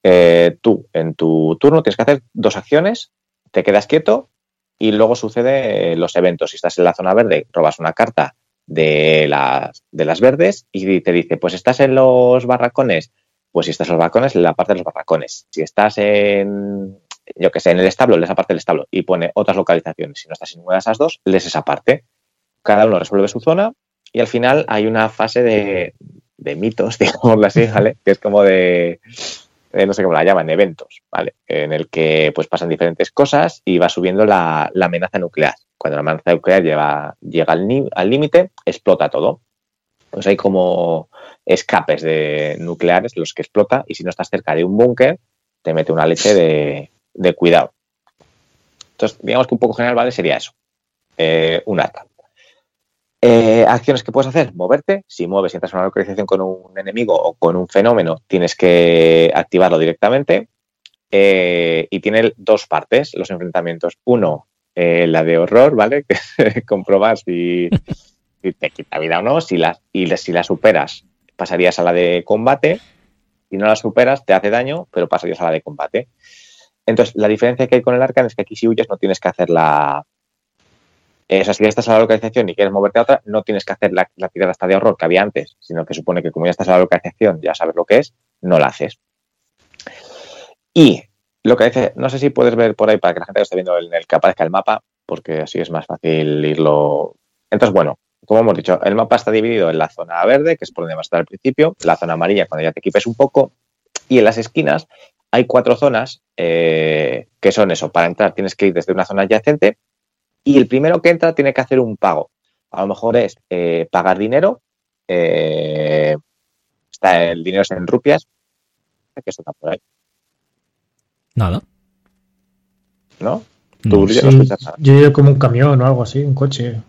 Eh, tú, en tu turno, tienes que hacer dos acciones, te quedas quieto y luego sucede los eventos. Si estás en la zona verde, robas una carta de las, de las verdes y te dice, pues estás en los barracones, pues si estás en los barracones, en la parte de los barracones. Si estás en yo que sé, en el establo, lees esa parte del establo y pone otras localizaciones. Si no estás en ninguna de esas dos, lees esa parte. Cada uno resuelve su zona y al final hay una fase de, mitos, digámoslo así, ¿vale? Que es como de, no sé cómo la llaman, eventos, ¿vale? En el que pues pasan diferentes cosas y va subiendo la, amenaza nuclear. Cuando la amenaza nuclear llega al límite, explota todo. Pues hay como escapes de nucleares los que explota y si no estás cerca de un búnker, te mete una leche de, de cuidado. Entonces, digamos que un poco general, ¿vale? Sería eso. Eh, un arca. Eh, acciones que puedes hacer, moverte. Si mueves y entras en una localización con un enemigo o con un fenómeno, tienes que activarlo directamente. Eh, y tiene dos partes, los enfrentamientos. Uno, la de horror, ¿vale? Que comprobar si, si, te quita vida o no. Si la, y si la superas, pasarías a la de combate Si no la superas, te hace daño, pero pasarías a la de combate. Entonces, la diferencia que hay con el Arcan es que aquí si huyes no tienes que hacer la... Eh, o si ya estás a la localización y quieres moverte a otra, no tienes que hacer la, la tirada hasta de horror que había antes, sino que supone que como ya estás a la localización, ya sabes lo que es, no la haces. Y lo que dice, no sé si puedes ver por ahí para que la gente lo esté viendo en el que aparezca el mapa, porque así es más fácil irlo. Entonces, bueno, como hemos dicho, el mapa está dividido en la zona verde, que es por donde vas a estar al principio, la zona amarilla cuando ya te equipes un poco, y en las esquinas hay cuatro zonas eh, que son eso. Para entrar tienes que ir desde una zona adyacente y el primero que entra tiene que hacer un pago. A lo mejor es eh, pagar dinero. eh, está el dinero es en rupias. Que eso está por ahí, Nada. ¿no? Tú, Sí, no nada. yo he ido como un camión o algo así, un coche.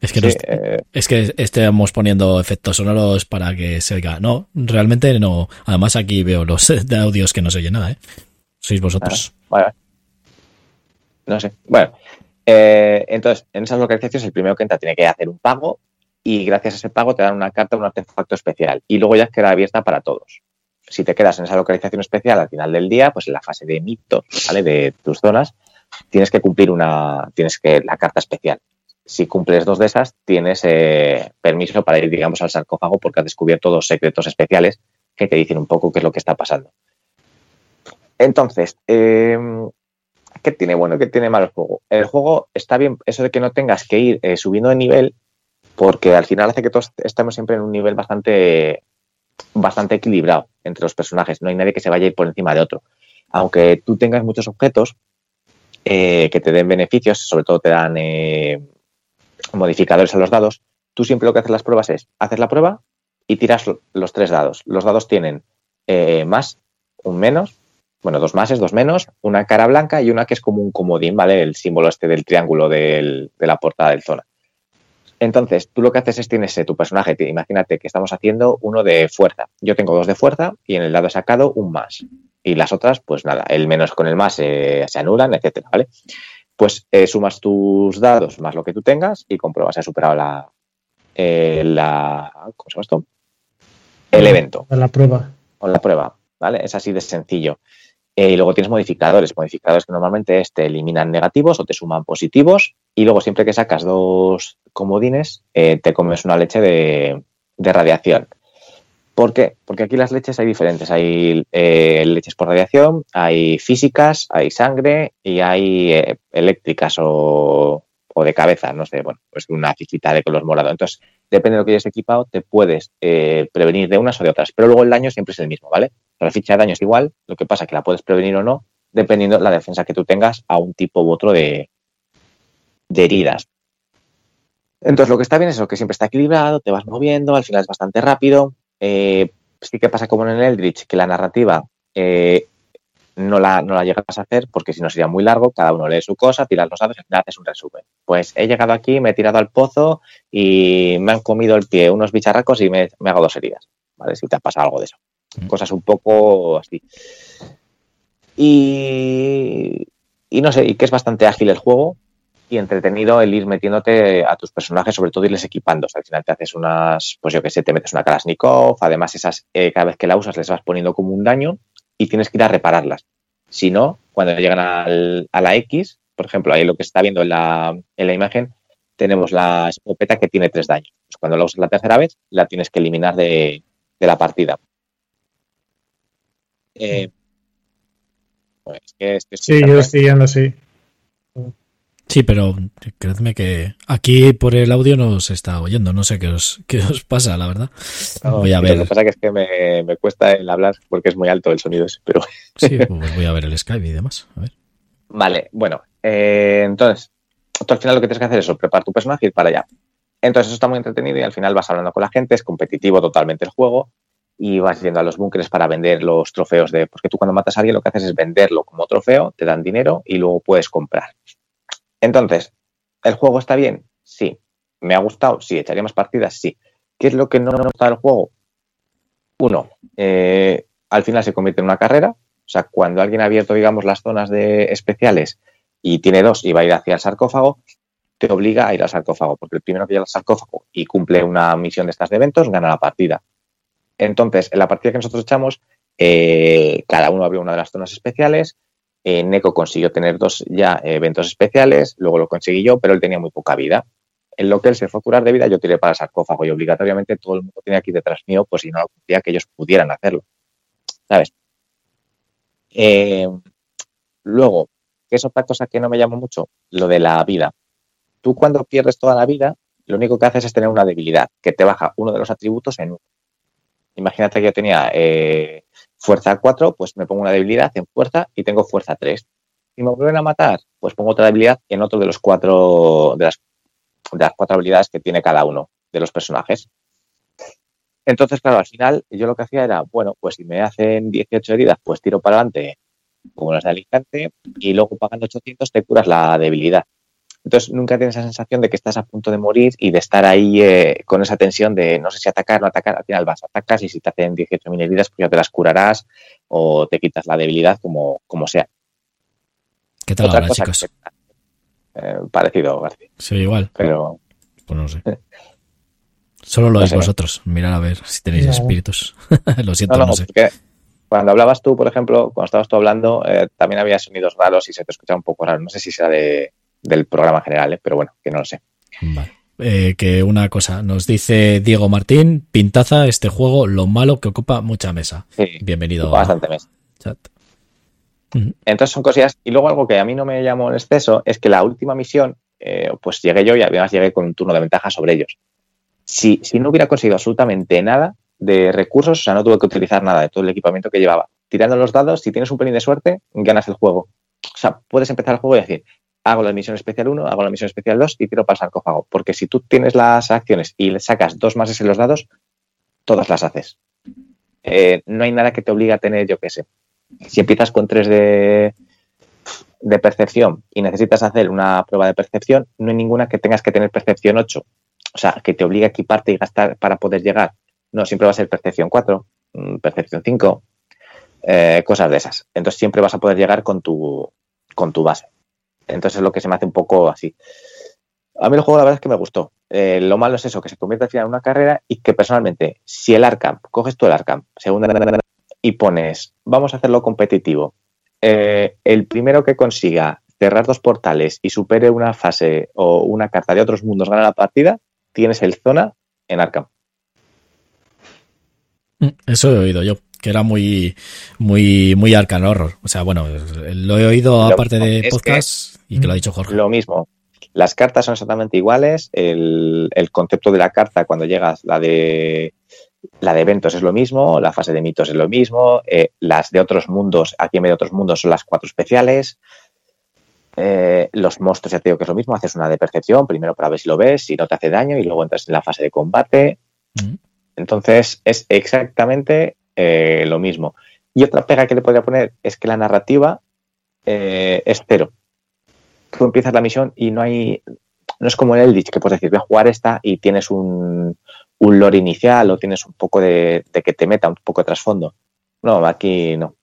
Es que, Sí, no est- eh, es que estemos poniendo efectos sonoros para que se oiga. No, realmente no. Además aquí veo los de audios que no se oye nada, ¿eh? Sois vosotros. Vale. No sé. Bueno, eh, entonces, en esas localizaciones, el primero que entra tiene que hacer un pago y gracias a ese pago te dan una carta, un artefacto especial. Y luego ya queda abierta para todos. Si te quedas en esa localización especial al final del día, pues en la fase de mitos, ¿vale? De tus zonas, tienes que cumplir una, tienes que, la carta especial. Si cumples dos de esas, tienes eh, permiso para ir, digamos, al sarcófago porque has descubierto dos secretos especiales que te dicen un poco qué es lo que está pasando. Entonces, eh, ¿qué tiene bueno y qué tiene malo el juego? El juego está bien, eso de que no tengas que ir eh, subiendo de nivel, porque al final hace que todos estemos siempre en un nivel bastante, bastante equilibrado entre los personajes. No hay nadie que se vaya a ir por encima de otro. Aunque tú tengas muchos objetos eh, que te den beneficios, sobre todo te dan eh, modificadores a los dados, tú siempre lo que haces las pruebas es haces la prueba y tiras lo- los tres dados. Los dados tienen más, un menos, bueno, dos máses, dos menos, una cara blanca y una que es como un comodín, ¿vale? El símbolo este del triángulo del- de la portada del zona. Entonces, tú lo que haces es tienes eh, tu personaje, te- imagínate que estamos haciendo uno de fuerza. Yo tengo dos de fuerza y en el dado he sacado un más. Y las otras, pues nada, el menos con el más eh, se anulan, etcétera, ¿vale? Pues eh, sumas tus dados más lo que tú tengas y compruebas si has superado la, eh, la ¿cómo se llama esto? El evento la prueba. o la prueba, ¿vale? Es así de sencillo. Eh, y luego tienes modificadores, modificadores que normalmente es, te eliminan negativos o te suman positivos. Y luego siempre que sacas dos comodines, eh, te comes una leche de, de radiación. ¿Por qué? Porque aquí las leches hay diferentes. Hay eh, leches por radiación, hay físicas, hay sangre y hay eléctricas o, o de cabeza, no sé, bueno, pues una fichita de color morado. Entonces, depende de lo que hayas equipado, te puedes prevenir de unas o de otras. Pero luego el daño siempre es el mismo, ¿vale? La ficha de daño es igual, lo que pasa es que la puedes prevenir o no, dependiendo la defensa que tú tengas a un tipo u otro de, heridas. Entonces, lo que está bien es eso, que siempre está equilibrado, te vas moviendo, al final es bastante rápido. Eh, sí que pasa como en el Eldritch, que la narrativa eh, no, la, no la llegas a hacer porque si no sería muy largo, cada uno lee su cosa, tiras los dados y haces un resumen. Pues he llegado aquí, me he tirado al pozo y me han comido el pie unos bicharracos y me, me hago dos heridas. ¿Vale? Si te ha pasado algo de eso. Cosas un poco así. Y, no sé, y que es bastante ágil el juego y entretenido el ir metiéndote a tus personajes, sobre todo irles equipando. O sea, al final te haces unas, pues yo que sé, te metes una Kalashnikov, además esas, eh, cada vez que la usas les vas poniendo como un daño y tienes que ir a repararlas. Si no, cuando llegan al- a la X, por ejemplo, ahí lo que está viendo en la, en la imagen, tenemos la escopeta que tiene tres daños. Pues cuando la usas la tercera vez, la tienes que eliminar de la partida. Eh, pues es que, es que es Sí, yo lo estoy viendo, sí. Sí, pero creedme que aquí por el audio no se está oyendo. No sé qué os, qué os pasa, la verdad. No, voy a Lo ver. que pasa que es que me, me cuesta el hablar porque es muy alto el sonido ese, pero Sí, pues voy a ver el Skype y demás. A ver. Vale, bueno, eh, entonces, tú al final lo que tienes que hacer es eso, preparar tu personaje y ir para allá. Entonces eso está muy entretenido y al final vas hablando con la gente, es competitivo totalmente el juego y vas yendo a los búnkeres para vender los trofeos de... Porque tú cuando matas a alguien lo que haces es venderlo como trofeo, te dan dinero y luego puedes comprar. Entonces, ¿el juego está bien? Sí. ¿Me ha gustado? Sí. ¿Echaría más partidas? Sí. ¿Qué es lo que no me gusta del juego? Uno, eh, al final se convierte en una carrera. O sea, cuando alguien ha abierto, digamos, las zonas de especiales y tiene dos y va a ir hacia el sarcófago, te obliga a ir al sarcófago, porque el primero que llega al sarcófago y cumple una misión de estas de eventos gana la partida. Entonces, en la partida que nosotros echamos, eh, cada uno abrió una de las zonas especiales. Eh, Neko consiguió tener dos ya eventos especiales, luego lo conseguí yo, pero él tenía muy poca vida. En lo que él se fue a curar de vida, yo tiré para el sarcófago y obligatoriamente todo el mundo tenía aquí detrás mío, pues si no lo que ellos pudieran hacerlo. ¿Sabes? Eh, luego, ¿qué es otra cosa que no me llamó mucho? Lo de la vida. Tú cuando pierdes toda la vida, lo único que haces es tener una debilidad, que te baja uno de los atributos en uno. Imagínate que yo tenía eh, fuerza 4, pues me pongo una debilidad en fuerza y tengo fuerza 3. Si me vuelven a matar, pues pongo otra debilidad en otro de los cuatro de las, cuatro habilidades que tiene cada uno de los personajes. Entonces, claro, al final yo lo que hacía era, bueno, pues si me hacen 18 heridas, pues tiro para adelante como las de Alicante y luego pagando 800 te curas la debilidad. Entonces nunca tienes esa sensación de que estás a punto de morir y de estar ahí eh, con esa tensión de no sé si atacar o no atacar. Al final vas, atacas y si te hacen 18.000 heridas, pues ya te las curarás o te quitas la debilidad como, como sea. ¿Qué tal ahora, chicos? Eh, parecido, Sí, igual. Pero... Pues no sé. Solo lo no vosotros. Mirad a ver si tenéis espíritus. lo siento, no, sé. Cuando hablabas tú, por ejemplo, cuando estabas tú hablando, eh, también había sonidos raros y se te escuchaba un poco raro. No sé si será de, del programa general, ¿eh? pero bueno, que no lo sé. Vale. Eh, que una cosa, nos dice Diego Martín, pintaza este juego, lo malo que ocupa mucha mesa. Bienvenido. Bastante mesa. Entonces son cosillas. Y luego algo que a mí no me llamó en exceso es que la última misión, eh, pues llegué yo y además llegué con un turno de ventaja sobre ellos. Si, si no hubiera conseguido absolutamente nada de recursos, o sea, no tuve que utilizar nada de todo el equipamiento que llevaba. Tirando los dados, si tienes un pelín de suerte, ganas el juego. O sea, puedes empezar el juego y decir, hago la misión especial 1, hago la misión especial 2 y tiro para el sarcófago. Porque si tú tienes las acciones y le sacas dos más en los dados, todas las haces. Eh, no hay nada que te obligue a tener, yo qué sé. Si empiezas con 3 de, de percepción y necesitas hacer una prueba de percepción, no hay ninguna que tengas que tener percepción 8. O sea, que te obligue a equiparte y gastar para poder llegar. No, siempre va a ser percepción 4, mm, percepción 5, eh, cosas de esas. Entonces siempre vas a poder llegar con tu, con tu base. Entonces es lo que se me hace un poco así. A mí el juego la verdad es que me gustó. Eh, lo malo es eso, que se convierte al final en una carrera y que personalmente, si el Arkham, coges tú el Arkham, segunda y pones, vamos a hacerlo competitivo, eh, el primero que consiga cerrar dos portales y supere una fase o una carta de otros mundos gana la partida, tienes el zona en Arkham. Mm, eso he oído yo que era muy, muy, muy Arcan Horror. O sea, bueno, lo he oído aparte de podcast y que lo ha dicho Jorge. Lo mismo. Las cartas son exactamente iguales. El, concepto de la carta cuando llegas, la de la de eventos es lo mismo, la fase de mitos es lo mismo, eh, las de otros mundos, aquí en medio de otros mundos son las cuatro especiales. Eh, los monstruos, ya te digo que es lo mismo, haces una de percepción, primero para ver si lo ves, si no te hace daño, y luego entras en la fase de combate. Mm. Entonces es exactamente eh, lo mismo. Y otra pega que le podría poner es que la narrativa eh, es cero. Tú empiezas la misión y no hay. No es como en Eldritch, que puedes decir, voy a jugar esta y tienes un, un lore inicial o tienes un poco de, que te meta un poco de trasfondo. No, aquí no.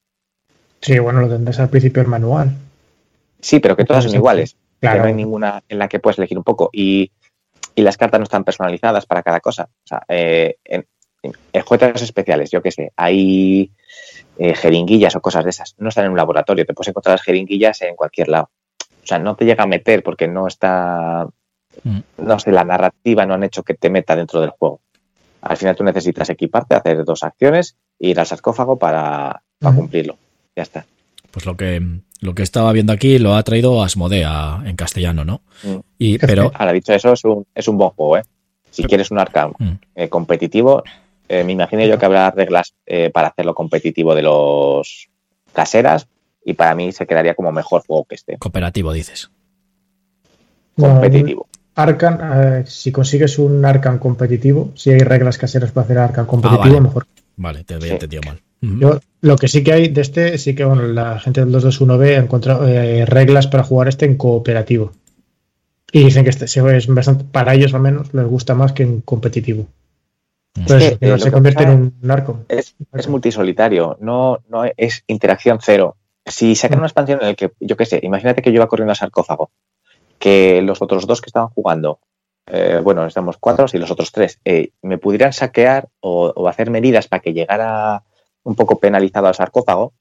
Sí, bueno, lo tendrás al principio el manual. Sí, pero que todas son iguales. Claro. no hay ninguna en la que puedes elegir un poco. Y, y las cartas no están personalizadas para cada cosa. O sea, eh, en, juegos especiales, yo qué sé, hay eh, jeringuillas o cosas de esas. No están en un laboratorio, te puedes encontrar las jeringuillas en cualquier lado. O sea, no te llega a meter porque no está, mm. no sé, la narrativa no han hecho que te meta dentro del juego. Al final tú necesitas equiparte, hacer dos acciones e ir al sarcófago para, cumplirlo. Ya está. Pues lo que, lo que estaba viendo aquí lo ha traído Asmodea en castellano, ¿no? Mm. Y, pero... Ahora, dicho eso, es un, es un buen juego, ¿eh? Si quieres un arcade mm. eh, competitivo, eh, me imagino yo que habrá reglas eh, para hacerlo competitivo de los caseras y para mí se quedaría como mejor juego que este. Cooperativo, dices. Competitivo. Arcan, eh, si consigues un Arcan competitivo, si hay reglas caseras para hacer Arcan competitivo, ah, mejor. Vale, te había entendido mal. Yo, lo que sí que hay de este, sí que bueno, la gente del 221B ha encontrado reglas para jugar este en cooperativo. Y dicen que este es bastante, para ellos al menos, les gusta más que en competitivo. Pues se convierte en un narco. Es, multisolitario, no, no es interacción cero. Si sacan una expansión en el que, yo qué sé, imagínate que yo iba corriendo al sarcófago, que los otros dos que estaban jugando eh, bueno, estamos cuatro y los otros tres, eh, me pudieran saquear o, o hacer medidas para que llegara un poco penalizado al sarcófago,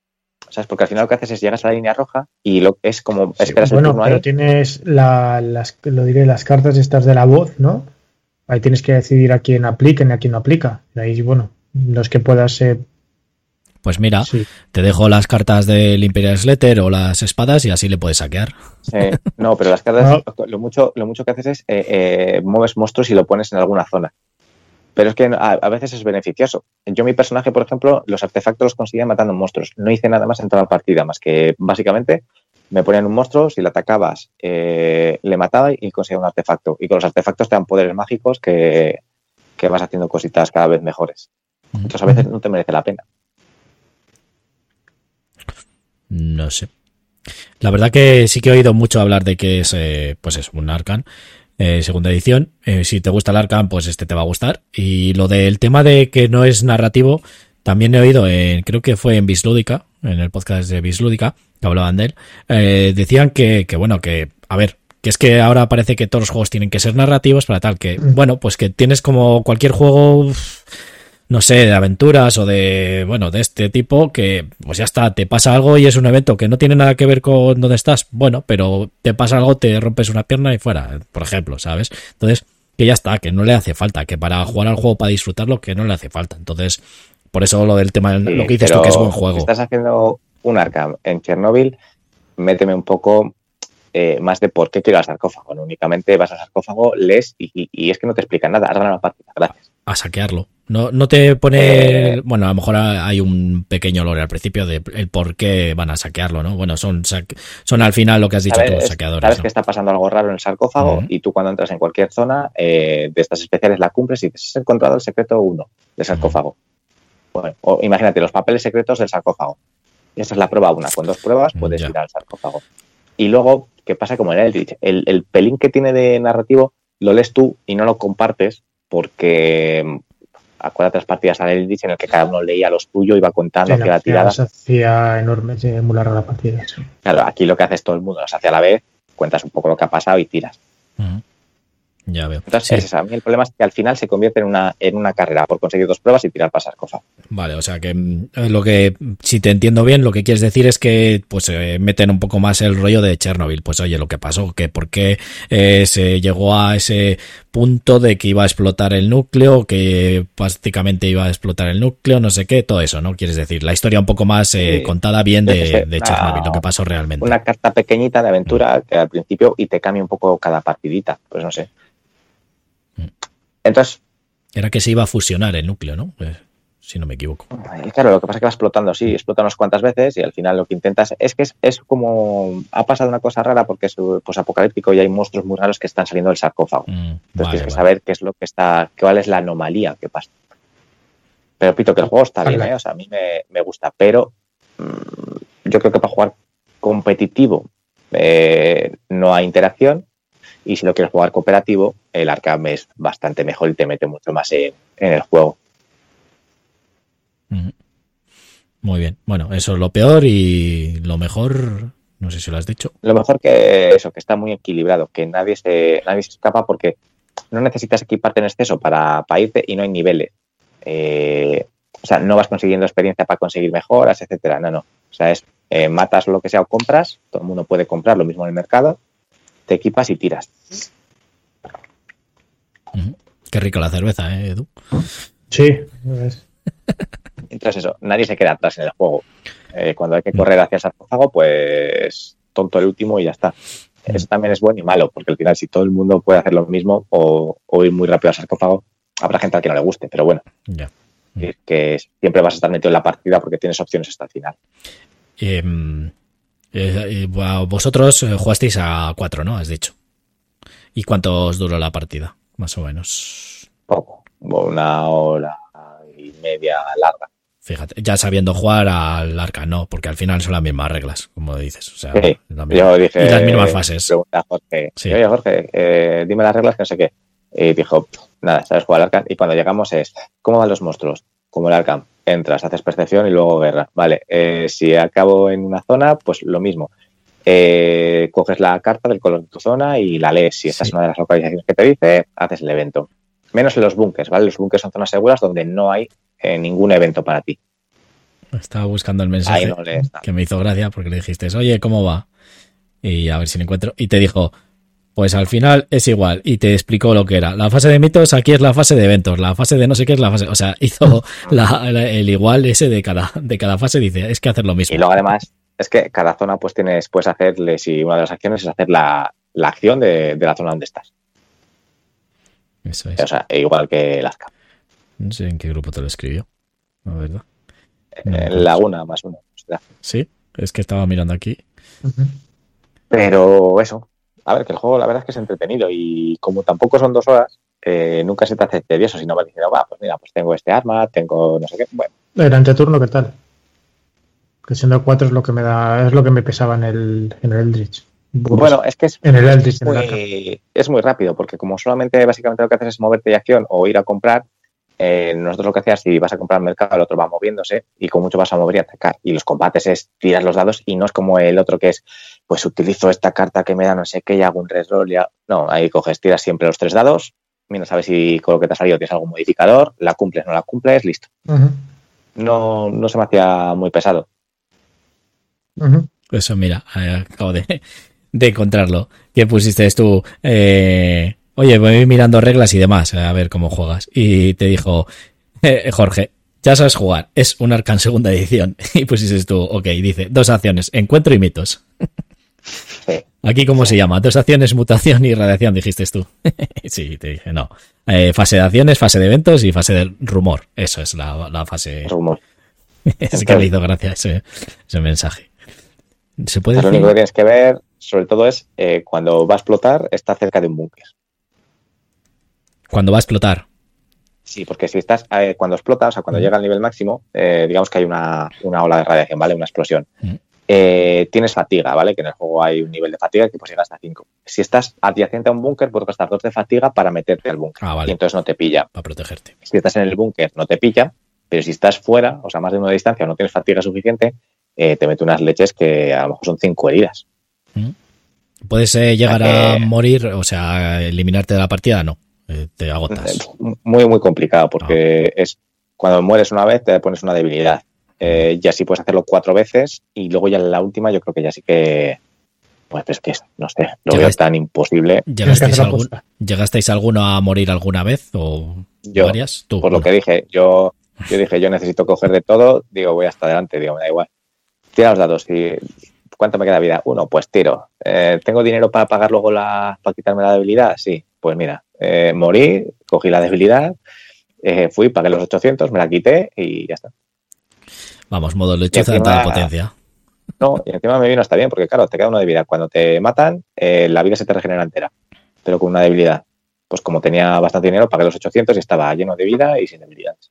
¿sabes? Porque al final lo que haces es llegas a la línea roja y lo es como esperas bueno, el turno pero ahí. tienes la- las, lo diré, las cartas estas de la voz, ¿no? Ahí tienes que decidir a quién aplica y a quién no aplica. Y ahí, bueno, no es que puedas... eh, Pues mira, sí. te dejo las cartas del Imperial Slater o las espadas y así le puedes saquear. Eh, no, pero las cartas, lo, mucho, lo mucho que haces es eh, eh, mueves monstruos y lo pones en alguna zona. Pero es que a, a veces es beneficioso. Yo, mi personaje, por ejemplo, los artefactos los conseguía matando monstruos. No hice nada más en toda la partida, más que básicamente me ponían un monstruo, si le atacabas, eh, le mataba y conseguía un artefacto. Y con los artefactos te dan poderes mágicos que, que vas haciendo cositas cada vez mejores. Entonces a veces no te merece la pena. No sé. La verdad que sí que he oído mucho hablar de que es, eh, pues es un Arcan, eh, segunda edición. Eh, si te gusta el Arcan, pues este te va a gustar. Y lo del tema de que no es narrativo, también he oído, en, creo que fue en Bislúdica, en el podcast de Bislúdica, que hablaban de él. eh, decían que, que, bueno, que, a ver, que es que ahora parece que todos los juegos tienen que ser narrativos para tal, que, bueno, pues que tienes como cualquier juego no sé, de aventuras o de, bueno, de este tipo, que pues ya está, te pasa algo y es un evento que no tiene nada que ver con dónde estás, bueno, pero te pasa algo, te rompes una pierna y fuera, por ejemplo, ¿sabes? Entonces, que ya está, que no le hace falta, que para jugar al juego, para disfrutarlo, que no le hace falta. Entonces, por eso lo del tema, Sí, lo que dices tú, que es buen Si juego. estás haciendo un Arkham en Chernóbil, méteme un poco eh, más de por qué quiero al sarcófago. No únicamente vas al sarcófago, lees y, y- y es que no te explican nada. Has ganado la partida, gracias. A saquearlo. No, no te pone, Eh. bueno, a lo mejor hay un pequeño lore al principio de el por qué van a saquearlo, ¿no? Bueno, son, son al final lo que has dicho ¿Sabes, tú, Es- saqueadores. sabes ¿no? que está pasando algo raro en el sarcófago y tú cuando entras en cualquier zona eh, de estas especiales la cumples y dices, has encontrado el secreto 1 del sarcófago. Bueno, o imagínate los papeles secretos del sarcófago. Y esa es la prueba una. Con dos pruebas puedes Ya. ir al sarcófago. Y luego, ¿qué pasa como en Eldritch? El, el pelín que tiene de narrativo lo lees tú y no lo compartes porque acuérdate las partidas al Eldritch en el que cada uno leía lo suyo, iba contando Sí, hacia la la tirada. se hacía enorme sí, emular la partida. sí. Claro, aquí lo que hace es todo el mundo, las hace a la vez, cuentas un poco lo que ha pasado y tiras. Ya veo. Entonces, Sí. es mí el problema es que al final se convierte en una, en una carrera por conseguir dos pruebas y tirar para sarcófago. Vale, o sea que mm, lo que, si te entiendo bien, lo que quieres decir es que pues eh, meten un poco más el rollo de Chernobyl. Pues oye, lo que pasó, que por qué eh, se llegó a ese punto de que iba a explotar el núcleo, que prácticamente iba a explotar el núcleo, no sé qué, todo eso, ¿no? Quieres decir, la historia un poco más eh, Sí. contada bien de, sé, de una- Chernobyl, lo que pasó realmente. Una carta pequeñita de aventura que al principio y te cambia un poco cada partidita. Pues no sé. Entonces, Era que se iba a fusionar el núcleo, ¿no? Eh, si no me equivoco. y claro, lo que pasa es que va explotando así, explota unas cuantas veces y al final lo que intentas es que es, es como ha pasado una cosa rara porque es pues, apocalíptico y hay monstruos muy raros que están saliendo del sarcófago. Mm, Entonces vale, tienes que vale. saber qué es lo que está, cuál es la anomalía que pasa. Pero pito que el juego está bien. ¿eh? o sea, a mí me, me gusta, pero mm, yo creo que para jugar competitivo eh, no hay interacción y si lo quieres jugar cooperativo, el Arkham es bastante mejor y te mete mucho más en, en el juego. Muy bien. Bueno, eso es lo peor y lo mejor, no sé si lo has dicho. Lo mejor que eso, que está muy equilibrado, que nadie se, nadie se escapa porque no necesitas equiparte en exceso para, para irte y no hay niveles. Eh, o sea, no vas consiguiendo experiencia para conseguir mejoras, etcétera. No, no. O sea, es eh, matas lo que sea o compras, todo el mundo puede comprar lo mismo en el mercado, te equipas y tiras. Qué rica la cerveza, ¿eh, Edu? Sí, es- Entonces eso, nadie se queda atrás en el juego. Eh, cuando hay que correr hacia el sarcófago, pues tonto el último y ya está. Eso también es bueno y malo, porque al final si todo el mundo puede hacer lo mismo o, o ir muy rápido al sarcófago, habrá gente a que no le guste, pero bueno, Ya. es que siempre vas a estar metido en la partida porque tienes opciones hasta el final. Em, eh, eh, vosotros jugasteis a cuatro, ¿no? Has dicho. ¿Y cuánto os duró la partida? Más o menos. Poco, una hora y media larga. Fíjate, ya sabiendo jugar al arca, no, porque al final son las mismas reglas, como dices. O sea, Sí, la misma- Yo dije, y las mismas fases. Pregunta a Jorge, Sí. oye Jorge, eh, dime las reglas que no sé qué. Y dijo, nada, sabes jugar al Arkham. Y cuando llegamos es, ¿cómo van los monstruos? Como el Arkham. Entras, haces percepción y luego guerra. Vale, eh, si acabo en una zona, pues lo mismo. Eh, coges la carta del color de tu zona y la lees. Si esta Sí. es una de las localizaciones que te dice, haces el evento. Menos en los búnkers, ¿vale? Los búnkers son zonas seguras donde no hay eh, ningún evento para ti. Estaba buscando el mensaje no que me hizo gracia porque le dijiste, oye, ¿cómo va? Y a ver si lo encuentro. Y te dijo, pues al final es igual. Y te explicó lo que era. La fase de mitos aquí es la fase de eventos. La fase de no sé qué es la fase. O sea, hizo la- la- el igual ese de cada, de cada fase. Dice, es que hacer lo mismo. Y luego además es que cada zona pues tienes, puedes hacerle, si una de las acciones es hacer la, la acción de, de la zona donde estás. Eso es. O sea, igual que Lazca. No sé en qué grupo te lo escribió. La verdad. No, En pues- Laguna, más uno. O sea, Sí, es que estaba mirando aquí. Pero eso, a ver, que el juego la verdad es que es entretenido y como tampoco son dos horas, eh, nunca se te hace tedioso, sino vas diciendo, va, pues mira, pues tengo este arma, tengo no sé qué. Bueno, El anteturno, ¿qué tal? Que siendo cuatro es lo que me da, es lo que me pesaba en el, en el Eldritch. Bueno es que es en el Eldritch, en muy, es muy rápido, porque como solamente básicamente lo que haces es moverte de acción o ir a comprar, eh, nosotros lo que hacías, si vas a comprar al mercado, el otro va moviéndose y con mucho vas a mover y atacar. Y los combates es tirar los dados y no es como el otro que es, pues utilizo esta carta que me da no sé qué y hago un reroll. No, ahí coges, tiras siempre los tres dados, mira, sabes si con lo que te ha salido tienes algún modificador, la cumples, no la cumples, listo. No, no se me hacía muy pesado. Eso, mira, eh, acabo de, de encontrarlo. Que pusiste tú, eh, oye, voy mirando reglas y demás, a ver cómo juegas. Y te dijo, eh, Jorge, ya sabes jugar, es un Arcan segunda edición. Y pusiste tú, ok, dice, dos acciones, encuentro y mitos. Aquí, ¿cómo se llama? Dos acciones, mutación y radiación, dijiste tú. sí, te dije, no. Eh, fase de acciones, fase de eventos y fase de rumor. Eso es la, la fase. Rumor. es que me hizo gracia ese, ese mensaje. ¿Se puede Lo único que tienes que ver, sobre todo, es eh, cuando va a explotar, está cerca de un búnker. Cuando va a explotar. Sí, porque si estás, eh, cuando explota, o sea, cuando llega al nivel máximo, eh, digamos que hay una, una ola de radiación, ¿vale? Una explosión. Eh, tienes fatiga, ¿vale? Que en el juego hay un nivel de fatiga que pues llega hasta 5. Si estás adyacente a un búnker, puedes gastar 2 de fatiga para meterte al búnker. Ah, Y vale, entonces no te pilla. para protegerte. Si estás en el búnker, no te pilla. Pero si estás fuera, o sea, más de una distancia o no tienes fatiga suficiente, eh, te mete unas leches que a lo mejor son 5 heridas. ¿Puedes eh, llegar a morir, o sea, a eliminarte de la partida? No, eh, te agotas. Muy, muy complicado porque es cuando mueres una vez te pones una debilidad. Eh, y así puedes hacerlo cuatro veces y luego ya en la última yo creo que ya sí que pues es que no sé, lo veo tan imposible. ¿Llegasteis, algún, apuesta. ¿Llegasteis alguno a morir alguna vez o Yo, varias? Tú, por lo que dije, yo, yo dije, yo necesito coger de todo, digo, voy hasta adelante, digo, me da igual. Tira los dados y ¿cuánto me queda de vida? Uno, pues tiro. Eh, ¿Tengo dinero para pagar luego la, para quitarme la debilidad? Sí, pues mira, eh, morí, cogí la debilidad, eh, fui, pagué los 800, me la quité y ya está. Vamos, modo lechuza de encima- toda potencia. No, y encima me vino hasta bien, porque claro, te queda una debilidad. Cuando te matan, la vida se te regenera entera, pero con una debilidad. Pues como tenía bastante dinero, pagué los 800 y estaba lleno de vida y sin debilidades.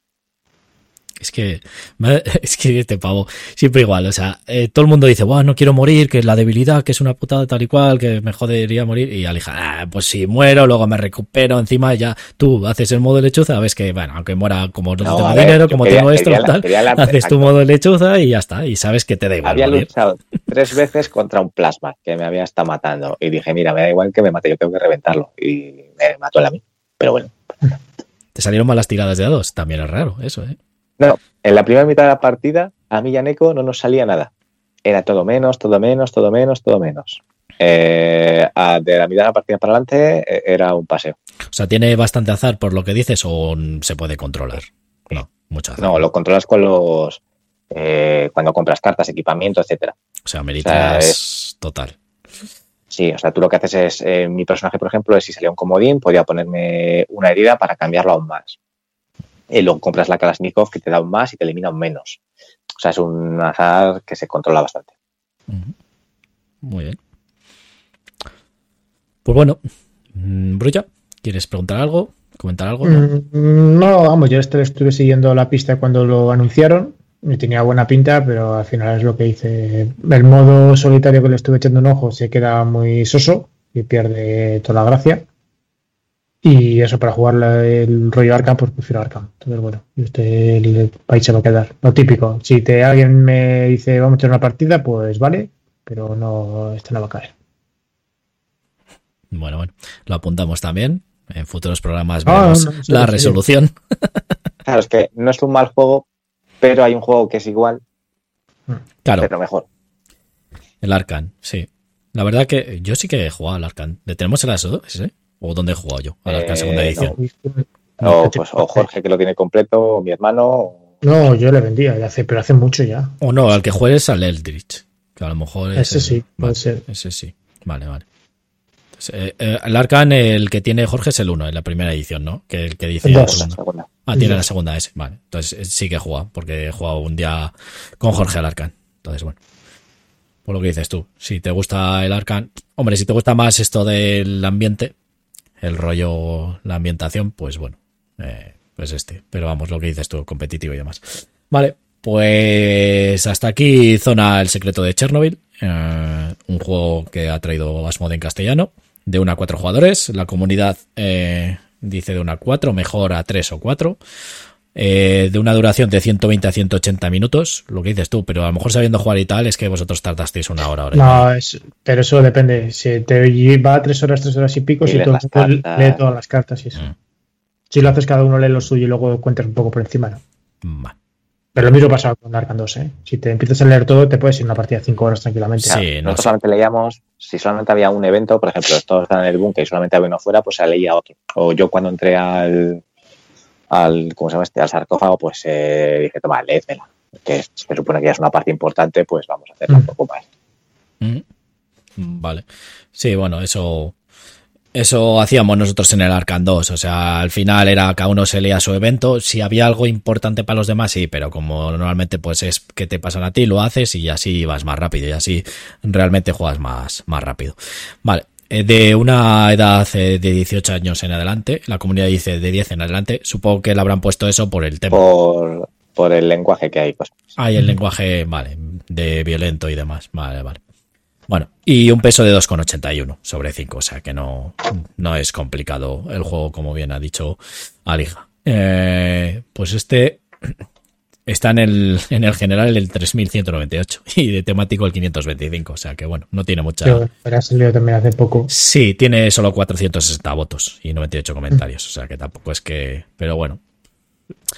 Es que, es que este pavo, siempre igual, o sea, eh, todo el mundo dice, wow, no quiero morir, que la debilidad, que es una putada tal y cual, que me jodería morir, y Alija, ah, pues si muero, luego me recupero, encima ya, tú haces el modo lechuza, ves que, bueno, aunque muera, como no, No, tengo ver, dinero, como quería- tengo esto, la- tal, la- haces tu modo lechuza y ya está, y sabes que te da igual Había morir. luchado tres veces contra un plasma que me había estado matando. Y dije, mira, me da igual que me mate, yo tengo que reventarlo. Y me mató él a mí. Pero bueno. Te salieron malas tiradas de dados, también es raro, eso, ¿eh? No, en la primera mitad de la partida, a mí y a Neko no nos salía nada. Era todo menos, todo menos, todo menos, todo menos. Eh, a- de la mitad de la partida para adelante eh, era un paseo. O sea, tiene bastante azar por lo que dices o se puede controlar. No, mucho azar. No, lo controlas con los. eh, cuando compras cartas, equipamiento, etcétera. O sea, meritas O sea, total. Sí, o sea, tú lo que haces es, eh, mi personaje, por ejemplo, es si salía un comodín, podía ponerme una herida para cambiarlo aún más. Y luego compras la Kalashnikov que te da un más y te elimina un menos. O sea, es un azar que se controla bastante. Muy bien. Pues bueno, mm, Brulla, ¿quieres preguntar algo? ¿Comentar algo? No. Mm, No, vamos, yo este lo estuve siguiendo la pista cuando lo anunciaron y tenía buena pinta, pero al final es lo que hice. El modo solitario que le estuve echando un ojo se queda muy soso y pierde toda la gracia. Y eso para jugar el rollo Arkham, pues prefiero Arkham. Entonces, bueno, este el país se va a quedar. Lo típico. Si te, alguien me dice vamos a echar una partida, pues vale, pero no, este no va a caer. Bueno, bueno, lo apuntamos también. En futuros programas ah, veremos la resolución. Claro, es que no es un mal juego, pero hay un juego que es igual, claro. pero mejor. El Arcan, sí. La verdad que yo sí que he jugado al Arcan. ¿Le tenemos el ASO ese? ¿O dónde he jugado yo? Al Arcan segunda eh, edición. No. pues, o Jorge que lo tiene completo, o mi hermano. No, yo le vendía, hace, pero hace mucho ya. O no, al que juegues al Eldritch. Que a lo mejor. Ese sí, puede ser. Ese sí. Vale, vale. Eh, eh, el Arcan, el que tiene Jorge es el 1 en la primera edición, ¿no? Que el que dice. Ah, tiene la segunda ese. Vale. Entonces sí que he jugado, porque he jugado un día con Jorge al Arcan. Entonces, bueno. Por lo que dices tú. Si te gusta el Arcan. Hombre, si te gusta más esto del ambiente, el rollo, la ambientación, pues bueno. Eh, pues este. Pero vamos, lo que dices tú, competitivo y demás. Vale. Pues hasta aquí Zona El Secreto de Chernobyl, un juego que ha traído Asmode en castellano de una a cuatro jugadores. La comunidad eh, dice de una a cuatro, mejor a tres o cuatro. Eh, de una duración de 120 a 180 minutos, lo que dices tú, pero a lo mejor sabiendo jugar y tal, es que vosotros tardasteis una hora. no, pero eso depende. Si te va a tres horas, tres horas y pico, si tú lees todas las cartas y eso. Mm. Si lo haces cada uno lee lo suyo y luego cuentas un poco por encima, ¿no? Pero lo mismo pasa con Arkham 2, ¿eh? Si te empiezas a leer todo, te puedes ir una partida de 5 horas tranquilamente. Sí, nosotros solamente leíamos, si solamente había un evento, por ejemplo, todos están en el búnker y solamente había uno fuera, pues se leía otro. O yo cuando entré al, al ¿cómo se llama este? Al sarcófago, pues eh, dije, toma, léetela. Que se supone que ya es una parte importante, pues vamos a hacerla un mm. poco más. Mm. Vale. Sí, bueno, eso eso hacíamos nosotros en el Arcan 2, o sea, al final era cada uno se leía su evento, si había algo importante para los demás, sí, pero como normalmente pues es que te pasan a ti, lo haces y así vas más rápido y así realmente juegas más, más rápido. Vale, de una edad eh, de 18 años en adelante, la comunidad dice de 10 en adelante, supongo que le habrán puesto eso por el tema. Por, por el lenguaje que hay, pues. Hay el lenguaje, vale, de violento y demás, vale, vale. Bueno, y un peso de 2,81 sobre 5, o sea que no, no es complicado el juego, como bien ha dicho Alija. Eh, pues este está en el, en el general el 3198 y de temático el 525, o sea que bueno, no tiene mucha... Pero ha salido también hace poco. Sí, tiene solo 460 votos y 98 comentarios, o sea que tampoco es que... Pero bueno,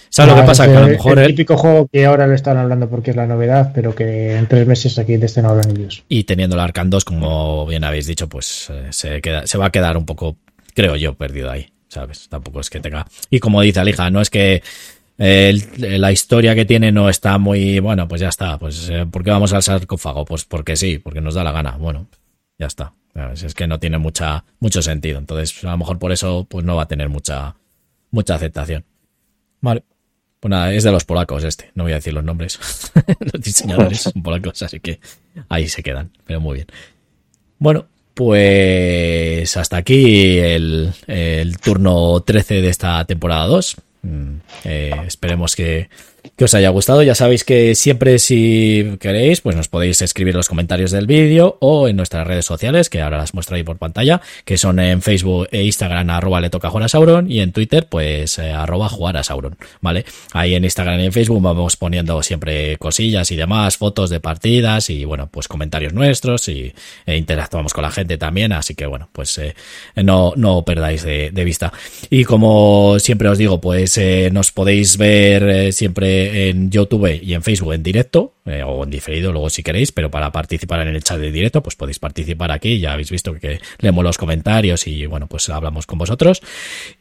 ¿Sabes lo que pasa? Que a lo mejor. El típico juego que ahora le están hablando porque es la novedad, pero que en tres meses aquí de este no hablan ellos. Y teniendo el Arcan 2, como bien habéis dicho, pues eh, se, queda, se va a quedar un poco, creo yo, perdido ahí. ¿Sabes? Tampoco es que tenga. Y como dice Alija, no es que la historia que tiene no está muy. Bueno, pues ya está. Pues, eh, ¿por qué vamos al sarcófago? Pues porque sí, porque nos da la gana. Bueno, ya está. Es que no tiene mucha, mucho sentido. Entonces, a lo mejor por eso, pues no va a tener mucha, mucha aceptación. Vale. Pues nada, es de los polacos este, no voy a decir los nombres. los diseñadores son polacos, así que ahí se quedan, pero muy bien. Bueno, pues hasta aquí el, el turno 13 de esta temporada 2. Mm, eh, esperemos que, que os haya gustado. Ya sabéis que siempre si queréis, pues nos podéis escribir los comentarios del vídeo o en nuestras redes sociales, que ahora las muestro ahí por pantalla, que son en Facebook e Instagram arroba le toca jugar a Sauron y en Twitter pues eh, arroba jugar a Sauron, ¿vale? Ahí en Instagram y en Facebook vamos poniendo siempre cosillas y demás, fotos de partidas y bueno, pues comentarios nuestros y e interactuamos con la gente también, así que bueno, pues eh, no, no perdáis de, vista. Y como siempre os digo, pues eh, nos podéis ver siempre en YouTube y en Facebook en directo, eh, o en diferido luego si queréis, pero para participar en el chat de directo, pues podéis participar aquí, ya habéis visto que leemos los comentarios y bueno, pues hablamos con vosotros.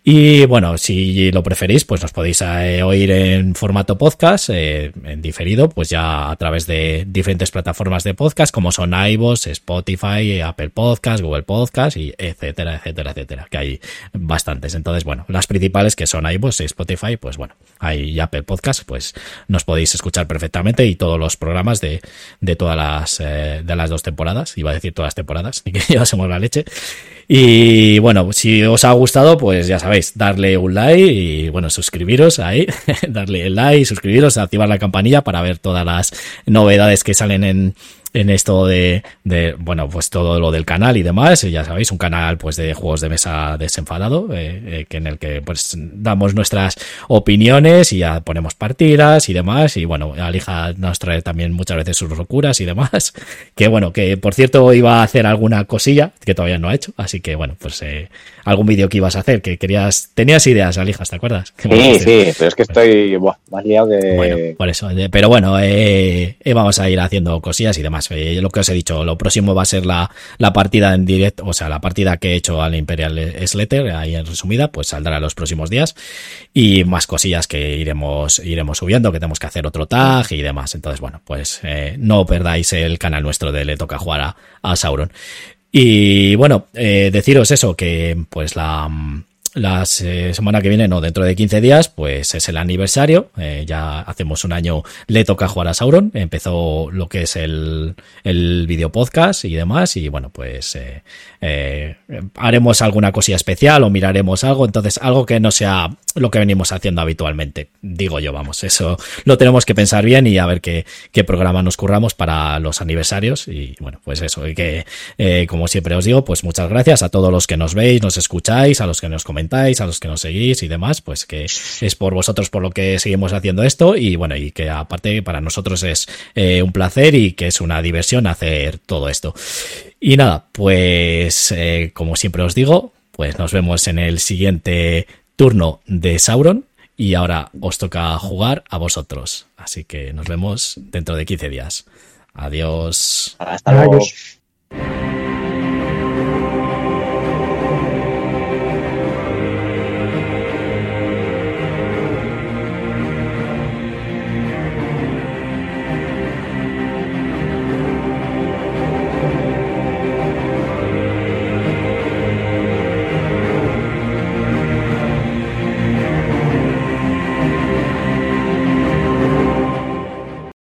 Y bueno, si lo preferís, pues nos podéis eh, oír en formato podcast, eh, en diferido, pues ya a través de diferentes plataformas de podcast, como son iVoox, Spotify, Apple Podcast, Google Podcast, y etcétera, etcétera, etcétera, que hay bastantes. Entonces, bueno, las principales que son iVoox, Spotify, pues bueno, hay Apple Podcast, pues pues nos podéis escuchar perfectamente y todos los programas de, de todas las, eh, de las dos temporadas, iba a decir todas las temporadas, y que llevásemos la leche. Y bueno, si os ha gustado, pues ya sabéis, darle un like y bueno, suscribiros ahí, darle el like, suscribiros, activar la campanilla para ver todas las novedades que salen en, en esto de, de, bueno, pues todo lo del canal y demás. Ya sabéis, un canal pues de juegos de mesa desenfadado, eh, eh, que en el que pues damos nuestras opiniones y ya ponemos partidas y demás. Y bueno, Alija nos trae también muchas veces sus locuras y demás. Que bueno, que por cierto iba a hacer alguna cosilla que todavía no ha hecho. Así que bueno, pues eh, algún vídeo que ibas a hacer, que querías, tenías ideas, Alijas, ¿te acuerdas? Sí, sí, pero es que estoy buah, más liado que... Bueno, por eso, pero bueno, eh, vamos a ir haciendo cosillas y demás. lo que os he dicho, lo próximo va a ser la, la partida en directo, o sea, la partida que he hecho al Imperial Slater, ahí en resumida, pues saldrá los próximos días. Y más cosillas que iremos, iremos subiendo, que tenemos que hacer otro tag y demás. Entonces, bueno, pues eh, no perdáis el canal nuestro de Le Toca Jugar a, Sauron. Y bueno, eh, deciros eso, que pues la, la semana que viene, no, dentro de 15 días, pues es el aniversario. Eh, ya hacemos un año, le toca jugar a Sauron. Empezó lo que es el, el video podcast y demás. Y bueno, pues eh, eh, haremos alguna cosilla especial o miraremos algo. Entonces, algo que no sea lo que venimos haciendo habitualmente. Digo yo, vamos, eso lo tenemos que pensar bien y a ver qué, qué programa nos curramos para los aniversarios. Y bueno, pues eso, y que eh, como siempre os digo, pues muchas gracias a todos los que nos veis, nos escucháis, a los que nos comentáis, a los que nos seguís y demás, pues que es por vosotros por lo que seguimos haciendo esto y bueno, y que aparte para nosotros es eh, un placer y que es una diversión hacer todo esto. Y nada, pues eh, como siempre os digo, pues nos vemos en el siguiente turno de Sauron y ahora os toca jugar a vosotros. Así que nos vemos dentro de 15 días. Adiós. Hasta luego.